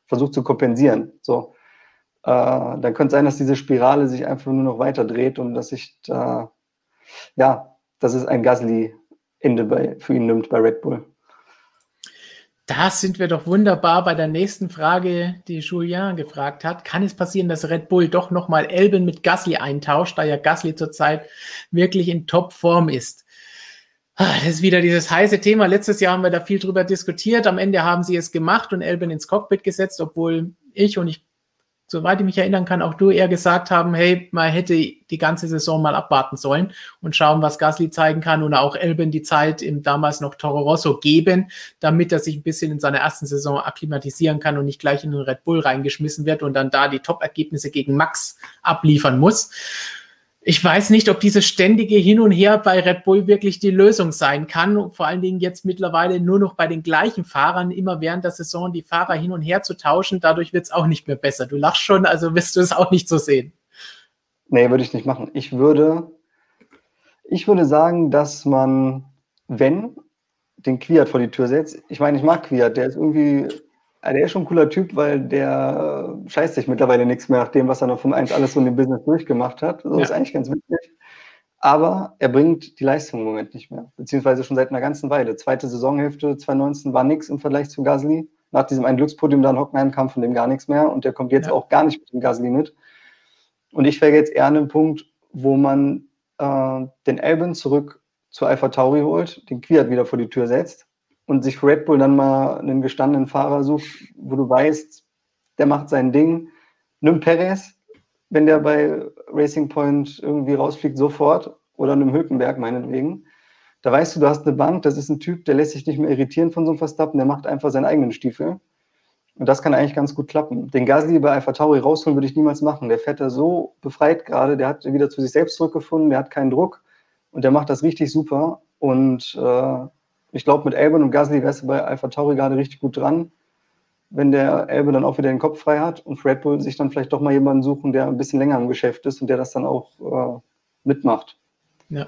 versucht zu kompensieren, so, äh, dann könnte es sein, dass diese Spirale sich einfach nur noch weiter dreht und dass sich da, ja, dass es ein Gasly-Ende für ihn nimmt bei Red Bull. Da sind wir doch wunderbar bei der nächsten Frage, die Julien gefragt hat. Kann es passieren, dass Red Bull doch nochmal Elben mit Gasly eintauscht, da ja Gasly zurzeit wirklich in Topform ist? Ah, das ist wieder dieses heiße Thema. Letztes Jahr haben wir da viel drüber diskutiert. Am Ende haben sie es gemacht und Elben ins Cockpit gesetzt, obwohl ich und ich soweit ich mich erinnern kann, auch du eher gesagt haben, hey, man hätte die ganze Saison mal abwarten sollen und schauen, was Gasly zeigen kann und auch Elben die Zeit im damals noch Toro Rosso geben, damit er sich ein bisschen in seiner ersten Saison akklimatisieren kann und nicht gleich in den Red Bull reingeschmissen wird und dann da die Top-Ergebnisse gegen Max abliefern muss ich weiß nicht, ob dieses ständige Hin und Her bei Red Bull wirklich die Lösung sein kann. Vor allen Dingen jetzt mittlerweile nur noch bei den gleichen Fahrern immer während der Saison die Fahrer hin und her zu tauschen. Dadurch wird es auch nicht mehr besser. Du lachst schon, also wirst du es auch nicht so sehen. Nee, würde ich nicht machen. Ich würde, ich würde sagen, dass man, wenn, den Quiert vor die Tür setzt. Ich meine, ich mag Quiert, der ist irgendwie der ist schon ein cooler Typ, weil der äh, scheißt sich mittlerweile nichts mehr nach dem, was er noch vom 1 alles so in dem Business durchgemacht hat. So ja. ist eigentlich ganz wichtig. Aber er bringt die Leistung im Moment nicht mehr, beziehungsweise schon seit einer ganzen Weile. Zweite Saisonhälfte 2019 war nichts im Vergleich zu Gasly. Nach diesem einen Glückspodium da in Hockenheim kam von dem gar nichts mehr und der kommt jetzt ja. auch gar nicht mit dem Gasly mit. Und ich wäre jetzt eher an einem Punkt, wo man äh, den Albon zurück zu Alpha Tauri holt, den Quiert wieder vor die Tür setzt und sich für Red Bull dann mal einen gestandenen Fahrer sucht, wo du weißt, der macht sein Ding. Nimm Perez, wenn der bei Racing Point irgendwie rausfliegt, sofort. Oder nimm Hülkenberg meinetwegen. Da weißt du, du hast eine Bank, das ist ein Typ, der lässt sich nicht mehr irritieren von so einem Verstappen, der macht einfach seinen eigenen Stiefel. Und das kann eigentlich ganz gut klappen. Den Gasly bei Alpha Tauri rausholen würde ich niemals machen. Der fährt da so befreit gerade, der hat wieder zu sich selbst zurückgefunden, der hat keinen Druck und der macht das richtig super. Und äh, ich glaube, mit Albon und Gasly wärst du bei Alpha Tauri gerade richtig gut dran, wenn der Elbe dann auch wieder den Kopf frei hat und Red Bull sich dann vielleicht doch mal jemanden suchen, der ein bisschen länger im Geschäft ist und der das dann auch äh, mitmacht. Ja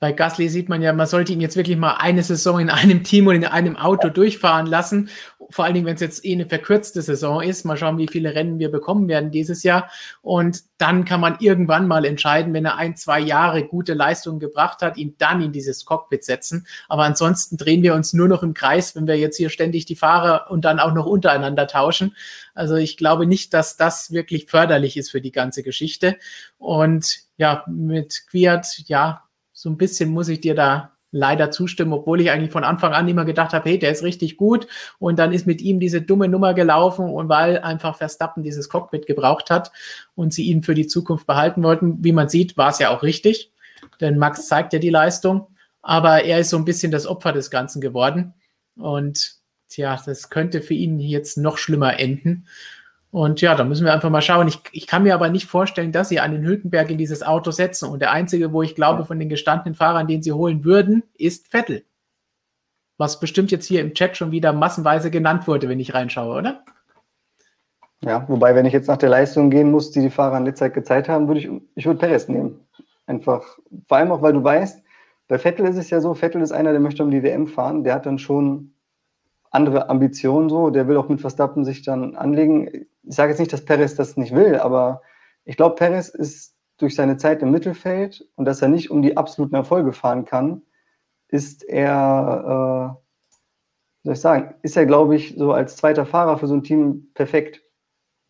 bei Gasly sieht man ja, man sollte ihn jetzt wirklich mal eine Saison in einem Team und in einem Auto durchfahren lassen. Vor allen Dingen, wenn es jetzt eh eine verkürzte Saison ist. Mal schauen, wie viele Rennen wir bekommen werden dieses Jahr. Und dann kann man irgendwann mal entscheiden, wenn er ein, zwei Jahre gute Leistungen gebracht hat, ihn dann in dieses Cockpit setzen. Aber ansonsten drehen wir uns nur noch im Kreis, wenn wir jetzt hier ständig die Fahrer und dann auch noch untereinander tauschen. Also ich glaube nicht, dass das wirklich förderlich ist für die ganze Geschichte. Und ja, mit Quiert, ja, so ein bisschen muss ich dir da leider zustimmen, obwohl ich eigentlich von Anfang an immer gedacht habe, hey, der ist richtig gut. Und dann ist mit ihm diese dumme Nummer gelaufen und weil einfach Verstappen dieses Cockpit gebraucht hat und sie ihn für die Zukunft behalten wollten, wie man sieht, war es ja auch richtig, denn Max zeigt ja die Leistung, aber er ist so ein bisschen das Opfer des Ganzen geworden. Und tja, das könnte für ihn jetzt noch schlimmer enden. Und ja, da müssen wir einfach mal schauen. Ich, ich kann mir aber nicht vorstellen, dass sie einen Hülkenberg in dieses Auto setzen. Und der einzige, wo ich glaube, von den gestandenen Fahrern, den sie holen würden, ist Vettel. Was bestimmt jetzt hier im Chat schon wieder massenweise genannt wurde, wenn ich reinschaue, oder? Ja, wobei, wenn ich jetzt nach der Leistung gehen muss, die die Fahrer in letzter Zeit gezeigt haben, würde ich, ich würde Perez nehmen. Einfach, vor allem auch, weil du weißt, bei Vettel ist es ja so, Vettel ist einer, der möchte um die WM fahren, der hat dann schon andere Ambitionen so, der will auch mit Verstappen sich dann anlegen ich sage jetzt nicht, dass Perez das nicht will, aber ich glaube, Perez ist durch seine Zeit im Mittelfeld und dass er nicht um die absoluten Erfolge fahren kann, ist er, soll ich sagen, ist er, glaube ich, so als zweiter Fahrer für so ein Team perfekt.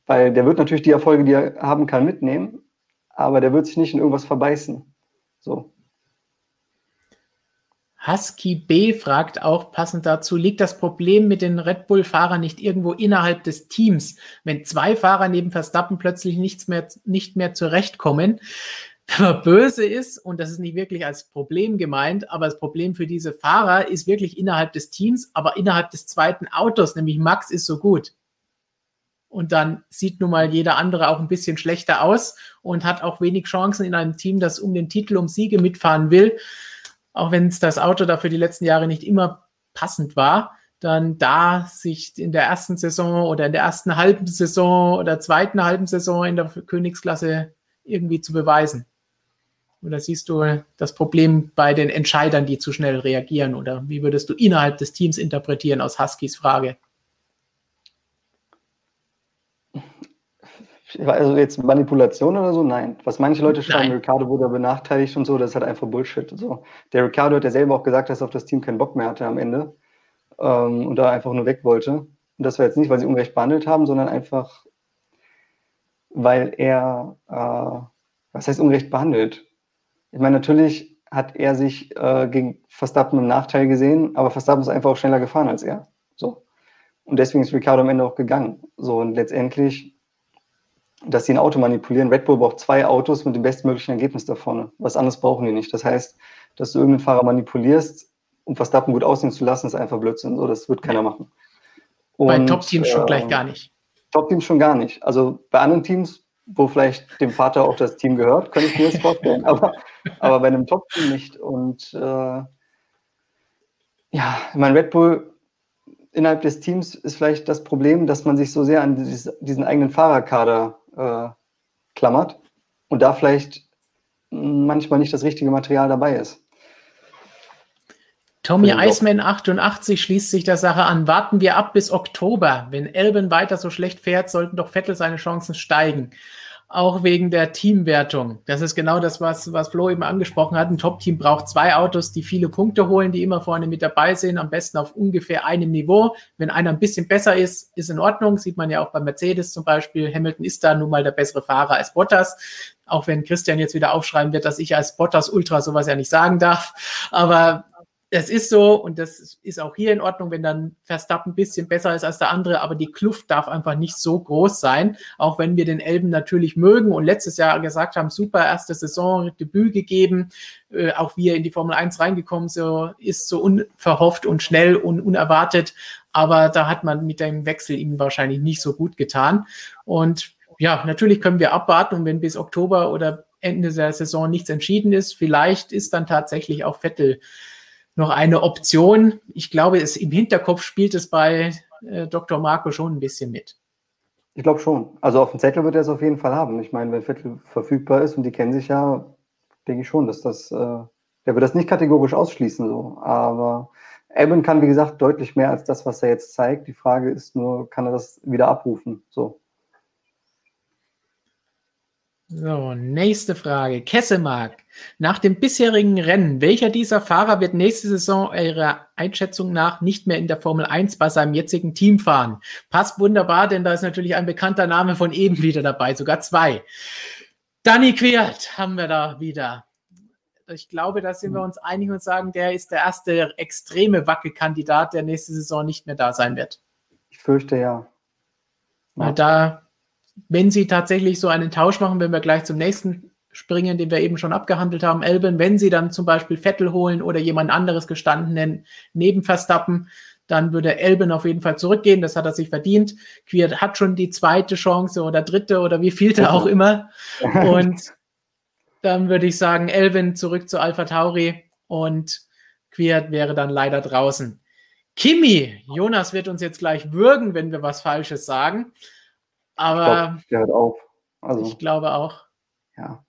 Weil der wird natürlich die Erfolge, die er haben kann, mitnehmen, aber der wird sich nicht in irgendwas verbeißen. So. Husky B fragt auch passend dazu, liegt das Problem mit den Red Bull-Fahrern nicht irgendwo innerhalb des Teams, wenn zwei Fahrer neben Verstappen plötzlich nichts mehr, nicht mehr zurechtkommen? Wenn man böse ist, und das ist nicht wirklich als Problem gemeint, aber das Problem für diese Fahrer ist wirklich innerhalb des Teams, aber innerhalb des zweiten Autos, nämlich Max ist so gut. Und dann sieht nun mal jeder andere auch ein bisschen schlechter aus und hat auch wenig Chancen in einem Team, das um den Titel, um Siege mitfahren will auch wenn es das Auto da für die letzten Jahre nicht immer passend war, dann da sich in der ersten Saison oder in der ersten halben Saison oder zweiten halben Saison in der Königsklasse irgendwie zu beweisen. Oder siehst du das Problem bei den Entscheidern, die zu schnell reagieren? Oder wie würdest du innerhalb des Teams interpretieren aus Huskys Frage? Also jetzt Manipulation oder so, nein. Was manche Leute schreiben, nein. Ricardo wurde benachteiligt und so, das ist halt einfach Bullshit. So. Der Ricardo hat ja selber auch gesagt, dass er auf das Team keinen Bock mehr hatte am Ende ähm, und da einfach nur weg wollte. Und das war jetzt nicht, weil sie ungerecht behandelt haben, sondern einfach, weil er, äh, was heißt ungerecht behandelt? Ich meine, natürlich hat er sich äh, gegen Verstappen im Nachteil gesehen, aber Verstappen ist einfach auch schneller gefahren als er. So. Und deswegen ist Ricardo am Ende auch gegangen. So, und letztendlich dass sie ein Auto manipulieren. Red Bull braucht zwei Autos mit dem bestmöglichen Ergebnis da vorne. Was anderes brauchen die nicht. Das heißt, dass du irgendeinen Fahrer manipulierst, um Verstappen gut aussehen zu lassen, ist einfach Blödsinn. So, das wird keiner machen. Und, bei Top-Teams schon äh, gleich gar nicht. Top-Teams schon gar nicht. Also bei anderen Teams, wo vielleicht dem Vater auch das Team gehört, könnte ich mir das vorstellen. aber, aber bei einem Top-Team nicht. Und äh, ja, mein Red Bull innerhalb des Teams ist vielleicht das Problem, dass man sich so sehr an dieses, diesen eigenen Fahrerkader äh, klammert und da vielleicht manchmal nicht das richtige Material dabei ist. Tommy Eisman 88 schließt sich der Sache an. Warten wir ab bis Oktober. Wenn Elben weiter so schlecht fährt, sollten doch Vettel seine Chancen steigen auch wegen der Teamwertung. Das ist genau das, was, was Flo eben angesprochen hat. Ein Top-Team braucht zwei Autos, die viele Punkte holen, die immer vorne mit dabei sind, am besten auf ungefähr einem Niveau. Wenn einer ein bisschen besser ist, ist in Ordnung. Sieht man ja auch bei Mercedes zum Beispiel. Hamilton ist da nun mal der bessere Fahrer als Bottas. Auch wenn Christian jetzt wieder aufschreiben wird, dass ich als Bottas Ultra sowas ja nicht sagen darf. Aber das ist so und das ist auch hier in Ordnung, wenn dann Verstappen ein bisschen besser ist als der andere, aber die Kluft darf einfach nicht so groß sein, auch wenn wir den Elben natürlich mögen und letztes Jahr gesagt haben, super erste Saison, Debüt gegeben, äh, auch wie er in die Formel 1 reingekommen so, ist, so unverhofft und schnell und unerwartet, aber da hat man mit dem Wechsel ihm wahrscheinlich nicht so gut getan und ja, natürlich können wir abwarten und wenn bis Oktober oder Ende der Saison nichts entschieden ist, vielleicht ist dann tatsächlich auch Vettel noch eine Option. Ich glaube, es, im Hinterkopf spielt es bei äh, Dr. Marco schon ein bisschen mit. Ich glaube schon. Also auf dem Zettel wird er es auf jeden Fall haben. Ich meine, wenn Vettel verfügbar ist und die kennen sich ja, denke ich schon, dass das, äh, der wird das nicht kategorisch ausschließen so. Aber Albon kann, wie gesagt, deutlich mehr als das, was er jetzt zeigt. Die Frage ist nur, kann er das wieder abrufen? So. So, nächste Frage. Kessemark. Nach dem bisherigen Rennen, welcher dieser Fahrer wird nächste Saison eurer Einschätzung nach nicht mehr in der Formel 1 bei seinem jetzigen Team fahren? Passt wunderbar, denn da ist natürlich ein bekannter Name von eben wieder dabei, sogar zwei. Danny Quert haben wir da wieder. Ich glaube, da sind wir uns einig und sagen, der ist der erste extreme Wackelkandidat, der nächste Saison nicht mehr da sein wird. Ich fürchte ja. Weil da wenn sie tatsächlich so einen Tausch machen, wenn wir gleich zum nächsten springen, den wir eben schon abgehandelt haben, Elben, wenn sie dann zum Beispiel Vettel holen oder jemand anderes gestandenen neben Verstappen, dann würde Elben auf jeden Fall zurückgehen. Das hat er sich verdient. Quiert hat schon die zweite Chance oder dritte oder wie vielte auch immer. Und dann würde ich sagen, Elben zurück zu Alpha Tauri und Quiert wäre dann leider draußen. Kimi, Jonas wird uns jetzt gleich würgen, wenn wir was Falsches sagen. Aber ich, glaub, auf. Also, ich glaube auch. Ja.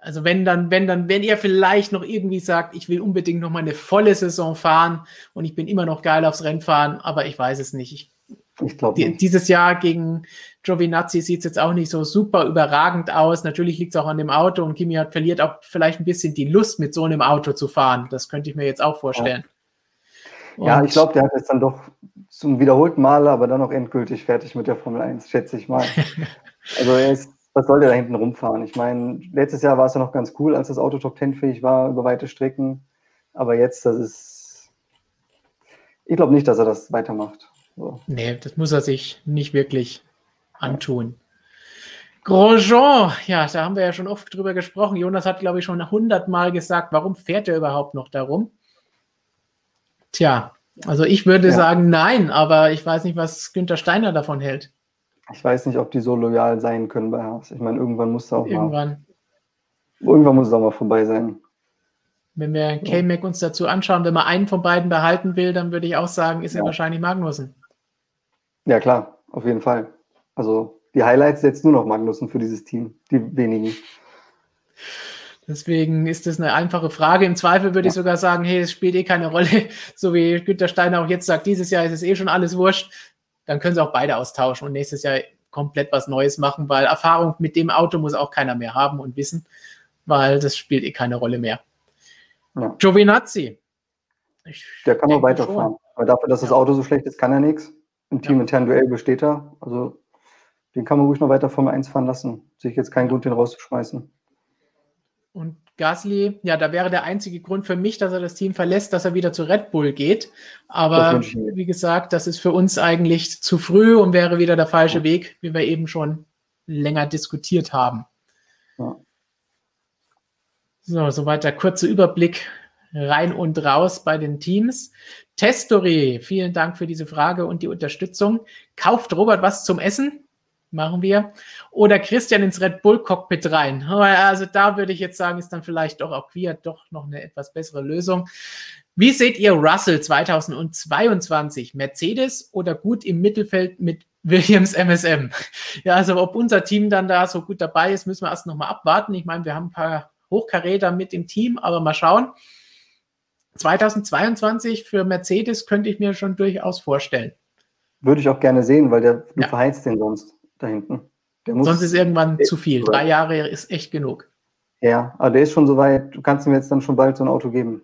Also wenn dann, wenn dann, wenn ihr vielleicht noch irgendwie sagt, ich will unbedingt noch mal eine volle Saison fahren und ich bin immer noch geil aufs Rennfahren, aber ich weiß es nicht. Ich, ich glaube die, Dieses Jahr gegen Giovinazzi sieht es jetzt auch nicht so super überragend aus. Natürlich liegt es auch an dem Auto und Kimi hat verliert auch vielleicht ein bisschen die Lust, mit so einem Auto zu fahren. Das könnte ich mir jetzt auch vorstellen. Und ja, ich glaube, der hat jetzt dann doch zum wiederholten Mal, aber dann noch endgültig fertig mit der Formel 1, schätze ich mal. also er ist, was soll der da hinten rumfahren? Ich meine, letztes Jahr war es ja noch ganz cool, als das Auto Top 10 fähig war über weite Strecken. Aber jetzt, das ist. Ich glaube nicht, dass er das weitermacht. So. Nee, das muss er sich nicht wirklich antun. Grosjean, ja, da haben wir ja schon oft drüber gesprochen. Jonas hat, glaube ich, schon hundertmal gesagt, warum fährt er überhaupt noch darum? Tja, also ich würde ja. sagen nein, aber ich weiß nicht, was Günther Steiner davon hält. Ich weiß nicht, ob die so loyal sein können bei Haas. Ich meine, irgendwann muss es auch irgendwann. mal. Irgendwann muss es auch mal vorbei sein. Wenn wir K-Mac uns dazu anschauen, wenn man einen von beiden behalten will, dann würde ich auch sagen, ist ja. er wahrscheinlich Magnussen. Ja, klar, auf jeden Fall. Also die Highlights jetzt nur noch Magnussen für dieses Team, die wenigen. Deswegen ist das eine einfache Frage. Im Zweifel würde ja. ich sogar sagen, hey, es spielt eh keine Rolle, so wie Günter Steiner auch jetzt sagt, dieses Jahr ist es eh schon alles wurscht. Dann können sie auch beide austauschen und nächstes Jahr komplett was Neues machen, weil Erfahrung mit dem Auto muss auch keiner mehr haben und wissen, weil das spielt eh keine Rolle mehr. Ja. Giovinazzi. Der kann auch weiterfahren. Aber dafür, dass das Auto so schlecht ist, kann er nichts. Im Team intern Duell besteht er. Also den kann man ruhig noch weiter Formel 1 fahren lassen. Sehe ich jetzt keinen Grund, den rauszuschmeißen. Und Gasly, ja, da wäre der einzige Grund für mich, dass er das Team verlässt, dass er wieder zu Red Bull geht. Aber wie gesagt, das ist für uns eigentlich zu früh und wäre wieder der falsche ja. Weg, wie wir eben schon länger diskutiert haben. Ja. So, soweit der kurze Überblick rein und raus bei den Teams. Testory, vielen Dank für diese Frage und die Unterstützung. Kauft Robert was zum Essen? Machen wir. Oder Christian ins Red Bull Cockpit rein. Also da würde ich jetzt sagen, ist dann vielleicht doch auch Quiet doch noch eine etwas bessere Lösung. Wie seht ihr Russell 2022? Mercedes oder gut im Mittelfeld mit Williams MSM? Ja, also ob unser Team dann da so gut dabei ist, müssen wir erst nochmal abwarten. Ich meine, wir haben ein paar Hochkaräter mit im Team, aber mal schauen. 2022 für Mercedes könnte ich mir schon durchaus vorstellen. Würde ich auch gerne sehen, weil der, du ja. verheizt den sonst da hinten. Sonst ist irgendwann zu viel. Drei Jahre ist echt genug. Ja, aber der ist schon so weit, du kannst ihm jetzt dann schon bald so ein Auto geben.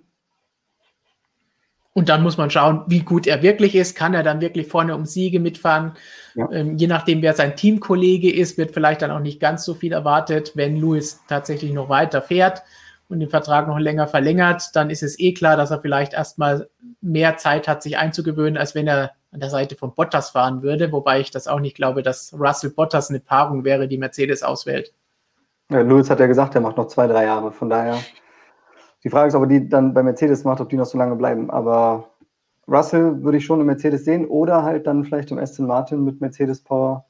Und dann muss man schauen, wie gut er wirklich ist. Kann er dann wirklich vorne um Siege mitfahren? Ja. Ähm, je nachdem, wer sein Teamkollege ist, wird vielleicht dann auch nicht ganz so viel erwartet. Wenn Lewis tatsächlich noch weiter fährt und den Vertrag noch länger verlängert, dann ist es eh klar, dass er vielleicht erstmal mehr Zeit hat, sich einzugewöhnen, als wenn er an der Seite von Bottas fahren würde, wobei ich das auch nicht glaube, dass Russell Bottas eine Paarung wäre, die Mercedes auswählt. Ja, Lewis hat ja gesagt, er macht noch zwei, drei Jahre, von daher. Die Frage ist, ob er die dann bei Mercedes macht, ob die noch so lange bleiben. Aber Russell würde ich schon im Mercedes sehen oder halt dann vielleicht im Aston Martin mit Mercedes Power.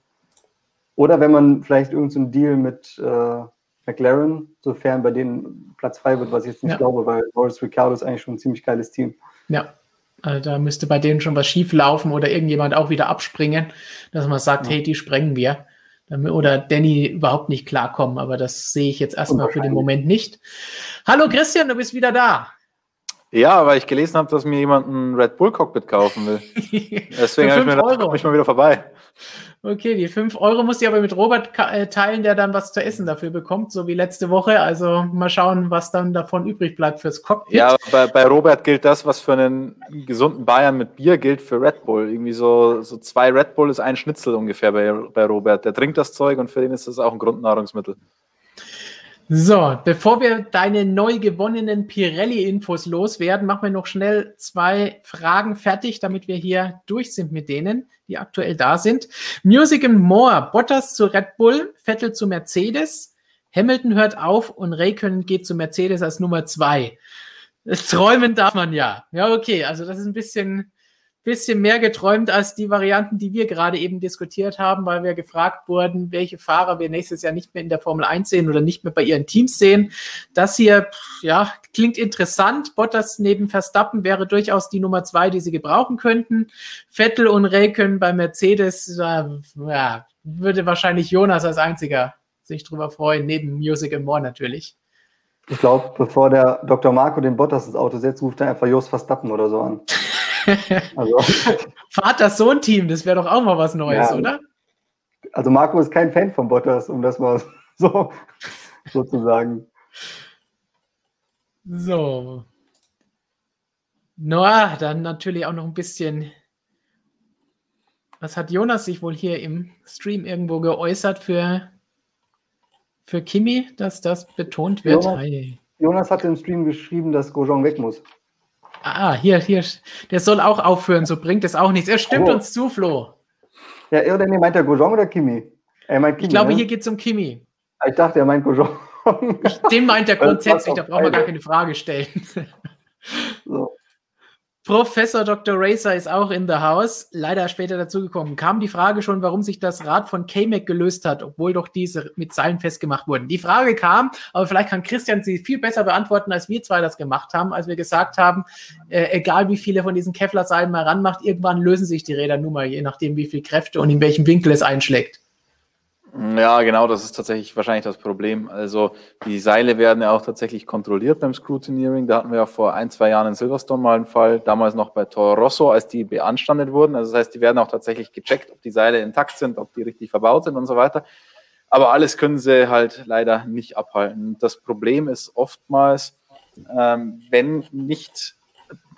Oder wenn man vielleicht irgendeinen so Deal mit äh, McLaren, sofern bei denen Platz frei wird, was ich jetzt nicht ja. glaube, weil Boris Ricciardo ist eigentlich schon ein ziemlich geiles Team. Ja, also da müsste bei denen schon was schief laufen oder irgendjemand auch wieder abspringen, dass man sagt, ja. hey, die sprengen wir. Oder Danny überhaupt nicht klarkommen, aber das sehe ich jetzt erstmal für den Moment nicht. Hallo Christian, du bist wieder da. Ja, weil ich gelesen habe, dass mir jemand ein Red Bull Cockpit kaufen will. Deswegen habe ich mir gedacht, komme ich mal wieder vorbei. Okay, die 5 Euro muss ich aber mit Robert äh, teilen, der dann was zu essen dafür bekommt, so wie letzte Woche. Also mal schauen, was dann davon übrig bleibt fürs Cockpit. Ja, bei, bei Robert gilt das, was für einen gesunden Bayern mit Bier gilt für Red Bull. Irgendwie so, so zwei Red Bull ist ein Schnitzel ungefähr bei, bei Robert. Der trinkt das Zeug und für den ist das auch ein Grundnahrungsmittel. So, bevor wir deine neu gewonnenen Pirelli-Infos loswerden, machen wir noch schnell zwei Fragen fertig, damit wir hier durch sind mit denen, die aktuell da sind. Music and More, Bottas zu Red Bull, Vettel zu Mercedes, Hamilton hört auf und Raikkonen geht zu Mercedes als Nummer zwei. Träumen darf man ja. Ja, okay, also das ist ein bisschen bisschen mehr geträumt als die Varianten, die wir gerade eben diskutiert haben, weil wir gefragt wurden, welche Fahrer wir nächstes Jahr nicht mehr in der Formel 1 sehen oder nicht mehr bei ihren Teams sehen. Das hier, ja, klingt interessant. Bottas neben Verstappen wäre durchaus die Nummer zwei, die sie gebrauchen könnten. Vettel und Räikkönen bei Mercedes, äh, ja, würde wahrscheinlich Jonas als einziger sich drüber freuen, neben Music and More natürlich. Ich glaube, bevor der Dr. Marco den Bottas ins Auto setzt, ruft er einfach Jos Verstappen oder so an. Also. Vater-Sohn-Team, das wäre doch auch mal was Neues, ja. oder? Also Marco ist kein Fan von Bottas, um das mal so sozusagen. So. Na, dann natürlich auch noch ein bisschen. Was hat Jonas sich wohl hier im Stream irgendwo geäußert für, für Kimi, dass das betont wird? Jonas, Jonas hat im Stream geschrieben, dass Grosjean weg muss. Ah, hier, hier. Der soll auch aufhören, so bringt es auch nichts. Er stimmt oh. uns zu, Flo. Ja, oder nee, meint er Grosjean oder Kimi? Er meint Kimi ich glaube, ne? hier geht es um Kimi. Ah, ich dachte, er meint Grosjean. Den meint er grundsätzlich, da brauchen wir gar keine Frage stellen. So. Professor Dr. Racer ist auch in the house, leider später dazugekommen. Kam die Frage schon, warum sich das Rad von K-Mac gelöst hat, obwohl doch diese mit Seilen festgemacht wurden. Die Frage kam, aber vielleicht kann Christian sie viel besser beantworten, als wir zwei das gemacht haben, als wir gesagt haben, äh, egal wie viele von diesen Kevlar-Seilen man ranmacht, irgendwann lösen sich die Räder nun mal, je nachdem, wie viel Kräfte und in welchem Winkel es einschlägt. Ja, genau, das ist tatsächlich wahrscheinlich das Problem. Also die Seile werden ja auch tatsächlich kontrolliert beim Scrutineering. Da hatten wir ja vor ein, zwei Jahren in Silverstone mal einen Fall, damals noch bei Toro Rosso, als die beanstandet wurden. Also das heißt, die werden auch tatsächlich gecheckt, ob die Seile intakt sind, ob die richtig verbaut sind und so weiter. Aber alles können sie halt leider nicht abhalten. Das Problem ist oftmals, ähm, wenn nicht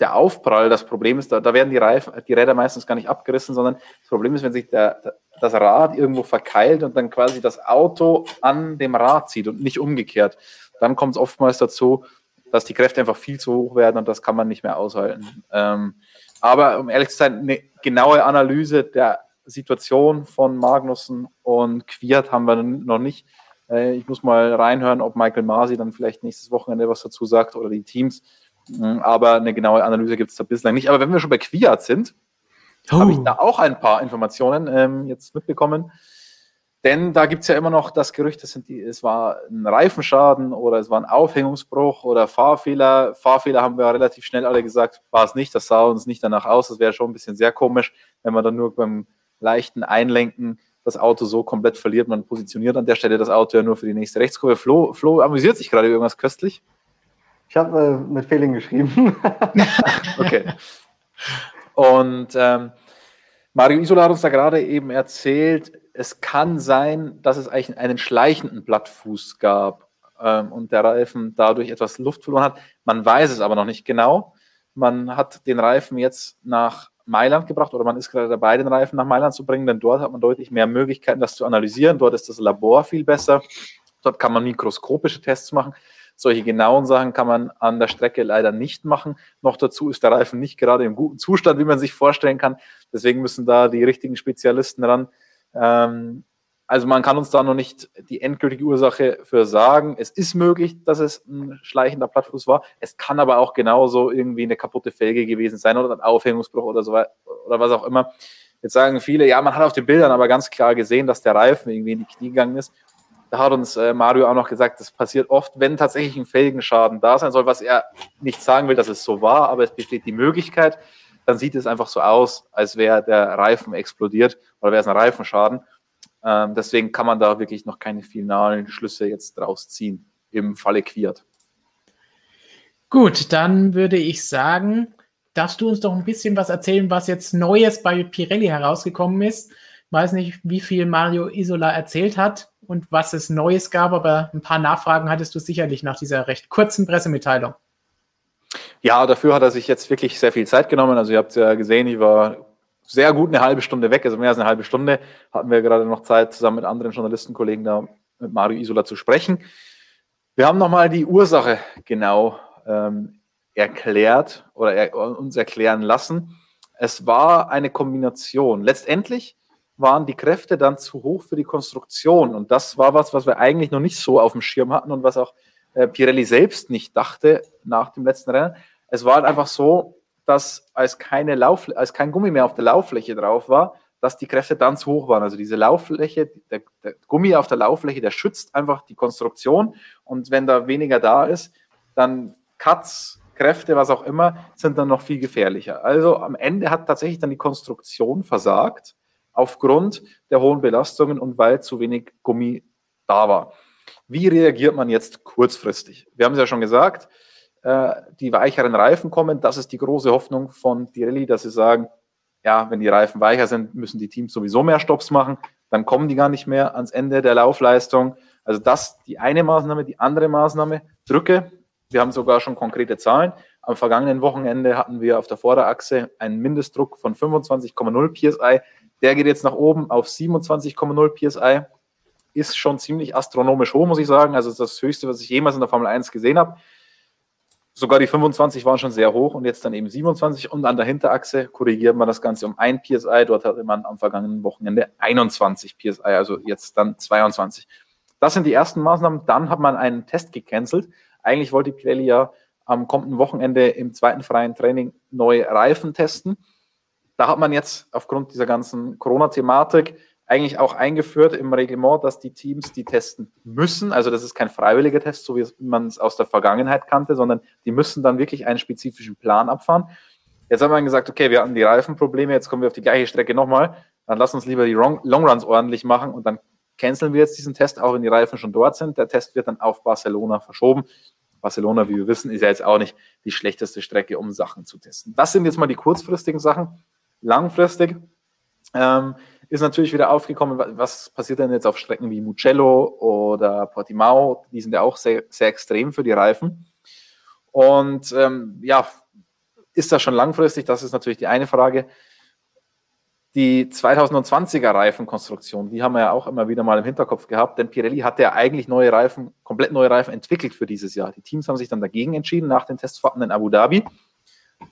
der Aufprall das Problem ist, da, da werden die, Reifen, die Räder meistens gar nicht abgerissen, sondern das Problem ist, wenn sich der, das Rad irgendwo verkeilt und dann quasi das Auto an dem Rad zieht und nicht umgekehrt, dann kommt es oftmals dazu, dass die Kräfte einfach viel zu hoch werden und das kann man nicht mehr aushalten. Ähm, aber um ehrlich zu sein, eine genaue Analyse der Situation von Magnussen und Quiert haben wir noch nicht. Äh, ich muss mal reinhören, ob Michael Masi dann vielleicht nächstes Wochenende was dazu sagt oder die Teams. Mhm, aber eine genaue Analyse gibt es da bislang nicht. Aber wenn wir schon bei Quiat sind, oh. habe ich da auch ein paar Informationen ähm, jetzt mitbekommen. Denn da gibt es ja immer noch das Gerücht, das die, es war ein Reifenschaden oder es war ein Aufhängungsbruch oder Fahrfehler. Fahrfehler haben wir relativ schnell alle gesagt, war es nicht. Das sah uns nicht danach aus. Das wäre schon ein bisschen sehr komisch, wenn man dann nur beim leichten Einlenken das Auto so komplett verliert. Man positioniert an der Stelle das Auto ja nur für die nächste Rechtskurve. Flo, Flo amüsiert sich gerade irgendwas köstlich. Ich habe äh, mit Fehling geschrieben. okay. Und ähm, Mario Isola hat uns da gerade eben erzählt, es kann sein, dass es eigentlich einen schleichenden Blattfuß gab ähm, und der Reifen dadurch etwas Luft verloren hat. Man weiß es aber noch nicht genau. Man hat den Reifen jetzt nach Mailand gebracht oder man ist gerade dabei, den Reifen nach Mailand zu bringen, denn dort hat man deutlich mehr Möglichkeiten, das zu analysieren. Dort ist das Labor viel besser. Dort kann man mikroskopische Tests machen. Solche genauen Sachen kann man an der Strecke leider nicht machen. Noch dazu ist der Reifen nicht gerade im guten Zustand, wie man sich vorstellen kann. Deswegen müssen da die richtigen Spezialisten ran. Ähm, also man kann uns da noch nicht die endgültige Ursache für sagen. Es ist möglich, dass es ein schleichender Plattfuß war. Es kann aber auch genauso irgendwie eine kaputte Felge gewesen sein oder ein Aufhängungsbruch oder so oder was auch immer. Jetzt sagen viele, ja, man hat auf den Bildern aber ganz klar gesehen, dass der Reifen irgendwie in die Knie gegangen ist. Da hat uns äh, Mario auch noch gesagt, das passiert oft, wenn tatsächlich ein Felgenschaden da sein soll, was er nicht sagen will, dass es so war, aber es besteht die Möglichkeit, dann sieht es einfach so aus, als wäre der Reifen explodiert oder wäre es ein Reifenschaden. Ähm, deswegen kann man da wirklich noch keine finalen Schlüsse jetzt draus ziehen im Falle Quiert. Gut, dann würde ich sagen, darfst du uns doch ein bisschen was erzählen, was jetzt Neues bei Pirelli herausgekommen ist? Ich weiß nicht, wie viel Mario Isola erzählt hat und was es Neues gab, aber ein paar Nachfragen hattest du sicherlich nach dieser recht kurzen Pressemitteilung. Ja, dafür hat er sich jetzt wirklich sehr viel Zeit genommen. Also ihr habt es ja gesehen, ich war sehr gut eine halbe Stunde weg, also mehr als eine halbe Stunde hatten wir gerade noch Zeit, zusammen mit anderen Journalistenkollegen da mit Mario Isola zu sprechen. Wir haben nochmal die Ursache genau ähm, erklärt oder er, uns erklären lassen. Es war eine Kombination. Letztendlich waren die Kräfte dann zu hoch für die Konstruktion. Und das war was, was wir eigentlich noch nicht so auf dem Schirm hatten und was auch äh, Pirelli selbst nicht dachte nach dem letzten Rennen. Es war halt einfach so, dass als, keine Lauf, als kein Gummi mehr auf der Lauffläche drauf war, dass die Kräfte dann zu hoch waren. Also diese Lauffläche, der, der Gummi auf der Lauffläche, der schützt einfach die Konstruktion. Und wenn da weniger da ist, dann Cuts, Kräfte, was auch immer, sind dann noch viel gefährlicher. Also am Ende hat tatsächlich dann die Konstruktion versagt aufgrund der hohen Belastungen und weil zu wenig Gummi da war. Wie reagiert man jetzt kurzfristig? Wir haben es ja schon gesagt, äh, die weicheren Reifen kommen. Das ist die große Hoffnung von Pirelli, dass sie sagen, ja, wenn die Reifen weicher sind, müssen die Teams sowieso mehr Stops machen. Dann kommen die gar nicht mehr ans Ende der Laufleistung. Also das die eine Maßnahme, die andere Maßnahme, Drücke. Wir haben sogar schon konkrete Zahlen. Am vergangenen Wochenende hatten wir auf der Vorderachse einen Mindestdruck von 25,0 PSI. Der geht jetzt nach oben auf 27,0 PSI. Ist schon ziemlich astronomisch hoch, muss ich sagen. Also das höchste, was ich jemals in der Formel 1 gesehen habe. Sogar die 25 waren schon sehr hoch und jetzt dann eben 27. Und an der Hinterachse korrigiert man das Ganze um 1 PSI. Dort hatte man am vergangenen Wochenende 21 PSI, also jetzt dann 22. Das sind die ersten Maßnahmen. Dann hat man einen Test gecancelt. Eigentlich wollte Pirelli ja am kommenden Wochenende im zweiten freien Training neue Reifen testen. Da hat man jetzt aufgrund dieser ganzen Corona-Thematik eigentlich auch eingeführt im Reglement, dass die Teams die testen müssen. Also das ist kein freiwilliger Test, so wie man es aus der Vergangenheit kannte, sondern die müssen dann wirklich einen spezifischen Plan abfahren. Jetzt haben wir gesagt, okay, wir hatten die Reifenprobleme, jetzt kommen wir auf die gleiche Strecke nochmal. Dann lass uns lieber die Longruns ordentlich machen und dann canceln wir jetzt diesen Test, auch wenn die Reifen schon dort sind. Der Test wird dann auf Barcelona verschoben. Barcelona, wie wir wissen, ist ja jetzt auch nicht die schlechteste Strecke, um Sachen zu testen. Das sind jetzt mal die kurzfristigen Sachen. Langfristig ähm, ist natürlich wieder aufgekommen, was passiert denn jetzt auf Strecken wie Mugello oder Portimao? Die sind ja auch sehr, sehr extrem für die Reifen. Und ähm, ja, ist das schon langfristig? Das ist natürlich die eine Frage. Die 2020er Reifenkonstruktion, die haben wir ja auch immer wieder mal im Hinterkopf gehabt, denn Pirelli hatte ja eigentlich neue Reifen, komplett neue Reifen entwickelt für dieses Jahr. Die Teams haben sich dann dagegen entschieden nach den Testfahrten in Abu Dhabi.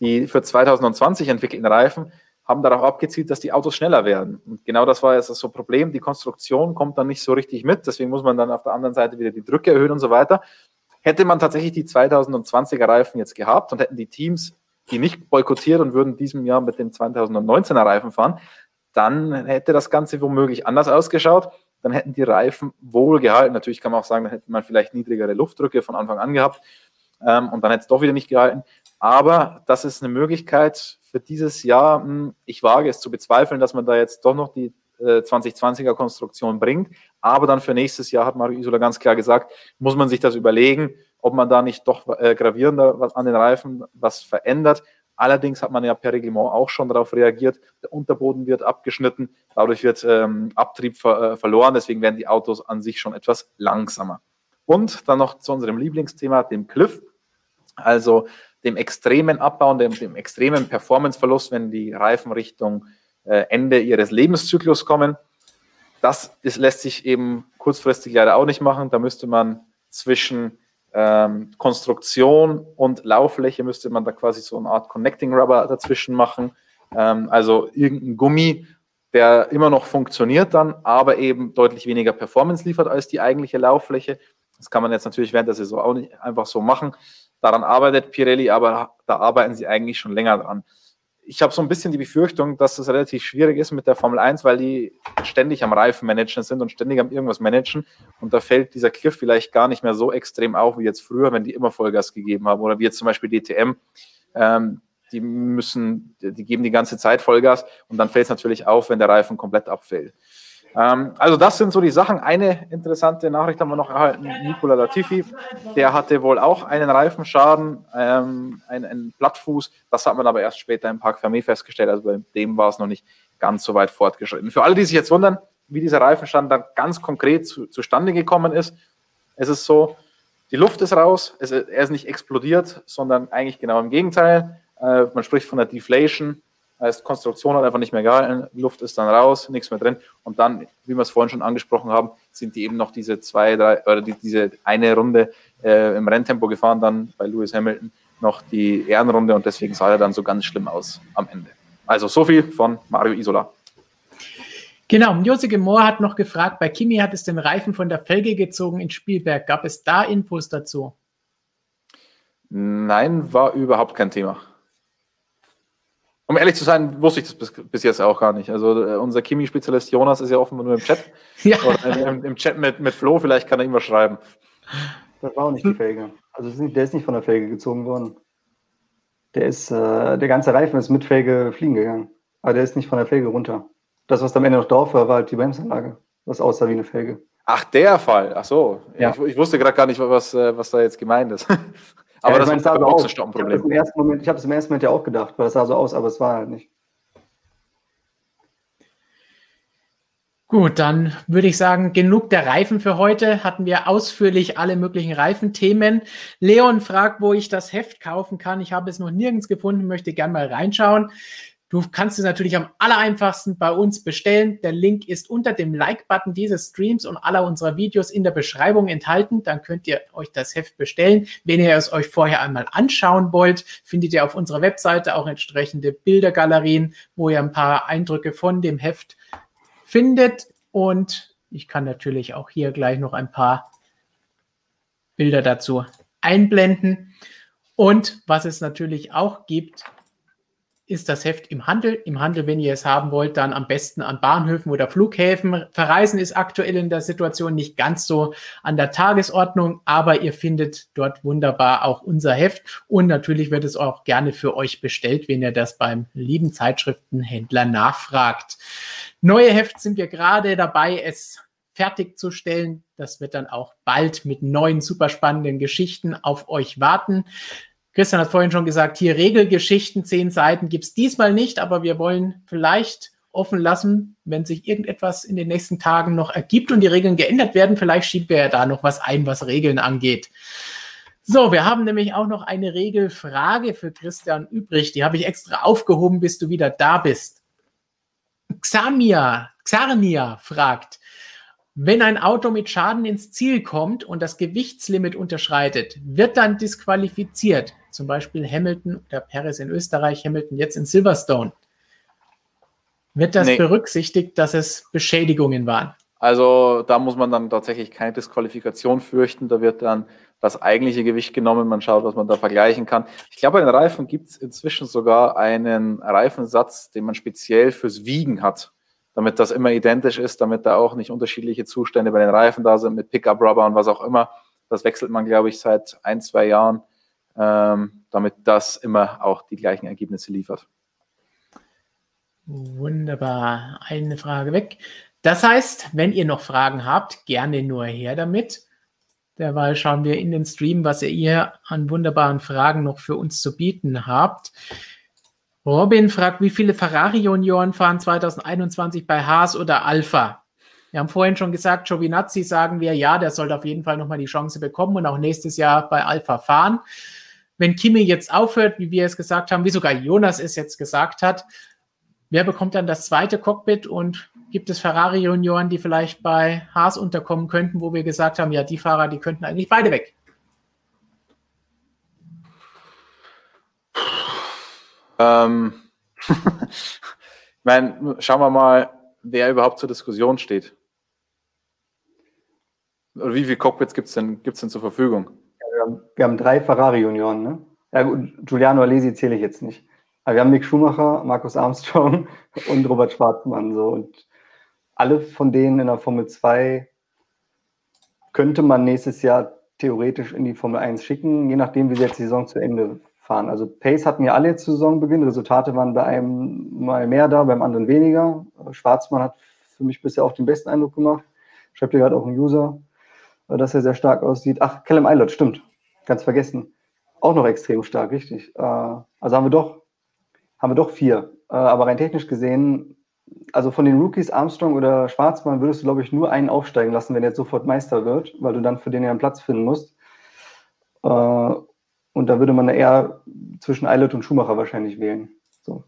Die für 2020 entwickelten Reifen haben darauf abgezielt, dass die Autos schneller werden. Und genau das war jetzt das so Problem. Die Konstruktion kommt dann nicht so richtig mit. Deswegen muss man dann auf der anderen Seite wieder die Drücke erhöhen und so weiter. Hätte man tatsächlich die 2020er Reifen jetzt gehabt und hätten die Teams die nicht boykottiert und würden diesem Jahr mit den 2019er Reifen fahren, dann hätte das Ganze womöglich anders ausgeschaut. Dann hätten die Reifen wohl gehalten. Natürlich kann man auch sagen, dann hätte man vielleicht niedrigere Luftdrücke von Anfang an gehabt ähm, und dann hätte es doch wieder nicht gehalten. Aber das ist eine Möglichkeit für dieses Jahr. Hm, ich wage es zu bezweifeln, dass man da jetzt doch noch die 2020er äh, Konstruktion bringt. Aber dann für nächstes Jahr, hat Mario Isola ganz klar gesagt, muss man sich das überlegen, ob man da nicht doch äh, gravierender was an den Reifen was verändert. Allerdings hat man ja per Reglement auch schon darauf reagiert. Der Unterboden wird abgeschnitten, dadurch wird ähm, Abtrieb ver äh, verloren, deswegen werden die Autos an sich schon etwas langsamer. Und dann noch zu unserem Lieblingsthema, dem Cliff. Also dem extremen Abbau und dem, dem extremen Performanceverlust, wenn die Reifen Richtung äh, Ende ihres Lebenszyklus kommen. Das ist, lässt sich eben kurzfristig leider auch nicht machen. Da müsste man zwischen ähm, Konstruktion und Lauffläche müsste man da quasi so eine Art Connecting Rubber dazwischen machen. Ähm, also irgendein Gummi, der immer noch funktioniert dann, aber eben deutlich weniger Performance liefert als die eigentliche Lauffläche. Das kann man jetzt natürlich während der Saison auch nicht einfach so machen. Daran arbeitet Pirelli, aber da arbeiten sie eigentlich schon länger dran. Ich habe so ein bisschen die Befürchtung, dass es relativ schwierig ist mit der Formel 1, weil die ständig am Reifenmanagen sind und ständig am irgendwas managen. Und da fällt dieser Cliff vielleicht gar nicht mehr so extrem auf wie jetzt früher, wenn die immer Vollgas gegeben haben. Oder wie jetzt zum Beispiel DTM. Ähm, die müssen, die geben die ganze Zeit Vollgas und dann fällt es natürlich auf, wenn der Reifen komplett abfällt. Ähm, also das sind so die Sachen. Eine interessante Nachricht haben wir noch erhalten. Nicola Latifi, der hatte wohl auch einen Reifenschaden, ähm, einen, einen Plattfuß. Das hat man aber erst später im Park Fermé festgestellt. Also bei dem war es noch nicht ganz so weit fortgeschritten. Für alle, die sich jetzt wundern, wie dieser Reifenschaden dann ganz konkret zu, zustande gekommen ist, es ist so, die Luft ist raus, es, er ist nicht explodiert, sondern eigentlich genau im Gegenteil. Äh, man spricht von der Deflation, Heißt, Konstruktion hat einfach nicht mehr gehalten, Luft ist dann raus, nichts mehr drin. Und dann, wie wir es vorhin schon angesprochen haben, sind die eben noch diese zwei, drei, oder die, diese eine Runde äh, im Renntempo gefahren, dann bei Lewis Hamilton noch die Ehrenrunde und deswegen sah er dann so ganz schlimm aus am Ende. Also so viel von Mario Isola. Genau, Josike Mohr hat noch gefragt, bei Kimi hat es den Reifen von der Felge gezogen in Spielberg. Gab es da Infos dazu? Nein, war überhaupt kein Thema. Um ehrlich zu sein, wusste ich das bis, bis jetzt auch gar nicht. Also äh, unser Chemie-Spezialist Jonas ist ja offenbar nur im Chat. Ja. Oder im, im, Chat mit, mit Flo, vielleicht kann er ihm was schreiben. Das war auch nicht die Felge. Also der ist nicht von der Felge gezogen worden. Der ist, äh, der ganze Reifen ist mit Felge fliegen gegangen. Aber der ist nicht von der Felge runter. Das, was am Ende noch drauf war, war halt die Bremsanlage. Was aussah wie eine Felge. Ach, der Fall. Ach so. Ja. Ich, ich wusste gerade gar nicht, was, äh, was da jetzt gemeint ist. Aber ja, das ist ein Boxenstopp-Problem. Ich habe es im ersten Moment ja auch gedacht, weil es sah so aus, aber es war halt nicht. Gut, dann würde ich sagen, genug der Reifen für heute. Hatten wir ausführlich alle möglichen Reifenthemen. Leon fragt, wo ich das Heft kaufen kann. Ich habe es noch nirgends gefunden, möchte gerne mal reinschauen. Du kannst es natürlich am allereinfachsten bei uns bestellen. Der Link ist unter dem Like-Button dieses Streams und aller unserer Videos in der Beschreibung enthalten. Dann könnt ihr euch das Heft bestellen. Wenn ihr es euch vorher einmal anschauen wollt, findet ihr auf unserer Webseite auch entsprechende Bildergalerien, wo ihr ein paar Eindrücke von dem Heft findet. Und ich kann natürlich auch hier gleich noch ein paar Bilder dazu einblenden. Und was es natürlich auch gibt, ist das Heft im Handel. Im Handel, wenn ihr es haben wollt, dann am besten an Bahnhöfen oder Flughäfen. Verreisen ist aktuell in der Situation nicht ganz so an der Tagesordnung, aber ihr findet dort wunderbar auch unser Heft. Und natürlich wird es auch gerne für euch bestellt, wenn ihr das beim lieben Zeitschriftenhändler nachfragt. Neue Heft sind wir gerade dabei, es fertigzustellen. Das wird dann auch bald mit neuen, super spannenden Geschichten auf euch warten. Christian hat vorhin schon gesagt, hier Regelgeschichten, zehn Seiten gibt es diesmal nicht, aber wir wollen vielleicht offen lassen, wenn sich irgendetwas in den nächsten Tagen noch ergibt und die Regeln geändert werden. Vielleicht schieben wir ja da noch was ein, was Regeln angeht. So, wir haben nämlich auch noch eine Regelfrage für Christian übrig. Die habe ich extra aufgehoben, bis du wieder da bist. Xamia, Xarnia fragt, wenn ein Auto mit Schaden ins Ziel kommt und das Gewichtslimit unterschreitet, wird dann disqualifiziert zum Beispiel Hamilton oder Perez in Österreich, Hamilton jetzt in Silverstone. Wird das nee. berücksichtigt, dass es Beschädigungen waren? Also da muss man dann tatsächlich keine Disqualifikation fürchten. Da wird dann das eigentliche Gewicht genommen. Man schaut, was man da vergleichen kann. Ich glaube, bei den Reifen gibt es inzwischen sogar einen Reifensatz, den man speziell fürs Wiegen hat, damit das immer identisch ist, damit da auch nicht unterschiedliche Zustände bei den Reifen da sind mit Pickup Rubber und was auch immer. Das wechselt man, glaube ich, seit ein, zwei Jahren ähm, damit das immer auch die gleichen Ergebnisse liefert. Wunderbar. Eine Frage weg. Das heißt, wenn ihr noch Fragen habt, gerne nur her damit. Derweil schauen wir in den Stream, was ihr an wunderbaren Fragen noch für uns zu bieten habt. Robin fragt, wie viele Ferrari-Junioren fahren 2021 bei Haas oder Alpha? Wir haben vorhin schon gesagt, Giovinazzi sagen wir, ja, der sollte auf jeden Fall nochmal die Chance bekommen und auch nächstes Jahr bei Alpha fahren wenn Kimi jetzt aufhört, wie wir es gesagt haben, wie sogar Jonas es jetzt gesagt hat, wer bekommt dann das zweite Cockpit und gibt es Ferrari-Junioren, die vielleicht bei Haas unterkommen könnten, wo wir gesagt haben, ja, die Fahrer, die könnten eigentlich beide weg? Ähm, ich meine, schauen wir mal, wer überhaupt zur Diskussion steht. Oder wie viele Cockpits gibt es denn, gibt's denn zur Verfügung? wir, haben, wir haben drei Ferrari-Junioren, ne? Ja Giuliano Alesi zähle ich jetzt nicht. Aber wir haben Mick Schumacher, Markus Armstrong und Robert Schwarzmann. So. Und alle von denen in der Formel 2 könnte man nächstes Jahr theoretisch in die Formel 1 schicken, je nachdem, wie sie jetzt die Saison zu Ende fahren. Also Pace hatten ja alle zu Saisonbeginn. Resultate waren bei einem mal mehr da, beim anderen weniger. Schwarzmann hat für mich bisher auch den besten Eindruck gemacht. Schreibt hat auch einen User dass er sehr stark aussieht. Ach, Callum Eilert, stimmt. Ganz vergessen. Auch noch extrem stark, richtig. Äh, also haben wir doch, haben wir doch vier. Äh, aber rein technisch gesehen, also von den Rookies Armstrong oder Schwarzmann würdest du, glaube ich, nur einen aufsteigen lassen, wenn er jetzt sofort Meister wird, weil du dann für den ja einen Platz finden musst. Und da würde man eher zwischen Eilert und Schumacher wahrscheinlich wählen. So.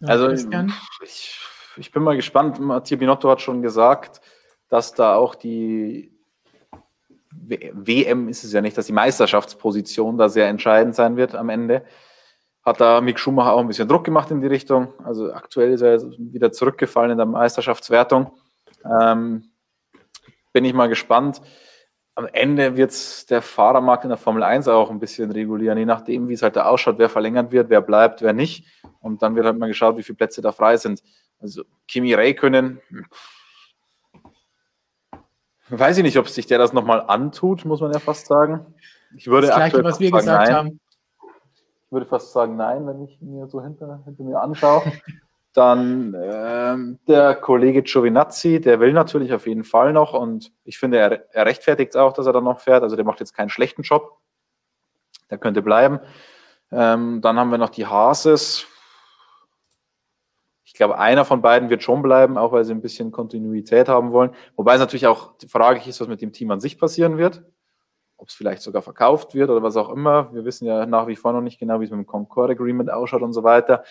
Also ich, ich bin mal gespannt. Mattia Binotto hat schon gesagt, dass da auch die WM ist es ja nicht, dass die Meisterschaftsposition da sehr entscheidend sein wird am Ende. Hat da Mick Schumacher auch ein bisschen Druck gemacht in die Richtung. Also aktuell ist er wieder zurückgefallen in der Meisterschaftswertung. Ähm, bin ich mal gespannt. Am Ende wird es der Fahrermarkt in der Formel 1 auch ein bisschen regulieren, je nachdem, wie es halt da ausschaut, wer verlängert wird, wer bleibt, wer nicht. Und dann wird halt mal geschaut, wie viele Plätze da frei sind. Also Kimi Räikkönen, weiß ich nicht, ob sich der das nochmal antut, muss man ja fast sagen. Ich würde das Gleiche, was wir sagen, gesagt nein. haben. Ich würde fast sagen nein, wenn ich mir so hinter, hinter mir anschaue. Dann ähm, der Kollege Giovinazzi, der will natürlich auf jeden Fall noch und ich finde, er, er rechtfertigt auch, dass er dann noch fährt. Also der macht jetzt keinen schlechten Job. Der könnte bleiben. Ähm, dann haben wir noch die Hases Ich glaube, einer von beiden wird schon bleiben, auch weil sie ein bisschen Kontinuität haben wollen. Wobei es natürlich auch fraglich ist, was mit dem Team an sich passieren wird. Ob es vielleicht sogar verkauft wird oder was auch immer. Wir wissen ja nach wie vor noch nicht genau, wie es mit dem Concord Agreement ausschaut und so weiter.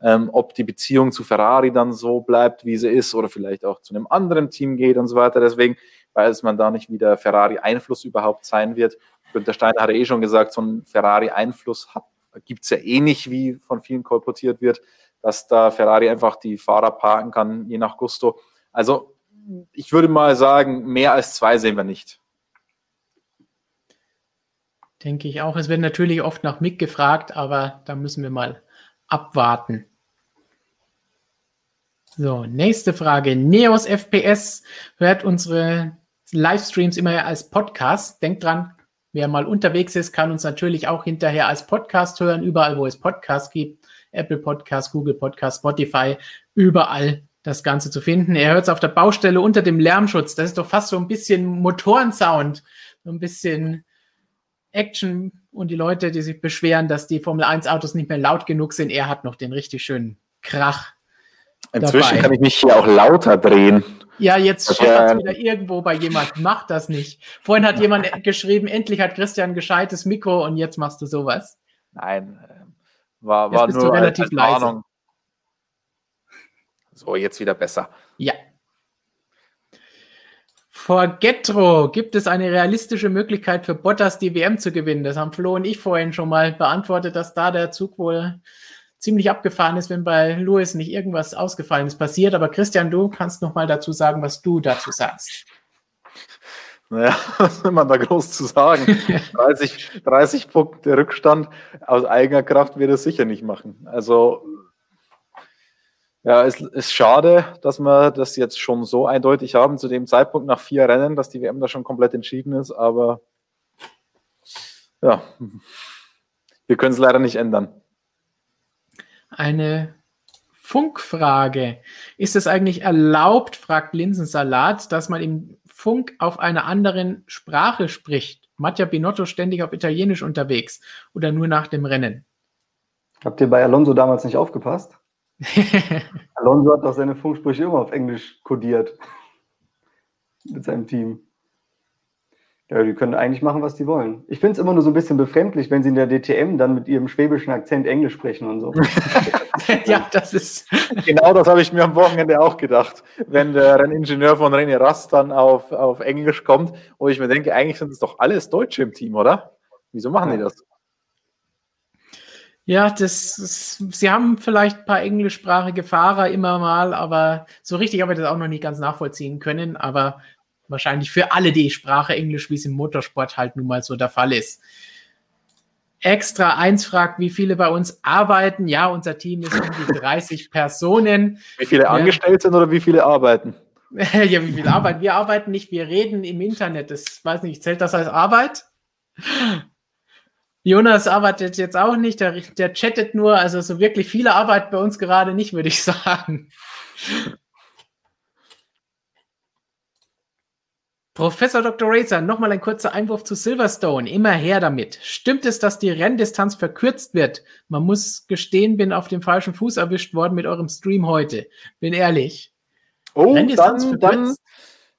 Ähm, ob die Beziehung zu Ferrari dann so bleibt, wie sie ist, oder vielleicht auch zu einem anderen Team geht und so weiter. Deswegen weiß man da nicht, wie der Ferrari-Einfluss überhaupt sein wird. Günther Steiner hat eh schon gesagt, so ein Ferrari-Einfluss gibt es ja eh nicht, wie von vielen kolportiert wird, dass da Ferrari einfach die Fahrer parken kann, je nach Gusto. Also ich würde mal sagen, mehr als zwei sehen wir nicht. Denke ich auch. Es wird natürlich oft nach Mick gefragt, aber da müssen wir mal abwarten. So, nächste Frage. Neos FPS hört unsere Livestreams immer als Podcast. Denkt dran, wer mal unterwegs ist, kann uns natürlich auch hinterher als Podcast hören, überall, wo es Podcasts gibt. Apple Podcast, Google Podcast, Spotify, überall das Ganze zu finden. Er hört es auf der Baustelle unter dem Lärmschutz. Das ist doch fast so ein bisschen Motorensound, so ein bisschen Action und die Leute, die sich beschweren, dass die Formel 1 Autos nicht mehr laut genug sind, er hat noch den richtig schönen Krach. Inzwischen dabei. kann ich mich hier auch lauter drehen. Ja, jetzt scheppert es wieder irgendwo bei jemand. Mach das nicht. Vorhin hat jemand geschrieben, endlich hat Christian ein gescheites Mikro und jetzt machst du sowas. Nein, war, war nur relativ als, als leise. So, jetzt wieder besser. Ja. Vor Getro gibt es eine realistische Möglichkeit für Bottas die WM zu gewinnen. Das haben Flo und ich vorhin schon mal beantwortet, dass da der Zug wohl ziemlich abgefahren ist, wenn bei Lewis nicht irgendwas Ausgefallenes passiert. Aber Christian, du kannst noch mal dazu sagen, was du dazu sagst. Naja, was will man da groß zu sagen? 30, 30 Punkte Rückstand aus eigener Kraft wird es sicher nicht machen. Also, ja, es ist schade, dass wir das jetzt schon so eindeutig haben, zu dem Zeitpunkt nach vier Rennen, dass die WM da schon komplett entschieden ist, aber ja, wir können es leider nicht ändern. Eine Funkfrage. Ist es eigentlich erlaubt, fragt Linsensalat, dass man im Funk auf einer anderen Sprache spricht? Mattia Binotto ständig auf Italienisch unterwegs oder nur nach dem Rennen? Habt ihr bei Alonso damals nicht aufgepasst? Alonso hat doch seine Funksprüche immer auf Englisch kodiert. Mit seinem Team. Ja, die können eigentlich machen, was die wollen. Ich finde es immer nur so ein bisschen befremdlich, wenn sie in der DTM dann mit ihrem schwäbischen Akzent Englisch sprechen und so. ja, das ist. Genau das habe ich mir am Wochenende auch gedacht. Wenn der Renningenieur von René Rast dann auf, auf Englisch kommt, wo ich mir denke, eigentlich sind es doch alles Deutsche im Team, oder? Wieso machen die das? Ja, das ist, sie haben vielleicht ein paar englischsprachige Fahrer immer mal, aber so richtig habe ich das auch noch nicht ganz nachvollziehen können. Aber wahrscheinlich für alle die Sprache Englisch, wie es im Motorsport halt nun mal so der Fall ist. Extra eins fragt, wie viele bei uns arbeiten. Ja, unser Team ist um die 30 Personen. Wie viele angestellt sind oder wie viele arbeiten? ja, wie viele arbeiten? Wir arbeiten nicht, wir reden im Internet. Das weiß nicht, zählt das als Arbeit? Jonas arbeitet jetzt auch nicht, der, der chattet nur, also so wirklich viele Arbeit bei uns gerade nicht, würde ich sagen. Professor Dr. Razer, nochmal ein kurzer Einwurf zu Silverstone. Immer her damit. Stimmt es, dass die Renndistanz verkürzt wird? Man muss gestehen, bin auf dem falschen Fuß erwischt worden mit eurem Stream heute. Bin ehrlich. Oh, dann, dann,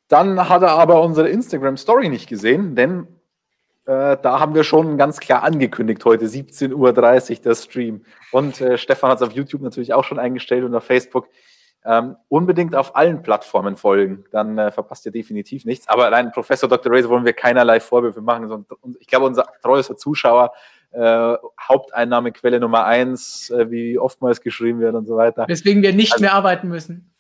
dann, hat er aber unsere Instagram-Story nicht gesehen, denn äh, da haben wir schon ganz klar angekündigt, heute 17.30 Uhr der Stream. Und äh, Stefan hat es auf YouTube natürlich auch schon eingestellt und auf Facebook. Ähm, unbedingt auf allen Plattformen folgen, dann äh, verpasst ihr definitiv nichts. Aber allein Professor Dr. Razor wollen wir keinerlei Vorwürfe machen. Ich glaube, unser treuester Zuschauer, äh, Haupteinnahmequelle Nummer eins, äh, wie oftmals geschrieben wird und so weiter. Weswegen wir nicht also, mehr arbeiten müssen.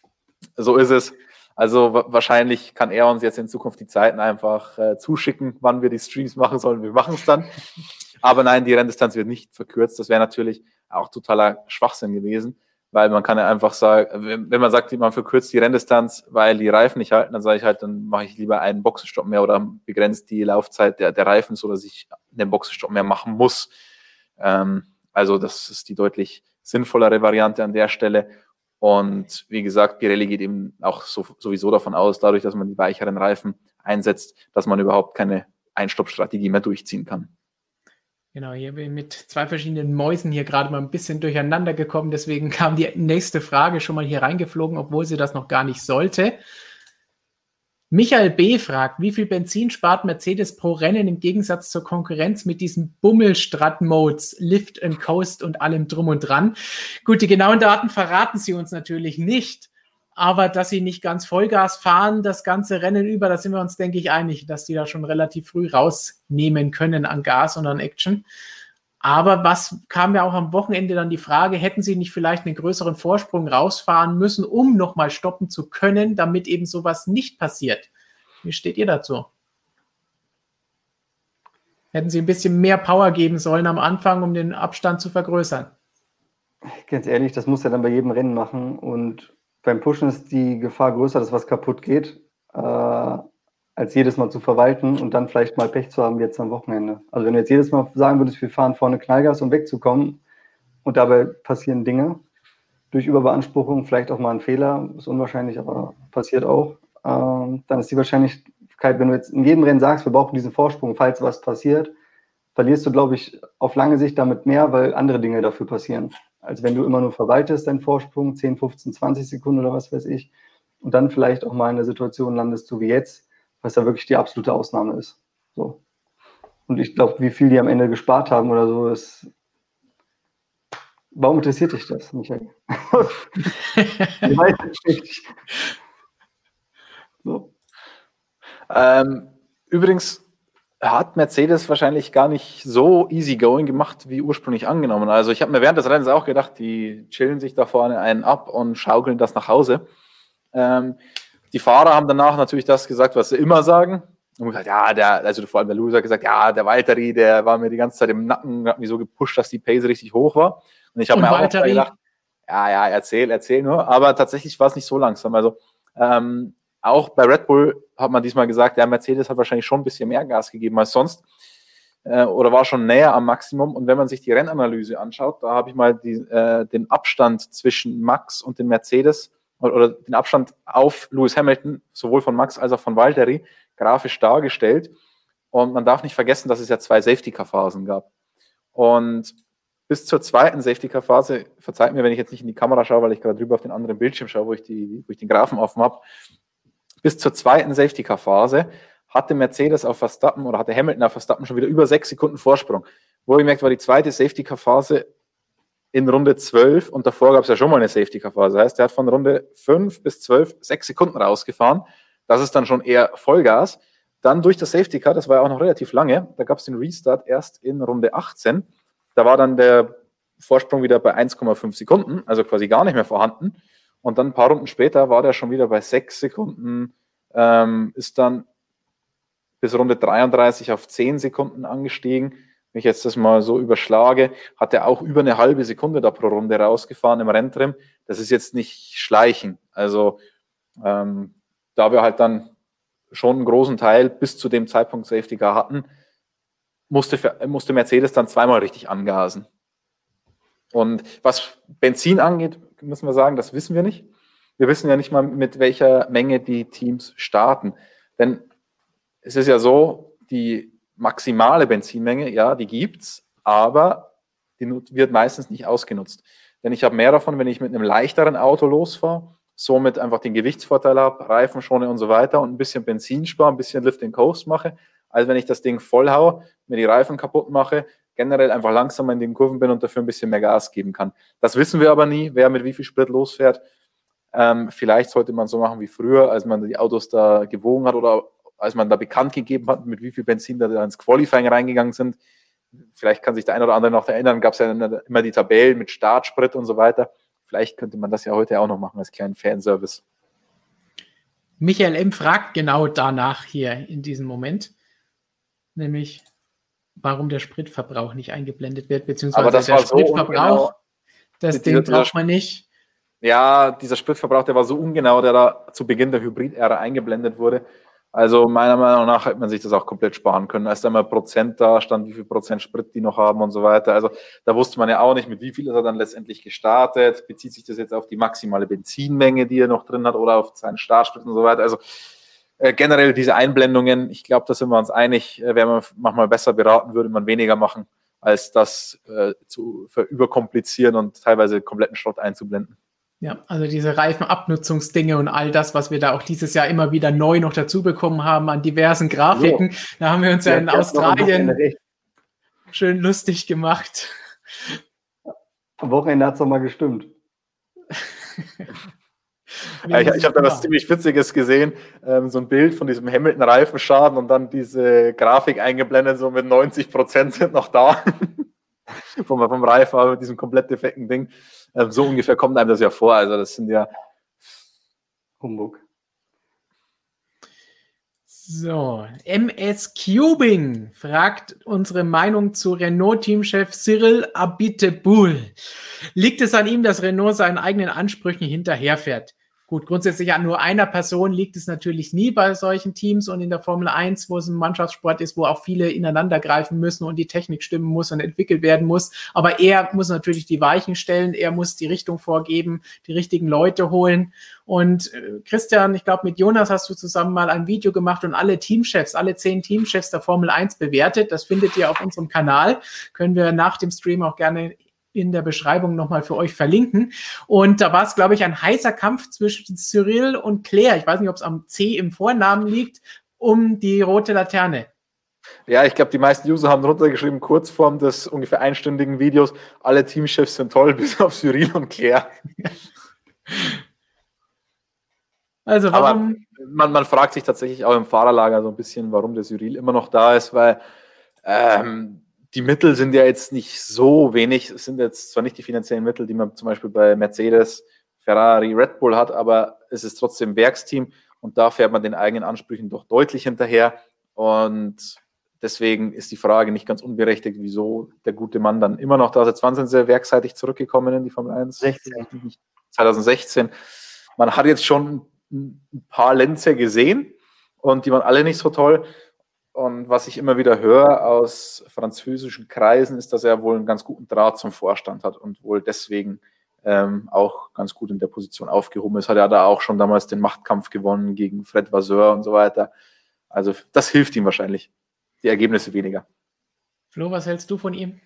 So ist es. Also wahrscheinlich kann er uns jetzt in Zukunft die Zeiten einfach äh, zuschicken, wann wir die Streams machen sollen. Wir machen es dann. Aber nein, die Renndistanz wird nicht verkürzt. Das wäre natürlich auch totaler Schwachsinn gewesen weil man kann ja einfach sagen, wenn man sagt, man verkürzt die Renndistanz, weil die Reifen nicht halten, dann sage ich halt, dann mache ich lieber einen Boxenstopp mehr oder begrenzt die Laufzeit der, der Reifen, so dass ich einen Boxenstopp mehr machen muss. Ähm, also das ist die deutlich sinnvollere Variante an der Stelle. Und wie gesagt, Pirelli geht eben auch so, sowieso davon aus, dadurch, dass man die weicheren Reifen einsetzt, dass man überhaupt keine Einstoppstrategie mehr durchziehen kann. Genau, hier bin ich mit zwei verschiedenen Mäusen hier gerade mal ein bisschen durcheinander gekommen. Deswegen kam die nächste Frage schon mal hier reingeflogen, obwohl sie das noch gar nicht sollte. Michael B. fragt, wie viel Benzin spart Mercedes pro Rennen im Gegensatz zur Konkurrenz mit diesen Bummelstratt-Modes, Lift and Coast und allem drum und dran? Gut, die genauen Daten verraten sie uns natürlich nicht, aber dass sie nicht ganz Vollgas fahren, das ganze Rennen über, da sind wir uns, denke ich, einig, dass die da schon relativ früh rausnehmen können an Gas und an Action. Aber was kam ja auch am Wochenende dann die Frage, hätten sie nicht vielleicht einen größeren Vorsprung rausfahren müssen, um nochmal stoppen zu können, damit eben sowas nicht passiert? Wie steht ihr dazu? Hätten sie ein bisschen mehr Power geben sollen am Anfang, um den Abstand zu vergrößern? Ganz ehrlich, das muss er dann bei jedem Rennen machen. Und beim Pushen ist die Gefahr größer, dass was kaputt geht. Äh, als jedes Mal zu verwalten und dann vielleicht mal Pech zu haben jetzt am Wochenende. Also wenn du jetzt jedes Mal sagen würdest, wir fahren vorne Knallgas, um wegzukommen und dabei passieren Dinge durch Überbeanspruchung, vielleicht auch mal ein Fehler, ist unwahrscheinlich, aber passiert auch, ähm, dann ist die Wahrscheinlichkeit, wenn du jetzt in jedem Rennen sagst, wir brauchen diesen Vorsprung, falls was passiert, verlierst du, glaube ich, auf lange Sicht damit mehr, weil andere Dinge dafür passieren. Als wenn du immer nur verwaltest, deinen Vorsprung, 10, 15, 20 Sekunden oder was weiß ich, und dann vielleicht auch mal in der Situation landest, so wie jetzt, was ja wirklich die absolute Ausnahme ist. So. Und ich glaube, wie viel die am Ende gespart haben oder so, ist. Warum interessiert dich das, Michael? ich weiß nicht. So. Ähm, übrigens hat Mercedes wahrscheinlich gar nicht so easygoing gemacht, wie ursprünglich angenommen. Also ich habe mir während des Rennens auch gedacht, die chillen sich da vorne einen ab und schaukeln das nach Hause. Ähm, die Fahrer haben danach natürlich das gesagt, was sie immer sagen. Und gesagt, ja, der, also vor allem der Loser hat gesagt, ja, der Valtteri, der war mir die ganze Zeit im Nacken, hat mich so gepusht, dass die Pace richtig hoch war. Und ich habe mir Valtteri? auch gedacht, ja, ja, erzähl, erzähl nur. Aber tatsächlich war es nicht so langsam. Also ähm, auch bei Red Bull hat man diesmal gesagt, der Mercedes hat wahrscheinlich schon ein bisschen mehr Gas gegeben als sonst äh, oder war schon näher am Maximum. Und wenn man sich die Rennanalyse anschaut, da habe ich mal die, äh, den Abstand zwischen Max und dem Mercedes oder den Abstand auf Lewis Hamilton, sowohl von Max als auch von Valtteri, grafisch dargestellt. Und man darf nicht vergessen, dass es ja zwei Safety-Car-Phasen gab. Und bis zur zweiten Safety-Car-Phase, verzeiht mir, wenn ich jetzt nicht in die Kamera schaue, weil ich gerade drüber auf den anderen Bildschirm schaue, wo ich, die, wo ich den Graphen offen habe, bis zur zweiten Safety-Car-Phase hatte Mercedes auf Verstappen oder hatte Hamilton auf Verstappen schon wieder über sechs Sekunden Vorsprung. Wo ich gemerkt war die zweite Safety-Car-Phase in Runde 12 und davor gab es ja schon mal eine Safety-Car-Phase. Das heißt, er hat von Runde 5 bis 12 sechs Sekunden rausgefahren. Das ist dann schon eher Vollgas. Dann durch das Safety-Car, das war ja auch noch relativ lange, da gab es den Restart erst in Runde 18. Da war dann der Vorsprung wieder bei 1,5 Sekunden, also quasi gar nicht mehr vorhanden. Und dann ein paar Runden später war der schon wieder bei 6 Sekunden, ähm, ist dann bis Runde 33 auf 10 Sekunden angestiegen wenn ich jetzt das mal so überschlage, hat er auch über eine halbe Sekunde da pro Runde rausgefahren im Renntrim. Das ist jetzt nicht Schleichen. Also ähm, da wir halt dann schon einen großen Teil bis zu dem Zeitpunkt Safety Car hatten, musste, musste Mercedes dann zweimal richtig angasen. Und was Benzin angeht, müssen wir sagen, das wissen wir nicht. Wir wissen ja nicht mal, mit welcher Menge die Teams starten. Denn es ist ja so, die maximale Benzinmenge, ja, die gibt's, aber die wird meistens nicht ausgenutzt. Denn ich habe mehr davon, wenn ich mit einem leichteren Auto losfahre, somit einfach den Gewichtsvorteil habe, Reifen schone und so weiter und ein bisschen Benzin spare, ein bisschen Lift and Coast mache, als wenn ich das Ding voll haue, mir die Reifen kaputt mache, generell einfach langsamer in den Kurven bin und dafür ein bisschen mehr Gas geben kann. Das wissen wir aber nie, wer mit wie viel Sprit losfährt. Ähm, vielleicht sollte man so machen wie früher, als man die Autos da gewogen hat oder als man da bekannt gegeben hat, mit wie viel Benzin da ins Qualifying reingegangen sind. Vielleicht kann sich der eine oder andere noch erinnern, gab es ja immer die Tabellen mit Startsprit und so weiter. Vielleicht könnte man das ja heute auch noch machen als kleinen Fanservice. Michael M. fragt genau danach hier in diesem Moment, nämlich warum der Spritverbrauch nicht eingeblendet wird, beziehungsweise der Spritverbrauch, genau, das Ding braucht man nicht. Ja, dieser Spritverbrauch, der war so ungenau, der da zu Beginn der Hybrid-Ära eingeblendet wurde. Also meiner Meinung nach hätte man sich das auch komplett sparen können. Als da mal Prozent da stand, wie viel Prozent Sprit die noch haben und so weiter. Also da wusste man ja auch nicht, mit wie viel ist er dann letztendlich gestartet. Bezieht sich das jetzt auf die maximale Benzinmenge, die er noch drin hat oder auf seinen Startsprit und so weiter. Also äh, generell diese Einblendungen, ich glaube, da sind wir uns einig, äh, wäre man manchmal besser beraten, würde man weniger machen als das äh, zu überkomplizieren und teilweise kompletten Schrott einzublenden. Ja, also diese Reifenabnutzungsdinge und all das, was wir da auch dieses Jahr immer wieder neu noch dazu bekommen haben an diversen Grafiken. So. Da haben wir uns ja, ja in Australien schön lustig gemacht. Am Wochenende hat es mal gestimmt. ja, ich, ich habe da was ziemlich Witziges gesehen, ähm, so ein Bild von diesem Hamilton-Reifenschaden und dann diese Grafik eingeblendet, so mit 90 Prozent sind noch da. vom, vom Reifen, mit diesem komplett defekten Ding. Ähm, so ungefähr kommt einem das ja vor. Also das sind ja Humbug. So, MS Cubing fragt unsere Meinung zu Renault-Teamchef Cyril Abiteboul. Liegt es an ihm, dass Renault seinen eigenen Ansprüchen hinterherfährt? Gut, grundsätzlich an nur einer Person liegt es natürlich nie bei solchen Teams und in der Formel 1, wo es ein Mannschaftssport ist, wo auch viele ineinander greifen müssen und die Technik stimmen muss und entwickelt werden muss. Aber er muss natürlich die Weichen stellen, er muss die Richtung vorgeben, die richtigen Leute holen. Und äh, Christian, ich glaube, mit Jonas hast du zusammen mal ein Video gemacht und alle Teamchefs, alle zehn Teamchefs der Formel 1 bewertet. Das findet ihr auf unserem Kanal. Können wir nach dem Stream auch gerne in der Beschreibung nochmal für euch verlinken. Und da war es, glaube ich, ein heißer Kampf zwischen Cyril und Claire. Ich weiß nicht, ob es am C im Vornamen liegt, um die rote Laterne. Ja, ich glaube, die meisten User haben runtergeschrieben, Kurzform des ungefähr einstündigen Videos, alle Teamchefs sind toll, bis auf Cyril und Claire. Also warum? Aber man, man fragt sich tatsächlich auch im Fahrerlager so ein bisschen, warum der Cyril immer noch da ist, weil ähm, die Mittel sind ja jetzt nicht so wenig. Es sind jetzt zwar nicht die finanziellen Mittel, die man zum Beispiel bei Mercedes, Ferrari, Red Bull hat, aber es ist trotzdem Werksteam und da fährt man den eigenen Ansprüchen doch deutlich hinterher. Und deswegen ist die Frage nicht ganz unberechtigt, wieso der gute Mann dann immer noch da seit wann sind sie werkseitig zurückgekommen in die Formel 1? 16. 2016. Man hat jetzt schon ein paar Lenzer gesehen und die waren alle nicht so toll. Und was ich immer wieder höre aus französischen Kreisen, ist, dass er wohl einen ganz guten Draht zum Vorstand hat und wohl deswegen ähm, auch ganz gut in der Position aufgehoben ist. Hat er da auch schon damals den Machtkampf gewonnen gegen Fred Vasseur und so weiter. Also das hilft ihm wahrscheinlich. Die Ergebnisse weniger. Flo, was hältst du von ihm?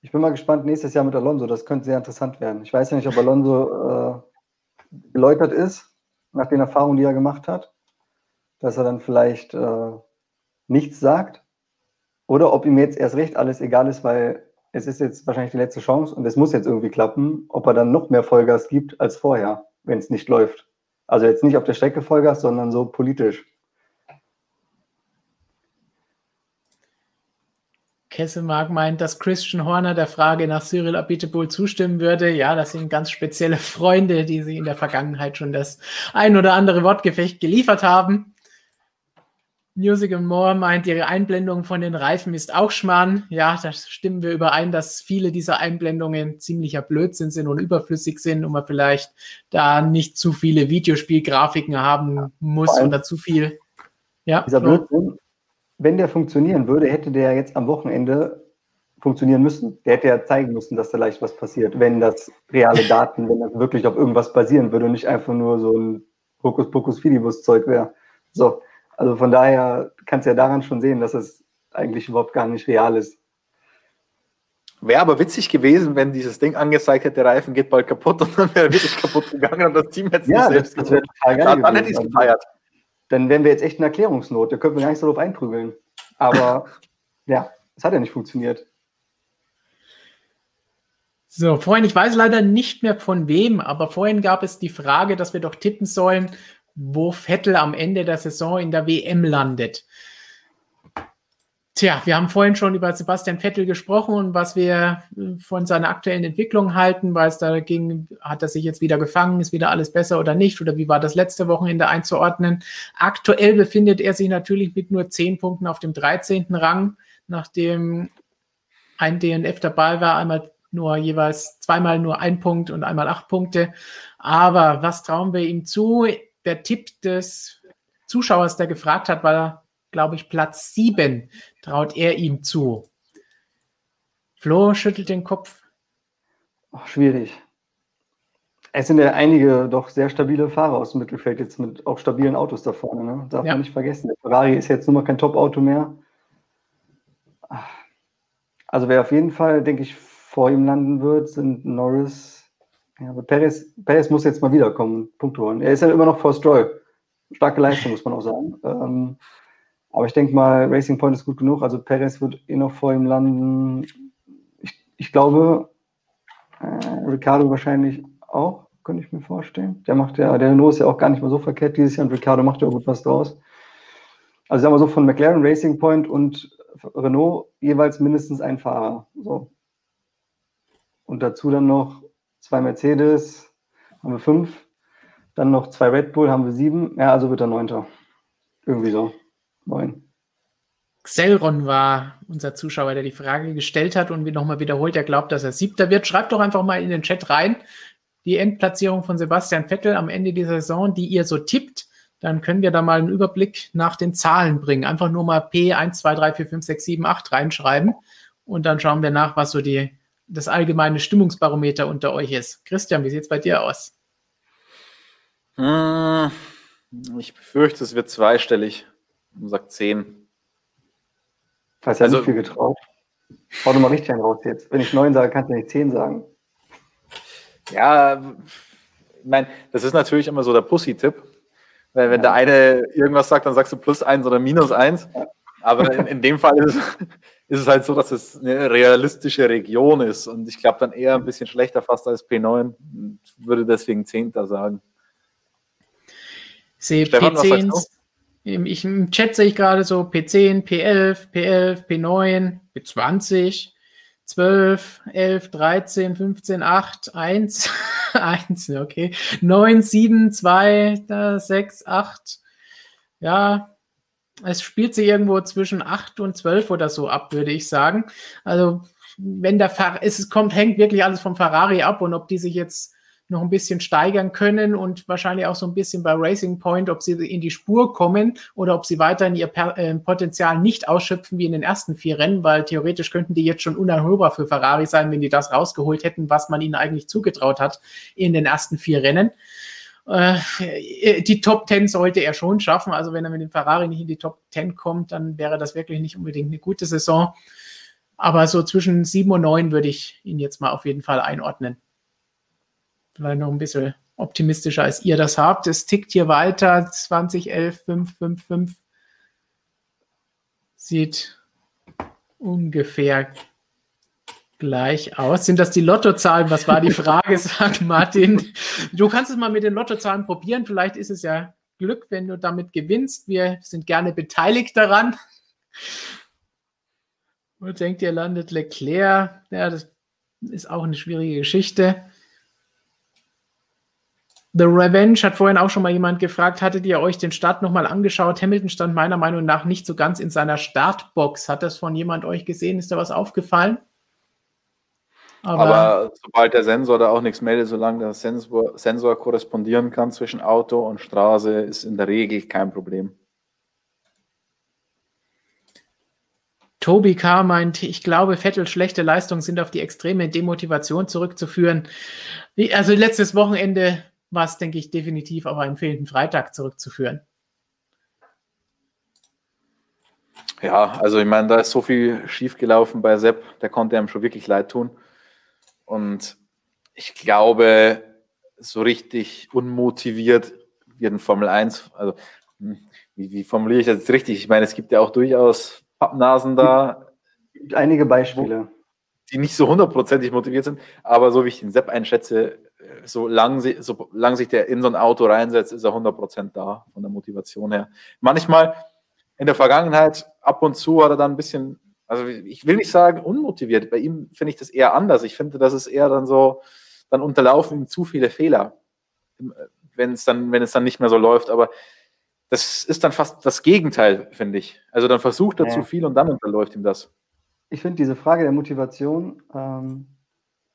Ich bin mal gespannt nächstes Jahr mit Alonso. Das könnte sehr interessant werden. Ich weiß ja nicht, ob Alonso äh, geläutert ist nach den Erfahrungen, die er gemacht hat, dass er dann vielleicht äh, nichts sagt oder ob ihm jetzt erst recht alles egal ist, weil es ist jetzt wahrscheinlich die letzte Chance und es muss jetzt irgendwie klappen, ob er dann noch mehr Vollgas gibt als vorher, wenn es nicht läuft. Also jetzt nicht auf der Strecke Vollgas, sondern so politisch. Kesselmark meint, dass Christian Horner der Frage nach Cyril Abiteboul zustimmen würde. Ja, das sind ganz spezielle Freunde, die sie in der Vergangenheit schon das ein oder andere Wortgefecht geliefert haben. Music and More meint, ihre Einblendung von den Reifen ist auch Schmarrn. Ja, da stimmen wir überein, dass viele dieser Einblendungen ziemlicher Blödsinn sind und überflüssig sind und man vielleicht da nicht zu viele Videospielgrafiken haben muss oder zu viel. Ja, dieser Blödsinn, wenn der funktionieren würde, hätte der jetzt am Wochenende funktionieren müssen. Der hätte ja zeigen müssen, dass da leicht was passiert, wenn das reale Daten, wenn das wirklich auf irgendwas basieren würde und nicht einfach nur so ein Hokuspokus-Fidibus-Zeug wäre. So, also von daher kannst du ja daran schon sehen, dass es eigentlich überhaupt gar nicht real ist. Wäre aber witzig gewesen, wenn dieses Ding angezeigt hätte, der Reifen geht bald kaputt und dann wäre er wirklich kaputt gegangen und das Team hätte es ja, nicht selbst das, das total geil Dann, dann hätte ich es gefeiert. Dann wären wir jetzt echt in Erklärungsnot, da könnten wir gar nicht so drauf einprügeln. Aber ja, es hat ja nicht funktioniert. So, vorhin, ich weiß leider nicht mehr von wem, aber vorhin gab es die Frage, dass wir doch tippen sollen, wo Vettel am Ende der Saison in der WM landet. Tja, wir haben vorhin schon über Sebastian Vettel gesprochen und was wir von seiner aktuellen Entwicklung halten, weil es da ging, hat er sich jetzt wieder gefangen, ist wieder alles besser oder nicht oder wie war das letzte Wochenende einzuordnen. Aktuell befindet er sich natürlich mit nur 10 Punkten auf dem 13. Rang, nachdem ein DNF dabei war, einmal nur jeweils zweimal nur ein Punkt und einmal acht Punkte. Aber was trauen wir ihm zu? Der Tipp des Zuschauers, der gefragt hat, war, glaube ich, Platz 7, traut er ihm zu. Flo schüttelt den Kopf. Oh, schwierig. Es sind ja einige doch sehr stabile Fahrer aus dem Mittelfeld jetzt mit auch stabilen Autos da vorne. Ne? Darf ja. man nicht vergessen. Der Ferrari ist jetzt nun mal kein Top-Auto mehr. Also wer auf jeden Fall, denke ich, vor ihm landen wird, sind Norris. Ja, aber Perez, Perez muss jetzt mal wiederkommen, Punkte holen. Er ist ja immer noch vor Stroll. Starke Leistung, muss man auch sagen. Ähm, aber ich denke mal, Racing Point ist gut genug. Also Perez wird eh noch vor ihm landen. Ich, ich glaube, äh, Ricardo wahrscheinlich auch, könnte ich mir vorstellen. Der macht ja, der Renault ist ja auch gar nicht mal so verkehrt dieses Jahr und Ricardo macht ja auch gut was draus. Also sagen wir so von McLaren, Racing Point und Renault jeweils mindestens ein Fahrer. So. Und dazu dann noch zwei Mercedes, haben wir fünf. Dann noch zwei Red Bull, haben wir sieben. Ja, also wird er neunter. Irgendwie so. Neun. Xelron war unser Zuschauer, der die Frage gestellt hat und wir nochmal wiederholt, er glaubt, dass er siebter wird. Schreibt doch einfach mal in den Chat rein die Endplatzierung von Sebastian Vettel am Ende dieser Saison, die ihr so tippt. Dann können wir da mal einen Überblick nach den Zahlen bringen. Einfach nur mal P 1, 2, 3, 4, 5, 6, 7, 8 reinschreiben und dann schauen wir nach, was so die, das allgemeine Stimmungsbarometer unter euch ist. Christian, wie sieht es bei dir aus? Hm, ich befürchte, es wird zweistellig. Man sagt 10. Hast ja also, nicht viel getraut. Hau doch mal richtig einen raus jetzt. Wenn ich 9 sage, kannst du nicht 10 sagen. Ja, ich meine, das ist natürlich immer so der Pussy-Tipp. Weil wenn ja. der eine irgendwas sagt, dann sagst du plus 1 oder minus 1. Aber in, in dem Fall ist es, ist es halt so, dass es eine realistische Region ist. Und ich glaube dann eher ein bisschen schlechter fast als P9. Würde deswegen 10. sagen. Ich sehe P10. Ich, Im Chat sehe ich gerade so P10, P11, P11, P9, P20, 12, 11, 13, 15, 8, 1, 1, okay, 9, 7, 2, 6, 8. Ja, es spielt sich irgendwo zwischen 8 und 12 oder so ab, würde ich sagen. Also, wenn der Fer es kommt, hängt wirklich alles vom Ferrari ab und ob die sich jetzt noch ein bisschen steigern können und wahrscheinlich auch so ein bisschen bei Racing Point, ob sie in die Spur kommen oder ob sie weiterhin ihr äh, Potenzial nicht ausschöpfen wie in den ersten vier Rennen, weil theoretisch könnten die jetzt schon unerhörbar für Ferrari sein, wenn die das rausgeholt hätten, was man ihnen eigentlich zugetraut hat in den ersten vier Rennen. Äh, die Top 10 sollte er schon schaffen. Also wenn er mit dem Ferrari nicht in die Top 10 kommt, dann wäre das wirklich nicht unbedingt eine gute Saison. Aber so zwischen 7 und 9 würde ich ihn jetzt mal auf jeden Fall einordnen vielleicht noch ein bisschen optimistischer, als ihr das habt. Es tickt hier weiter. 2011, 555. Sieht ungefähr gleich aus. Sind das die Lottozahlen? Was war die Frage, sagt Martin. Du kannst es mal mit den Lottozahlen probieren. Vielleicht ist es ja Glück, wenn du damit gewinnst. Wir sind gerne beteiligt daran. Wo denkt ihr, landet Leclerc? Ja, das ist auch eine schwierige Geschichte. The Revenge hat vorhin auch schon mal jemand gefragt, hattet ihr euch den Start nochmal angeschaut? Hamilton stand meiner Meinung nach nicht so ganz in seiner Startbox. Hat das von jemand euch gesehen? Ist da was aufgefallen? Aber, Aber sobald der Sensor da auch nichts meldet, solange der Sensor, Sensor korrespondieren kann zwischen Auto und Straße, ist in der Regel kein Problem. Tobi K. meint, ich glaube, Vettels schlechte Leistungen sind auf die extreme Demotivation zurückzuführen. Also letztes Wochenende war es, denke ich, definitiv auf einen fehlenden Freitag zurückzuführen. Ja, also ich meine, da ist so viel schiefgelaufen bei Sepp, der konnte einem schon wirklich leid tun. Und ich glaube, so richtig unmotiviert wird ein Formel 1, also hm, wie, wie, formuliere ich das jetzt richtig? Ich meine, es gibt ja auch durchaus Pappnasen da. Es gibt einige Beispiele. Die nicht so hundertprozentig motiviert sind, aber so wie ich den Sepp einschätze, solange, sie, solange sich der in so ein Auto reinsetzt, ist er 100% da von der Motivation her. Manchmal in der Vergangenheit, ab und zu hat er dann ein bisschen, also ich will nicht sagen unmotiviert, bei ihm finde ich das eher anders. Ich finde, das ist eher dann so, dann unterlaufen ihm zu viele Fehler, wenn es dann, wenn es dann nicht mehr so läuft. Aber das ist dann fast das Gegenteil, finde ich. Also dann versucht er ja. zu viel und dann unterläuft ihm das. Ich finde diese Frage der Motivation ähm,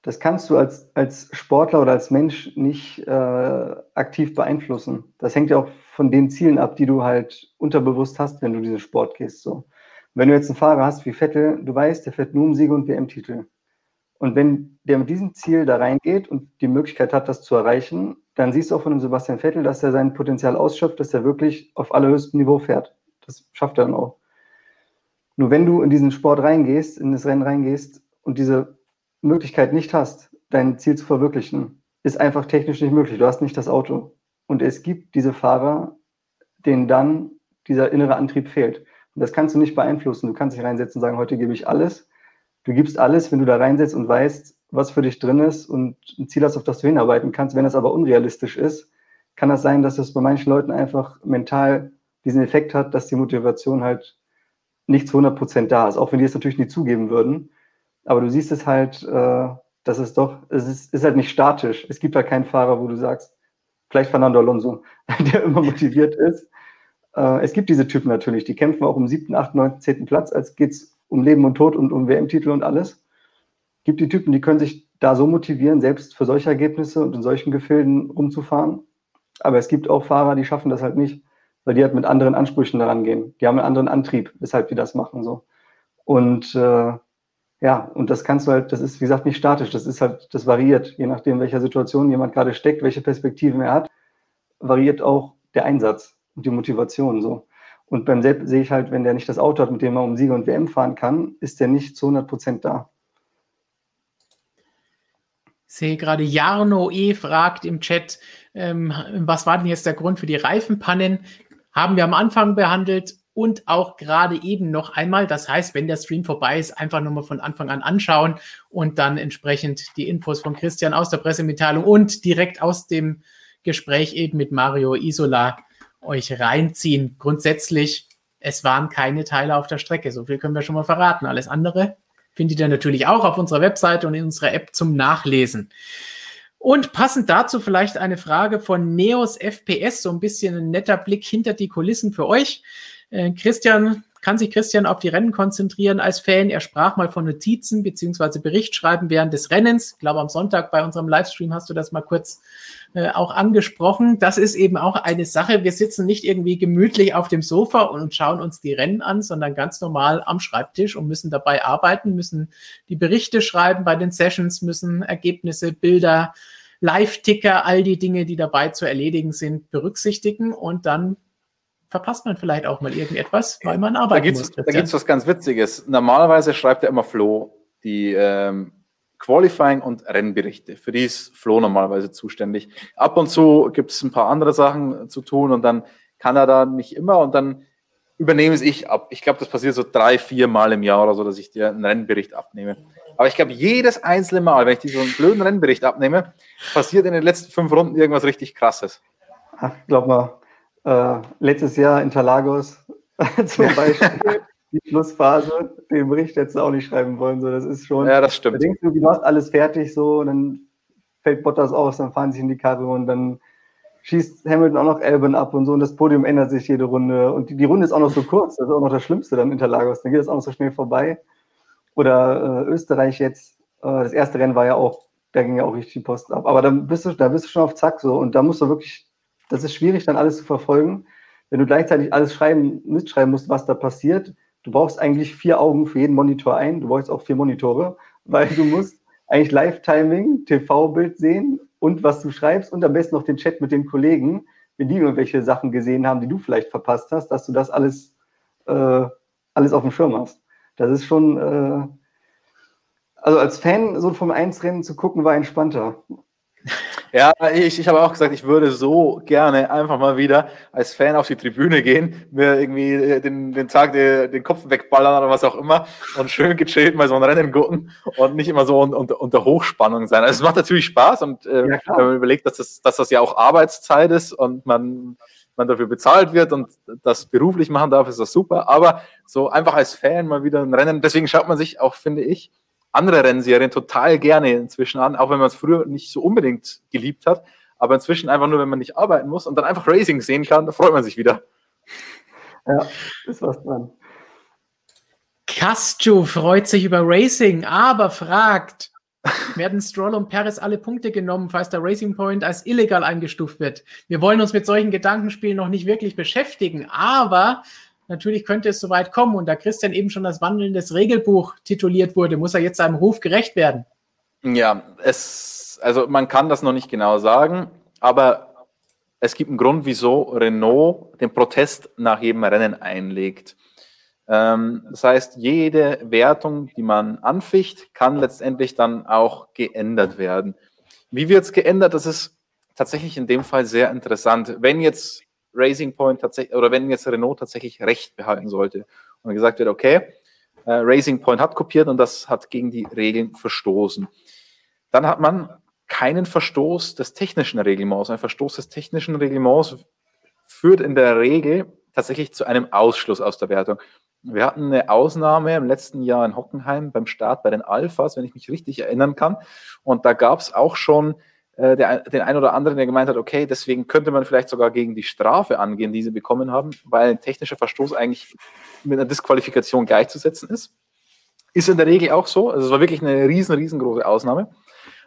das kannst du als, als Sportler oder als Mensch nicht äh, aktiv beeinflussen. Das hängt ja auch von den Zielen ab, die du halt unterbewusst hast, wenn du diesen Sport gehst. So. Wenn du jetzt einen Fahrer hast wie Vettel, du weißt, der fährt nur um Siege und WM-Titel. Und wenn der mit diesem Ziel da reingeht und die Möglichkeit hat, das zu erreichen, dann siehst du auch von dem Sebastian Vettel, dass er sein Potenzial ausschöpft, dass er wirklich auf allerhöchstem Niveau fährt. Das schafft er dann auch. Nur wenn du in diesen Sport reingehst, in das Rennen reingehst und diese Möglichkeit nicht hast, dein Ziel zu verwirklichen, ist einfach technisch nicht möglich. Du hast nicht das Auto. Und es gibt diese Fahrer, denen dann dieser innere Antrieb fehlt. Und das kannst du nicht beeinflussen. Du kannst dich reinsetzen und sagen, heute gebe ich alles. Du gibst alles, wenn du da reinsetzt und weißt, was für dich drin ist und ein Ziel hast, auf das du hinarbeiten kannst. Wenn das aber unrealistisch ist, kann das sein, dass es bei manchen Leuten einfach mental diesen Effekt hat, dass die Motivation halt nicht zu 100 Prozent da ist, auch wenn die es natürlich nie zugeben würden. Aber du siehst es halt, äh, dass es doch, es ist, ist halt nicht statisch. Es gibt halt keinen Fahrer, wo du sagst, vielleicht Fernando Alonso, der immer motiviert ist. Äh, es gibt diese Typen natürlich, die kämpfen auch um siebten, achten, neunten, zehnten Platz, als geht es um Leben und Tod und um WM-Titel und alles. Es gibt die Typen, die können sich da so motivieren, selbst für solche Ergebnisse und in solchen Gefilden rumzufahren. Aber es gibt auch Fahrer, die schaffen das halt nicht weil die halt mit anderen Ansprüchen daran gehen. Die haben einen anderen Antrieb, weshalb die das machen so. Und äh, ja, und das kannst du halt, das ist wie gesagt nicht statisch, das ist halt, das variiert, je nachdem, welcher Situation jemand gerade steckt, welche Perspektiven er hat, variiert auch der Einsatz und die Motivation so. Und beim Sepp sehe ich halt, wenn der nicht das Auto hat, mit dem er um Siege und WM fahren kann, ist der nicht zu 100 Prozent da. Ich sehe gerade Jarno E. fragt im Chat, ähm, was war denn jetzt der Grund für die Reifenpannen? haben wir am Anfang behandelt und auch gerade eben noch einmal. Das heißt, wenn der Stream vorbei ist, einfach nochmal von Anfang an anschauen und dann entsprechend die Infos von Christian aus der Pressemitteilung und direkt aus dem Gespräch eben mit Mario Isola euch reinziehen. Grundsätzlich, es waren keine Teile auf der Strecke. So viel können wir schon mal verraten. Alles andere findet ihr natürlich auch auf unserer Webseite und in unserer App zum Nachlesen. Und passend dazu vielleicht eine Frage von Neos FPS, so ein bisschen ein netter Blick hinter die Kulissen für euch. Äh, Christian, kann sich Christian auf die Rennen konzentrieren als Fan? Er sprach mal von Notizen beziehungsweise Berichtschreiben während des Rennens. Ich glaube, am Sonntag bei unserem Livestream hast du das mal kurz äh, auch angesprochen. Das ist eben auch eine Sache. Wir sitzen nicht irgendwie gemütlich auf dem Sofa und schauen uns die Rennen an, sondern ganz normal am Schreibtisch und müssen dabei arbeiten, müssen die Berichte schreiben bei den Sessions, müssen Ergebnisse, Bilder, Live-Ticker, all die Dinge, die dabei zu erledigen sind, berücksichtigen und dann verpasst man vielleicht auch mal irgendetwas, weil man arbeiten da muss. Da gibt es was ganz Witziges. Normalerweise schreibt ja immer Flo die ähm, Qualifying und Rennberichte. Für die ist Flo normalerweise zuständig. Ab und zu gibt es ein paar andere Sachen zu tun und dann kann er da nicht immer und dann übernehme es ich ab. Ich glaube, das passiert so drei, vier Mal im Jahr oder so, dass ich dir einen Rennbericht abnehme. Aber ich glaube, jedes einzelne Mal, wenn ich diesen blöden Rennbericht abnehme, passiert in den letzten fünf Runden irgendwas richtig Krasses. Ach, glaub mal, äh, letztes Jahr Interlagos zum Beispiel, die Schlussphase, den Bericht hättest du auch nicht schreiben wollen. So, das ist schon. Ja, das stimmt. Da denkst du, du hast alles fertig, so, dann fällt Bottas aus, dann fahren sich in die Karre und dann schießt Hamilton auch noch Albon ab und so und das Podium ändert sich jede Runde und die, die Runde ist auch noch so kurz, das ist auch noch das Schlimmste dann Interlagos, dann geht es auch noch so schnell vorbei. Oder äh, Österreich jetzt, äh, das erste Rennen war ja auch, da ging ja auch richtig die Post ab. Aber da bist du, da bist du schon auf Zack so und da musst du wirklich, das ist schwierig, dann alles zu verfolgen. Wenn du gleichzeitig alles schreiben, mitschreiben musst, was da passiert, du brauchst eigentlich vier Augen für jeden Monitor ein, du brauchst auch vier Monitore, weil du musst eigentlich Live-Timing, TV-Bild sehen und was du schreibst und am besten noch den Chat mit den Kollegen, wenn die irgendwelche Sachen gesehen haben, die du vielleicht verpasst hast, dass du das alles, äh, alles auf dem Schirm hast. Das ist schon, äh, also als Fan so vom 1-Rennen zu gucken, war entspannter. Ja, ich, ich habe auch gesagt, ich würde so gerne einfach mal wieder als Fan auf die Tribüne gehen, mir irgendwie äh, den, den Tag den, den Kopf wegballern oder was auch immer und schön gechillt mal so ein Rennen gucken und nicht immer so unter, unter Hochspannung sein. Also es macht natürlich Spaß und äh, ja, wenn man überlegt, dass das, dass das ja auch Arbeitszeit ist und man man dafür bezahlt wird und das beruflich machen darf, ist das super. Aber so einfach als Fan mal wieder ein Rennen, deswegen schaut man sich auch, finde ich, andere Rennserien total gerne inzwischen an, auch wenn man es früher nicht so unbedingt geliebt hat. Aber inzwischen einfach nur, wenn man nicht arbeiten muss und dann einfach Racing sehen kann, da freut man sich wieder. Ja, ist was dran. Castro freut sich über Racing, aber fragt, werden Stroll und Perez alle Punkte genommen, falls der Racing Point als illegal eingestuft wird. Wir wollen uns mit solchen Gedankenspielen noch nicht wirklich beschäftigen, aber natürlich könnte es soweit kommen. Und da Christian eben schon das wandelndes Regelbuch tituliert wurde, muss er jetzt seinem Ruf gerecht werden. Ja, es, also man kann das noch nicht genau sagen, aber es gibt einen Grund, wieso Renault den Protest nach jedem Rennen einlegt. Ähm, das heißt, jede Wertung, die man anficht, kann letztendlich dann auch geändert werden. Wie wird es geändert? Das ist tatsächlich in dem Fall sehr interessant. Wenn jetzt Racing Point tatsächlich oder wenn jetzt Renault tatsächlich Recht behalten sollte und gesagt wird, okay, äh, Racing Point hat kopiert und das hat gegen die Regeln verstoßen, dann hat man keinen Verstoß des technischen Reglements. Ein Verstoß des technischen Reglements führt in der Regel tatsächlich zu einem Ausschluss aus der Wertung. Wir hatten eine Ausnahme im letzten Jahr in Hockenheim beim Start bei den Alphas, wenn ich mich richtig erinnern kann. Und da gab es auch schon äh, der, den einen oder anderen, der gemeint hat, okay, deswegen könnte man vielleicht sogar gegen die Strafe angehen, die sie bekommen haben, weil ein technischer Verstoß eigentlich mit einer Disqualifikation gleichzusetzen ist. Ist in der Regel auch so. Also es war wirklich eine riesen, riesengroße Ausnahme.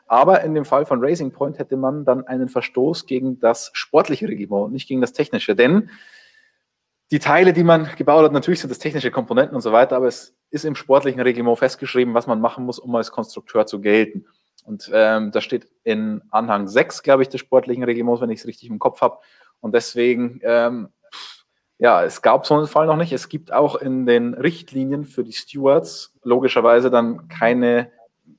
Aber in dem Fall von Racing Point hätte man dann einen Verstoß gegen das sportliche Reglement, nicht gegen das technische. Denn die Teile, die man gebaut hat, natürlich sind das technische Komponenten und so weiter, aber es ist im sportlichen Reglement festgeschrieben, was man machen muss, um als Konstrukteur zu gelten. Und ähm, das steht in Anhang 6, glaube ich, des sportlichen Reglements, wenn ich es richtig im Kopf habe. Und deswegen, ähm, ja, es gab so einen Fall noch nicht. Es gibt auch in den Richtlinien für die Stewards logischerweise dann keine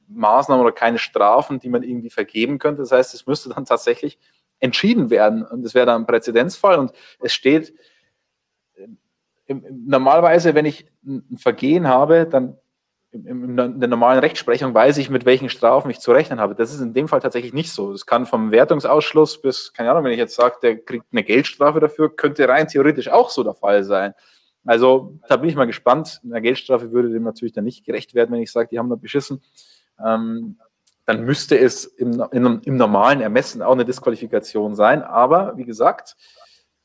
Maßnahmen oder keine Strafen, die man irgendwie vergeben könnte. Das heißt, es müsste dann tatsächlich entschieden werden. Und das wäre dann ein Präzedenzfall. Und es steht normalerweise, wenn ich ein Vergehen habe, dann in der normalen Rechtsprechung weiß ich, mit welchen Strafen ich zu rechnen habe. Das ist in dem Fall tatsächlich nicht so. Das kann vom Wertungsausschluss bis, keine Ahnung, wenn ich jetzt sage, der kriegt eine Geldstrafe dafür, könnte rein theoretisch auch so der Fall sein. Also da bin ich mal gespannt. Eine Geldstrafe würde dem natürlich dann nicht gerecht werden, wenn ich sage, die haben da beschissen. Ähm, dann müsste es im, im, im normalen Ermessen auch eine Disqualifikation sein. Aber wie gesagt,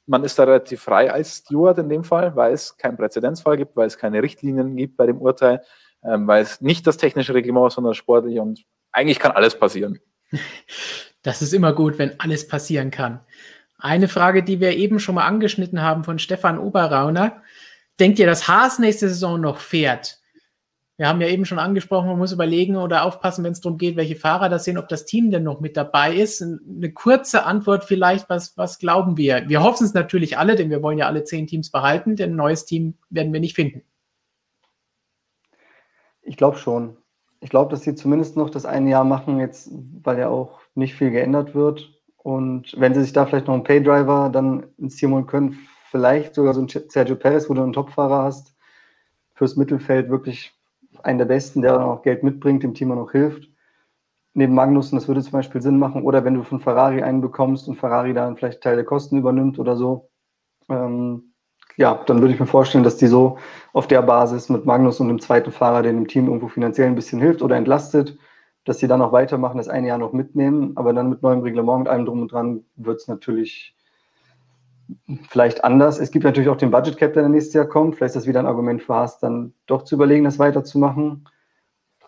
man ist da relativ frei als Steward in dem Fall, weil es keinen Präzedenzfall gibt, weil es keine Richtlinien gibt bei dem Urteil, ähm, weil es nicht das technische Reglement ist, sondern sportlich und eigentlich kann alles passieren. Das ist immer gut, wenn alles passieren kann. Eine Frage, die wir eben schon mal angeschnitten haben von Stefan Oberrauner. Denkt ihr, dass Haas nächste Saison noch fährt? Wir haben ja eben schon angesprochen, man muss überlegen oder aufpassen, wenn es darum geht, welche Fahrer das sind, ob das Team denn noch mit dabei ist. Eine kurze Antwort vielleicht, was, was glauben wir? Wir hoffen es natürlich alle, denn wir wollen ja alle zehn Teams behalten, denn ein neues Team werden wir nicht finden. Ich glaube schon. Ich glaube, dass sie zumindest noch das eine Jahr machen, jetzt, weil ja auch nicht viel geändert wird. Und wenn sie sich da vielleicht noch einen Paydriver dann ins Team holen können, vielleicht sogar so ein Sergio Perez, wo du einen Topfahrer hast, fürs Mittelfeld wirklich einen der Besten, der dann auch Geld mitbringt, dem Team auch noch hilft. Neben Magnussen, das würde zum Beispiel Sinn machen. Oder wenn du von Ferrari einen bekommst und Ferrari dann vielleicht Teil der Kosten übernimmt oder so. Ähm, ja, dann würde ich mir vorstellen, dass die so auf der Basis mit Magnus und dem zweiten Fahrer, der dem Team irgendwo finanziell ein bisschen hilft oder entlastet, dass sie dann auch weitermachen, das eine Jahr noch mitnehmen. Aber dann mit neuem Reglement und allem drum und dran wird es natürlich vielleicht anders. Es gibt natürlich auch den Budget Cap, der nächstes Jahr kommt. Vielleicht ist das wieder ein Argument für Haas, dann doch zu überlegen, das weiterzumachen.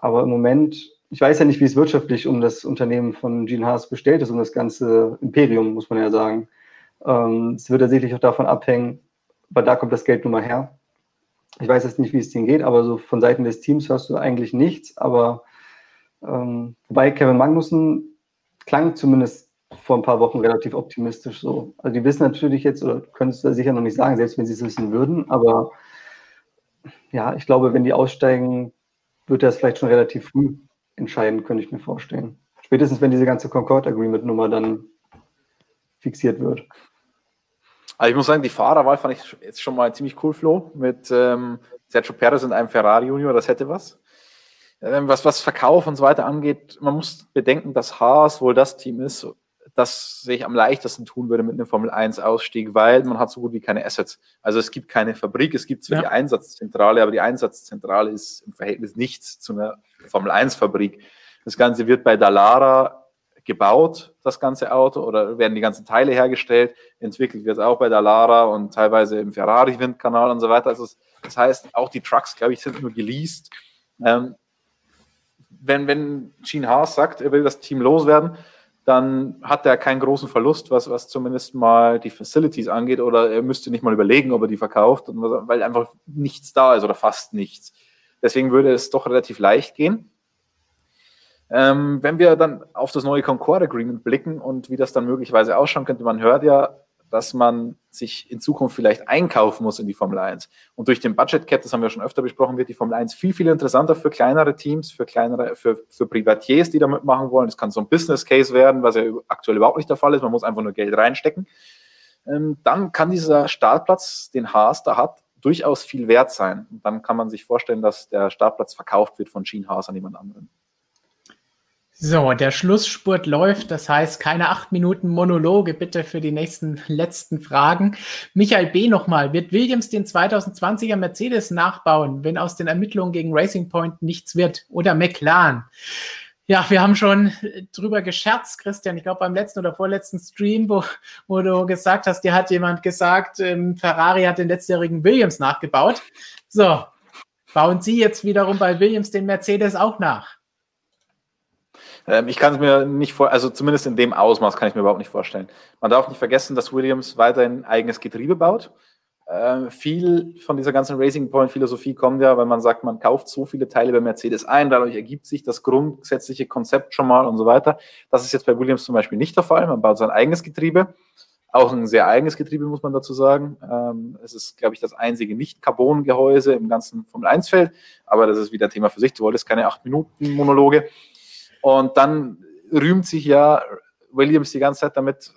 Aber im Moment, ich weiß ja nicht, wie es wirtschaftlich um das Unternehmen von Gene Haas bestellt ist, um das ganze Imperium, muss man ja sagen. Ähm, es wird tatsächlich auch davon abhängen, weil da kommt das Geld nun mal her. Ich weiß jetzt nicht, wie es denen geht, aber so von Seiten des Teams hörst du eigentlich nichts. Aber ähm, wobei Kevin Magnussen klang zumindest vor ein paar Wochen relativ optimistisch so. Also die wissen natürlich jetzt, oder können es sicher noch nicht sagen, selbst wenn sie es wissen würden, aber ja, ich glaube, wenn die aussteigen, wird das vielleicht schon relativ früh entscheiden, könnte ich mir vorstellen. Spätestens, wenn diese ganze Concord Agreement Nummer dann fixiert wird. Also ich muss sagen, die Fahrerwahl fand ich jetzt schon mal ziemlich cool, Flo, mit ähm, Sergio Perez und einem Ferrari Junior, das hätte was. Ähm, was, was Verkauf und so weiter angeht, man muss bedenken, dass Haas wohl das Team ist, das sich am leichtesten tun würde mit einem Formel 1 Ausstieg, weil man hat so gut wie keine Assets. Also es gibt keine Fabrik, es gibt zwar ja. die Einsatzzentrale, aber die Einsatzzentrale ist im Verhältnis nichts zu einer Formel 1 Fabrik. Das Ganze wird bei Dallara gebaut, das ganze Auto, oder werden die ganzen Teile hergestellt, entwickelt wird es auch bei Dallara und teilweise im Ferrari-Windkanal und so weiter. Also das heißt, auch die Trucks, glaube ich, sind nur geleast. Ähm, wenn, wenn Gene Haas sagt, er will das Team loswerden, dann hat er keinen großen Verlust, was, was zumindest mal die Facilities angeht, oder er müsste nicht mal überlegen, ob er die verkauft, weil einfach nichts da ist oder fast nichts. Deswegen würde es doch relativ leicht gehen. Ähm, wenn wir dann auf das neue Concord Agreement blicken und wie das dann möglicherweise ausschauen könnte, man hört ja, dass man sich in Zukunft vielleicht einkaufen muss in die Formel 1. Und durch den Budget Cap, das haben wir schon öfter besprochen, wird die Formel 1 viel, viel interessanter für kleinere Teams, für kleinere, für, für Privatiers, die da mitmachen wollen. Es kann so ein Business Case werden, was ja aktuell überhaupt nicht der Fall ist. Man muss einfach nur Geld reinstecken. Ähm, dann kann dieser Startplatz, den Haas da hat, durchaus viel wert sein. Und dann kann man sich vorstellen, dass der Startplatz verkauft wird von Gene Haas an jemand anderen. So, der Schlussspurt läuft, das heißt keine acht Minuten Monologe bitte für die nächsten letzten Fragen. Michael B. nochmal, wird Williams den 2020er Mercedes nachbauen, wenn aus den Ermittlungen gegen Racing Point nichts wird? Oder McLaren? Ja, wir haben schon drüber gescherzt, Christian. Ich glaube, beim letzten oder vorletzten Stream, wo, wo du gesagt hast, dir hat jemand gesagt, ähm, Ferrari hat den letztjährigen Williams nachgebaut. So, bauen Sie jetzt wiederum bei Williams den Mercedes auch nach? Ähm, ich kann es mir nicht vor, also zumindest in dem Ausmaß kann ich mir überhaupt nicht vorstellen. Man darf nicht vergessen, dass Williams weiterhin eigenes Getriebe baut. Äh, viel von dieser ganzen Racing Point Philosophie kommt ja, weil man sagt, man kauft so viele Teile bei Mercedes ein, dadurch ergibt sich das grundsätzliche Konzept schon mal und so weiter. Das ist jetzt bei Williams zum Beispiel nicht der Fall. Man baut sein eigenes Getriebe. Auch ein sehr eigenes Getriebe, muss man dazu sagen. Ähm, es ist, glaube ich, das einzige Nicht-Carbon-Gehäuse im ganzen Formel-1-Feld. Aber das ist wieder Thema für sich. Du wolltest keine 8-Minuten-Monologe. Und dann rühmt sich ja Williams die ganze Zeit damit,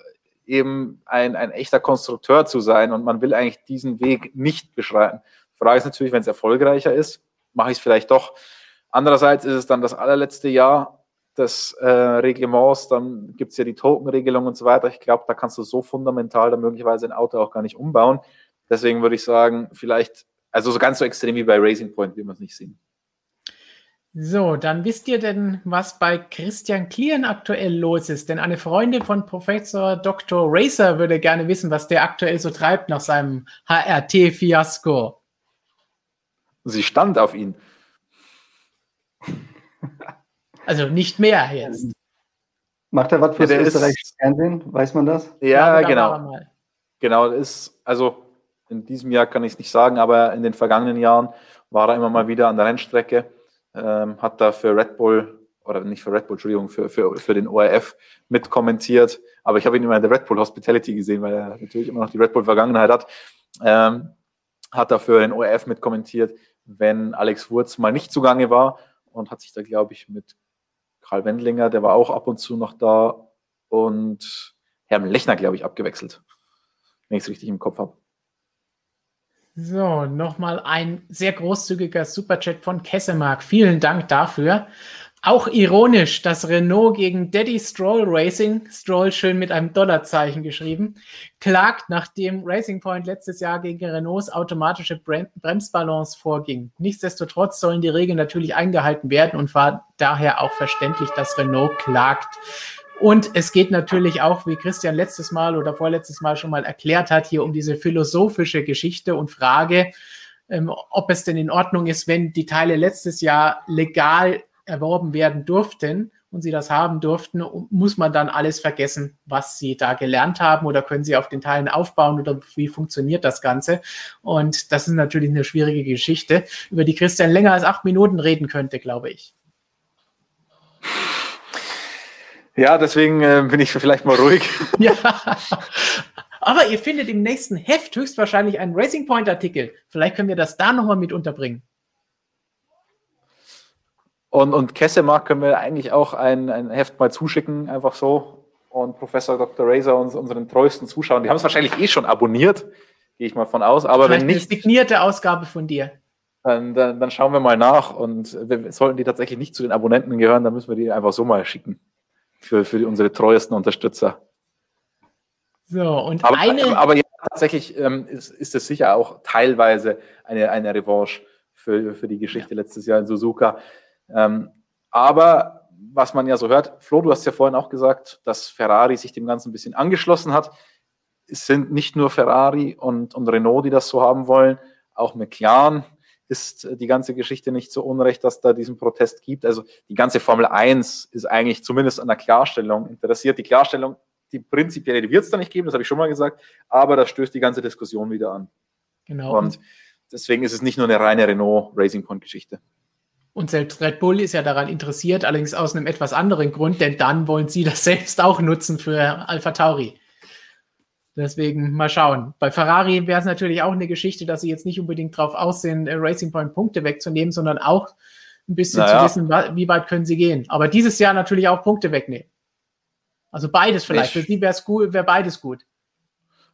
eben ein, ein echter Konstrukteur zu sein und man will eigentlich diesen Weg nicht beschreiten. Frage ist natürlich, wenn es erfolgreicher ist, mache ich es vielleicht doch. Andererseits ist es dann das allerletzte Jahr des äh, Reglements, dann gibt es ja die Tokenregelung und so weiter. Ich glaube, da kannst du so fundamental dann möglicherweise ein Auto auch gar nicht umbauen. Deswegen würde ich sagen, vielleicht, also so ganz so extrem wie bei Racing Point will man es nicht sehen. So, dann wisst ihr denn, was bei Christian Klieren aktuell los ist? Denn eine Freundin von Professor Dr. Racer würde gerne wissen, was der aktuell so treibt nach seinem HRT-Fiasko. Sie stand auf ihn. Also nicht mehr jetzt. Macht er was für ja, das österreichische Fernsehen? Weiß man das? Ja, ja genau. Genau, das ist, also in diesem Jahr kann ich es nicht sagen, aber in den vergangenen Jahren war er immer mal wieder an der Rennstrecke ähm, hat da für Red Bull, oder nicht für Red Bull, Entschuldigung, für, für, für den ORF mitkommentiert. Aber ich habe ihn immer in der Red Bull Hospitality gesehen, weil er natürlich immer noch die Red Bull Vergangenheit hat. Ähm, hat da für den ORF mitkommentiert, wenn Alex Wurz mal nicht zugange war und hat sich da, glaube ich, mit Karl Wendlinger, der war auch ab und zu noch da und Herrn Lechner, glaube ich, abgewechselt, wenn ich es richtig im Kopf habe. So, nochmal ein sehr großzügiger Superchat von Kessemark. Vielen Dank dafür. Auch ironisch, dass Renault gegen Daddy Stroll Racing, Stroll schön mit einem Dollarzeichen geschrieben, klagt, nachdem Racing Point letztes Jahr gegen Renaults automatische Bremsbalance vorging. Nichtsdestotrotz sollen die Regeln natürlich eingehalten werden und war daher auch verständlich, dass Renault klagt. Und es geht natürlich auch, wie Christian letztes Mal oder vorletztes Mal schon mal erklärt hat, hier um diese philosophische Geschichte und Frage, ähm, ob es denn in Ordnung ist, wenn die Teile letztes Jahr legal erworben werden durften und sie das haben durften, muss man dann alles vergessen, was sie da gelernt haben oder können sie auf den Teilen aufbauen oder wie funktioniert das Ganze? Und das ist natürlich eine schwierige Geschichte, über die Christian länger als acht Minuten reden könnte, glaube ich. Ja, deswegen äh, bin ich vielleicht mal ruhig. ja. Aber ihr findet im nächsten Heft höchstwahrscheinlich einen Racing Point Artikel. Vielleicht können wir das da nochmal mit unterbringen. Und, und Kessemark können wir eigentlich auch ein, ein Heft mal zuschicken, einfach so. Und Professor Dr. Razor uns unseren treuesten Zuschauern, die haben es wahrscheinlich eh schon abonniert, gehe ich mal von aus. Aber Vielleicht wenn nicht. Eine signierte Ausgabe von dir. Dann, dann, dann schauen wir mal nach. Und wir, sollten die tatsächlich nicht zu den Abonnenten gehören, dann müssen wir die einfach so mal schicken für, für unsere treuesten Unterstützer. So, und aber, eine. Aber ja, tatsächlich ähm, ist, ist es sicher auch teilweise eine, eine Revanche für, für die Geschichte ja. letztes Jahr in Suzuka. Ähm, aber was man ja so hört, Flo, du hast ja vorhin auch gesagt, dass Ferrari sich dem Ganzen ein bisschen angeschlossen hat. Es sind nicht nur Ferrari und, und Renault, die das so haben wollen, auch McLaren ist äh, die ganze Geschichte nicht so unrecht, dass da diesen Protest gibt. Also die ganze Formel 1 ist eigentlich zumindest an der Klarstellung interessiert. Die Klarstellung, die prinzipielle, die wird es da nicht geben, das habe ich schon mal gesagt, aber das stößt die ganze Diskussion wieder an. Genau. Und deswegen ist es nicht nur eine reine Renault Racing Point Geschichte. Und selbst Red Bull ist ja daran interessiert, allerdings aus einem etwas anderen Grund, denn dann wollen sie das selbst auch nutzen für Alpha Tauri. Deswegen mal schauen. Bei Ferrari wäre es natürlich auch eine Geschichte, dass sie jetzt nicht unbedingt drauf aussehen, äh, Racing Point Punkte wegzunehmen, sondern auch ein bisschen naja. zu wissen, wie weit können sie gehen. Aber dieses Jahr natürlich auch Punkte wegnehmen. Also beides vielleicht. Ich, Für sie wäre es gut, wäre beides gut.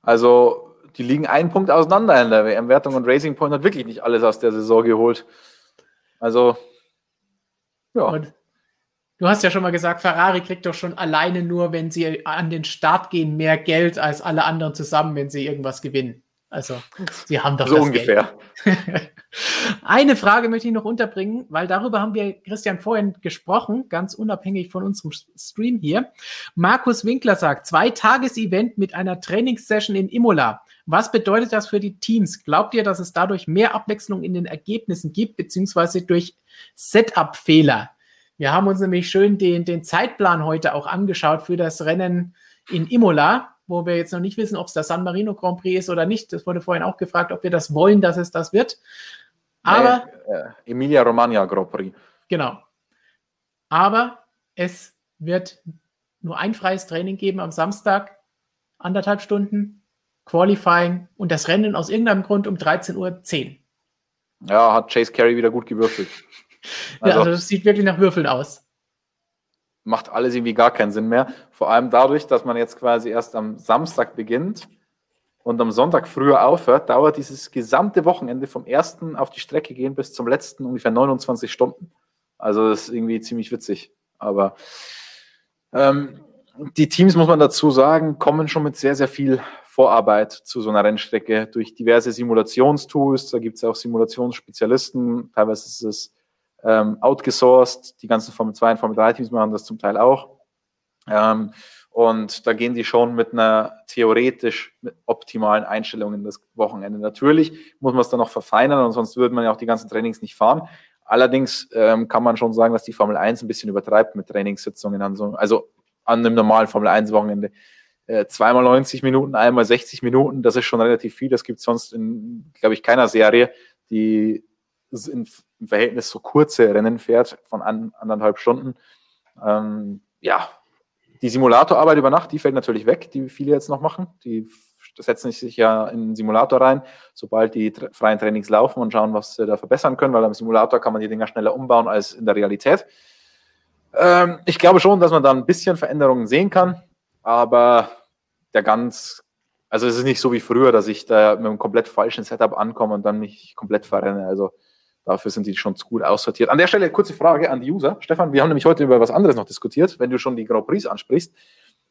Also die liegen einen Punkt auseinander in der WM-Wertung und Racing Point hat wirklich nicht alles aus der Saison geholt. Also, ja. Und du hast ja schon mal gesagt, Ferrari kriegt doch schon alleine nur, wenn sie an den Start gehen, mehr Geld als alle anderen zusammen, wenn sie irgendwas gewinnen. Also, sie haben doch so ungefähr. Eine Frage möchte ich noch unterbringen, weil darüber haben wir, Christian, vorhin gesprochen, ganz unabhängig von unserem Stream hier. Markus Winkler sagt, zwei Tages-Event mit einer Trainingssession in Imola. Was bedeutet das für die Teams? Glaubt ihr, dass es dadurch mehr Abwechslung in den Ergebnissen gibt, beziehungsweise durch Setup-Fehler? Wir haben uns nämlich schön den, den Zeitplan heute auch angeschaut für das Rennen in Imola wo wir jetzt noch nicht wissen, ob es der San Marino Grand Prix ist oder nicht. Das wurde vorhin auch gefragt, ob wir das wollen, dass es das wird. Aber. Äh, Emilia Romagna Grand Prix. Genau. Aber es wird nur ein freies Training geben am Samstag, anderthalb Stunden, Qualifying und das Rennen aus irgendeinem Grund um 13.10 Uhr. Ja, hat Chase Carey wieder gut gewürfelt. Also, ja, also das sieht wirklich nach Würfeln aus macht alles irgendwie gar keinen Sinn mehr. Vor allem dadurch, dass man jetzt quasi erst am Samstag beginnt und am Sonntag früher aufhört, dauert dieses gesamte Wochenende vom ersten auf die Strecke gehen bis zum letzten ungefähr 29 Stunden. Also das ist irgendwie ziemlich witzig. Aber ähm, die Teams, muss man dazu sagen, kommen schon mit sehr, sehr viel Vorarbeit zu so einer Rennstrecke durch diverse Simulationstools. Da gibt es auch Simulationsspezialisten. Teilweise ist es ähm, outgesourced. Die ganzen Formel 2 und Formel 3 Teams machen das zum Teil auch. Ähm, und da gehen die schon mit einer theoretisch optimalen Einstellung in das Wochenende. Natürlich muss man es dann noch verfeinern und sonst würde man ja auch die ganzen Trainings nicht fahren. Allerdings ähm, kann man schon sagen, dass die Formel 1 ein bisschen übertreibt mit Trainingssitzungen an so, also an einem normalen Formel 1 Wochenende. Äh, zweimal 90 Minuten, einmal 60 Minuten, das ist schon relativ viel. Das gibt es sonst in, glaube ich, keiner Serie, die im Verhältnis so kurze Rennen fährt von an, anderthalb Stunden. Ähm, ja, die Simulatorarbeit über Nacht, die fällt natürlich weg, die viele jetzt noch machen. Die setzen sich ja in den Simulator rein, sobald die freien Trainings laufen und schauen, was sie da verbessern können, weil am Simulator kann man die Dinger schneller umbauen als in der Realität. Ähm, ich glaube schon, dass man da ein bisschen Veränderungen sehen kann, aber der ganz, also es ist nicht so wie früher, dass ich da mit einem komplett falschen Setup ankomme und dann mich komplett verrenne. Also Dafür sind die schon zu gut aussortiert. An der Stelle kurze Frage an die User. Stefan, wir haben nämlich heute über was anderes noch diskutiert, wenn du schon die Grand Prix ansprichst.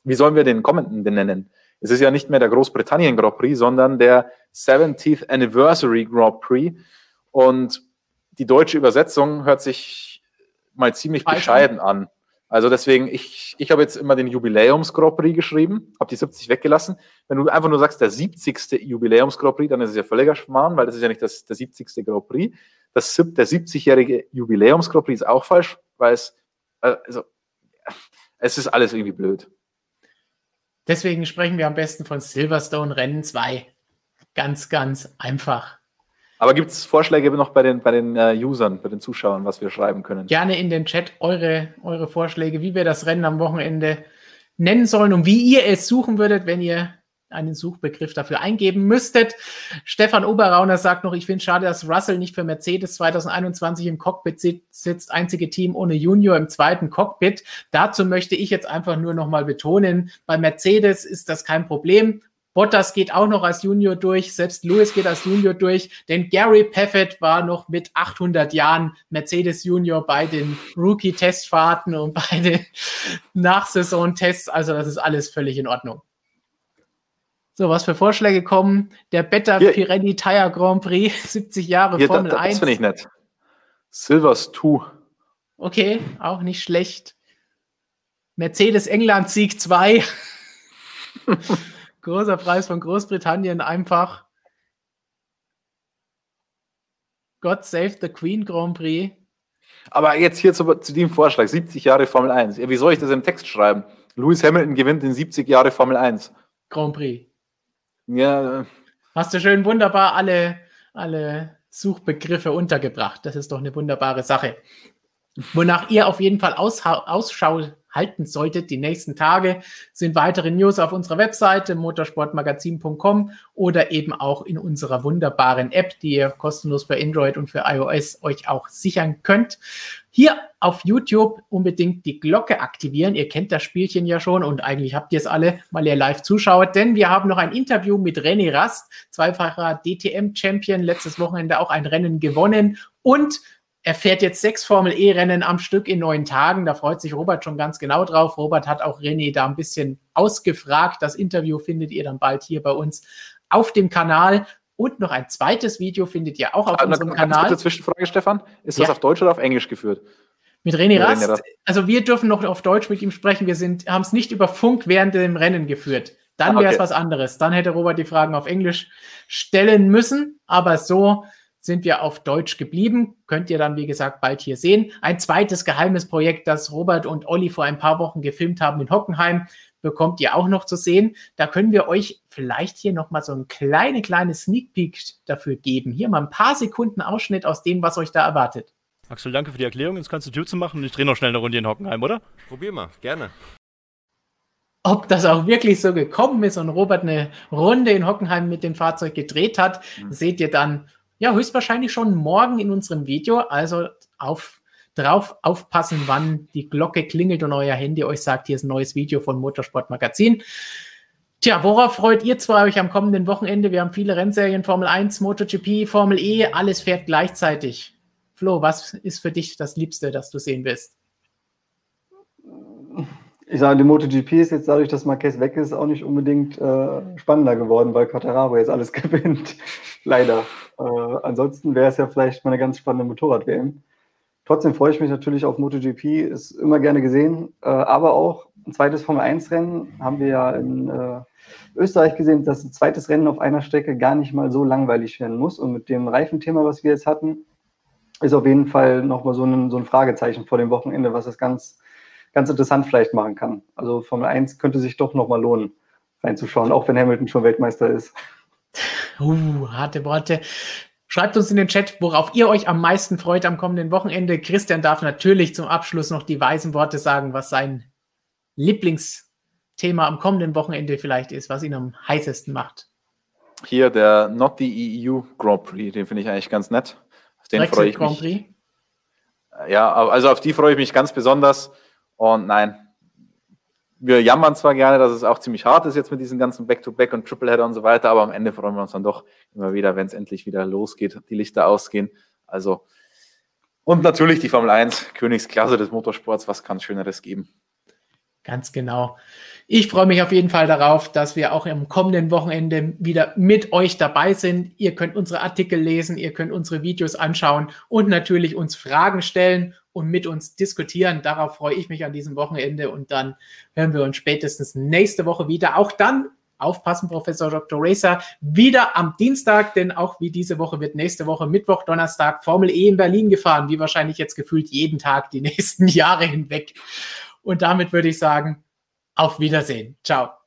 Wie sollen wir den kommenden benennen? Es ist ja nicht mehr der Großbritannien Grand Prix, sondern der 70th Anniversary Grand Prix. Und die deutsche Übersetzung hört sich mal ziemlich bescheiden an. Also deswegen, ich, ich habe jetzt immer den Jubiläums Grand Prix geschrieben, habe die 70 weggelassen. Wenn du einfach nur sagst, der 70. Jubiläums Grand Prix, dann ist es ja völliger Schmarrn, weil das ist ja nicht das, der 70. Grand Prix. Das, der 70-jährige Jubiläums Grand Prix ist auch falsch, weil es, also, es ist alles irgendwie blöd. Deswegen sprechen wir am besten von Silverstone Rennen 2. Ganz, ganz einfach. Aber gibt es Vorschläge noch bei den, bei den uh, Usern, bei den Zuschauern, was wir schreiben können? Gerne in den Chat eure, eure Vorschläge, wie wir das Rennen am Wochenende nennen sollen und wie ihr es suchen würdet, wenn ihr einen Suchbegriff dafür eingeben müsstet. Stefan Oberrauner sagt noch, ich finde schade, dass Russell nicht für Mercedes 2021 im Cockpit sitzt, einzige Team ohne Junior im zweiten Cockpit. Dazu möchte ich jetzt einfach nur noch mal betonen, bei Mercedes ist das kein Problem. Bottas geht auch noch als Junior durch, selbst Lewis geht als Junior durch, denn Gary Paffett war noch mit 800 Jahren Mercedes Junior bei den Rookie-Testfahrten und bei den Nachsaison-Tests. Also das ist alles völlig in Ordnung. So, was für Vorschläge kommen? Der Better Hier. Pirelli Tire Grand Prix, 70 Jahre Hier, Formel da, da, 1. Das finde ich nett. Silvers 2. Okay, auch nicht schlecht. Mercedes England Sieg 2. Großer Preis von Großbritannien einfach. God Save the Queen Grand Prix. Aber jetzt hier zu, zu dem Vorschlag, 70 Jahre Formel 1. Ja, wie soll ich das im Text schreiben? Lewis Hamilton gewinnt in 70 Jahre Formel 1. Grand Prix. Ja. Hast du schön wunderbar alle, alle Suchbegriffe untergebracht. Das ist doch eine wunderbare Sache. Wonach ihr auf jeden Fall Ausschau halten solltet. Die nächsten Tage sind weitere News auf unserer Webseite motorsportmagazin.com oder eben auch in unserer wunderbaren App, die ihr kostenlos für Android und für iOS euch auch sichern könnt. Hier auf YouTube unbedingt die Glocke aktivieren. Ihr kennt das Spielchen ja schon und eigentlich habt ihr es alle, weil ihr live zuschaut, denn wir haben noch ein Interview mit René Rast, zweifacher DTM-Champion, letztes Wochenende auch ein Rennen gewonnen und er fährt jetzt sechs Formel-E-Rennen am Stück in neun Tagen. Da freut sich Robert schon ganz genau drauf. Robert hat auch René da ein bisschen ausgefragt. Das Interview findet ihr dann bald hier bei uns auf dem Kanal. Und noch ein zweites Video findet ihr auch auf also, unserem Kanal. Kurze Zwischenfrage, Stefan. Ist ja. das auf Deutsch oder auf Englisch geführt? Mit René Rast? René Rast. Also wir dürfen noch auf Deutsch mit ihm sprechen. Wir haben es nicht über Funk während dem Rennen geführt. Dann wäre es okay. was anderes. Dann hätte Robert die Fragen auf Englisch stellen müssen. Aber so sind wir auf Deutsch geblieben. Könnt ihr dann, wie gesagt, bald hier sehen. Ein zweites geheimes Projekt, das Robert und Olli vor ein paar Wochen gefilmt haben in Hockenheim, bekommt ihr auch noch zu sehen. Da können wir euch vielleicht hier nochmal so ein kleine, kleine Sneak Peek dafür geben. Hier mal ein paar Sekunden Ausschnitt aus dem, was euch da erwartet. Axel, danke für die Erklärung. Jetzt kannst du Tür zu machen und ich drehe noch schnell eine Runde in Hockenheim, oder? Probier mal, gerne. Ob das auch wirklich so gekommen ist und Robert eine Runde in Hockenheim mit dem Fahrzeug gedreht hat, mhm. seht ihr dann ja, höchstwahrscheinlich schon morgen in unserem Video. Also auf, drauf aufpassen, wann die Glocke klingelt und euer Handy euch sagt, hier ist ein neues Video von Motorsport Magazin. Tja, worauf freut ihr zwei euch am kommenden Wochenende? Wir haben viele Rennserien, Formel 1, MotoGP, Formel E, alles fährt gleichzeitig. Flo, was ist für dich das Liebste, das du sehen willst? Ich sage, die MotoGP ist jetzt dadurch, dass Marquez weg ist, auch nicht unbedingt äh, spannender geworden, weil Quattararo jetzt alles gewinnt. Leider. Äh, ansonsten wäre es ja vielleicht mal eine ganz spannende Motorrad-WM. Trotzdem freue ich mich natürlich auf MotoGP, ist immer gerne gesehen. Äh, aber auch ein zweites Formel-1-Rennen haben wir ja in äh, Österreich gesehen, dass ein zweites Rennen auf einer Strecke gar nicht mal so langweilig werden muss. Und mit dem Reifenthema, was wir jetzt hatten, ist auf jeden Fall nochmal so ein, so ein Fragezeichen vor dem Wochenende, was es ganz, ganz interessant vielleicht machen kann. Also Formel 1 könnte sich doch nochmal lohnen, reinzuschauen, auch wenn Hamilton schon Weltmeister ist. Uh, harte Worte. Schreibt uns in den Chat, worauf ihr euch am meisten freut am kommenden Wochenende. Christian darf natürlich zum Abschluss noch die weisen Worte sagen, was sein Lieblingsthema am kommenden Wochenende vielleicht ist, was ihn am heißesten macht. Hier der Not the EU Grand Prix, den finde ich eigentlich ganz nett. Auf den freue ich Grand mich. Prix? Ja, also auf die freue ich mich ganz besonders. Und nein, wir jammern zwar gerne, dass es auch ziemlich hart ist jetzt mit diesen ganzen Back-to-Back -Back und Tripleheader und so weiter, aber am Ende freuen wir uns dann doch immer wieder, wenn es endlich wieder losgeht, die Lichter ausgehen. Also, und natürlich die Formel 1, Königsklasse des Motorsports, was kann es Schöneres geben? Ganz genau. Ich freue mich auf jeden Fall darauf, dass wir auch im kommenden Wochenende wieder mit euch dabei sind. Ihr könnt unsere Artikel lesen, ihr könnt unsere Videos anschauen und natürlich uns Fragen stellen und mit uns diskutieren. Darauf freue ich mich an diesem Wochenende und dann hören wir uns spätestens nächste Woche wieder. Auch dann aufpassen, Professor Dr. Racer, wieder am Dienstag, denn auch wie diese Woche wird nächste Woche Mittwoch, Donnerstag Formel E in Berlin gefahren, wie wahrscheinlich jetzt gefühlt jeden Tag die nächsten Jahre hinweg. Und damit würde ich sagen, auf Wiedersehen. Ciao.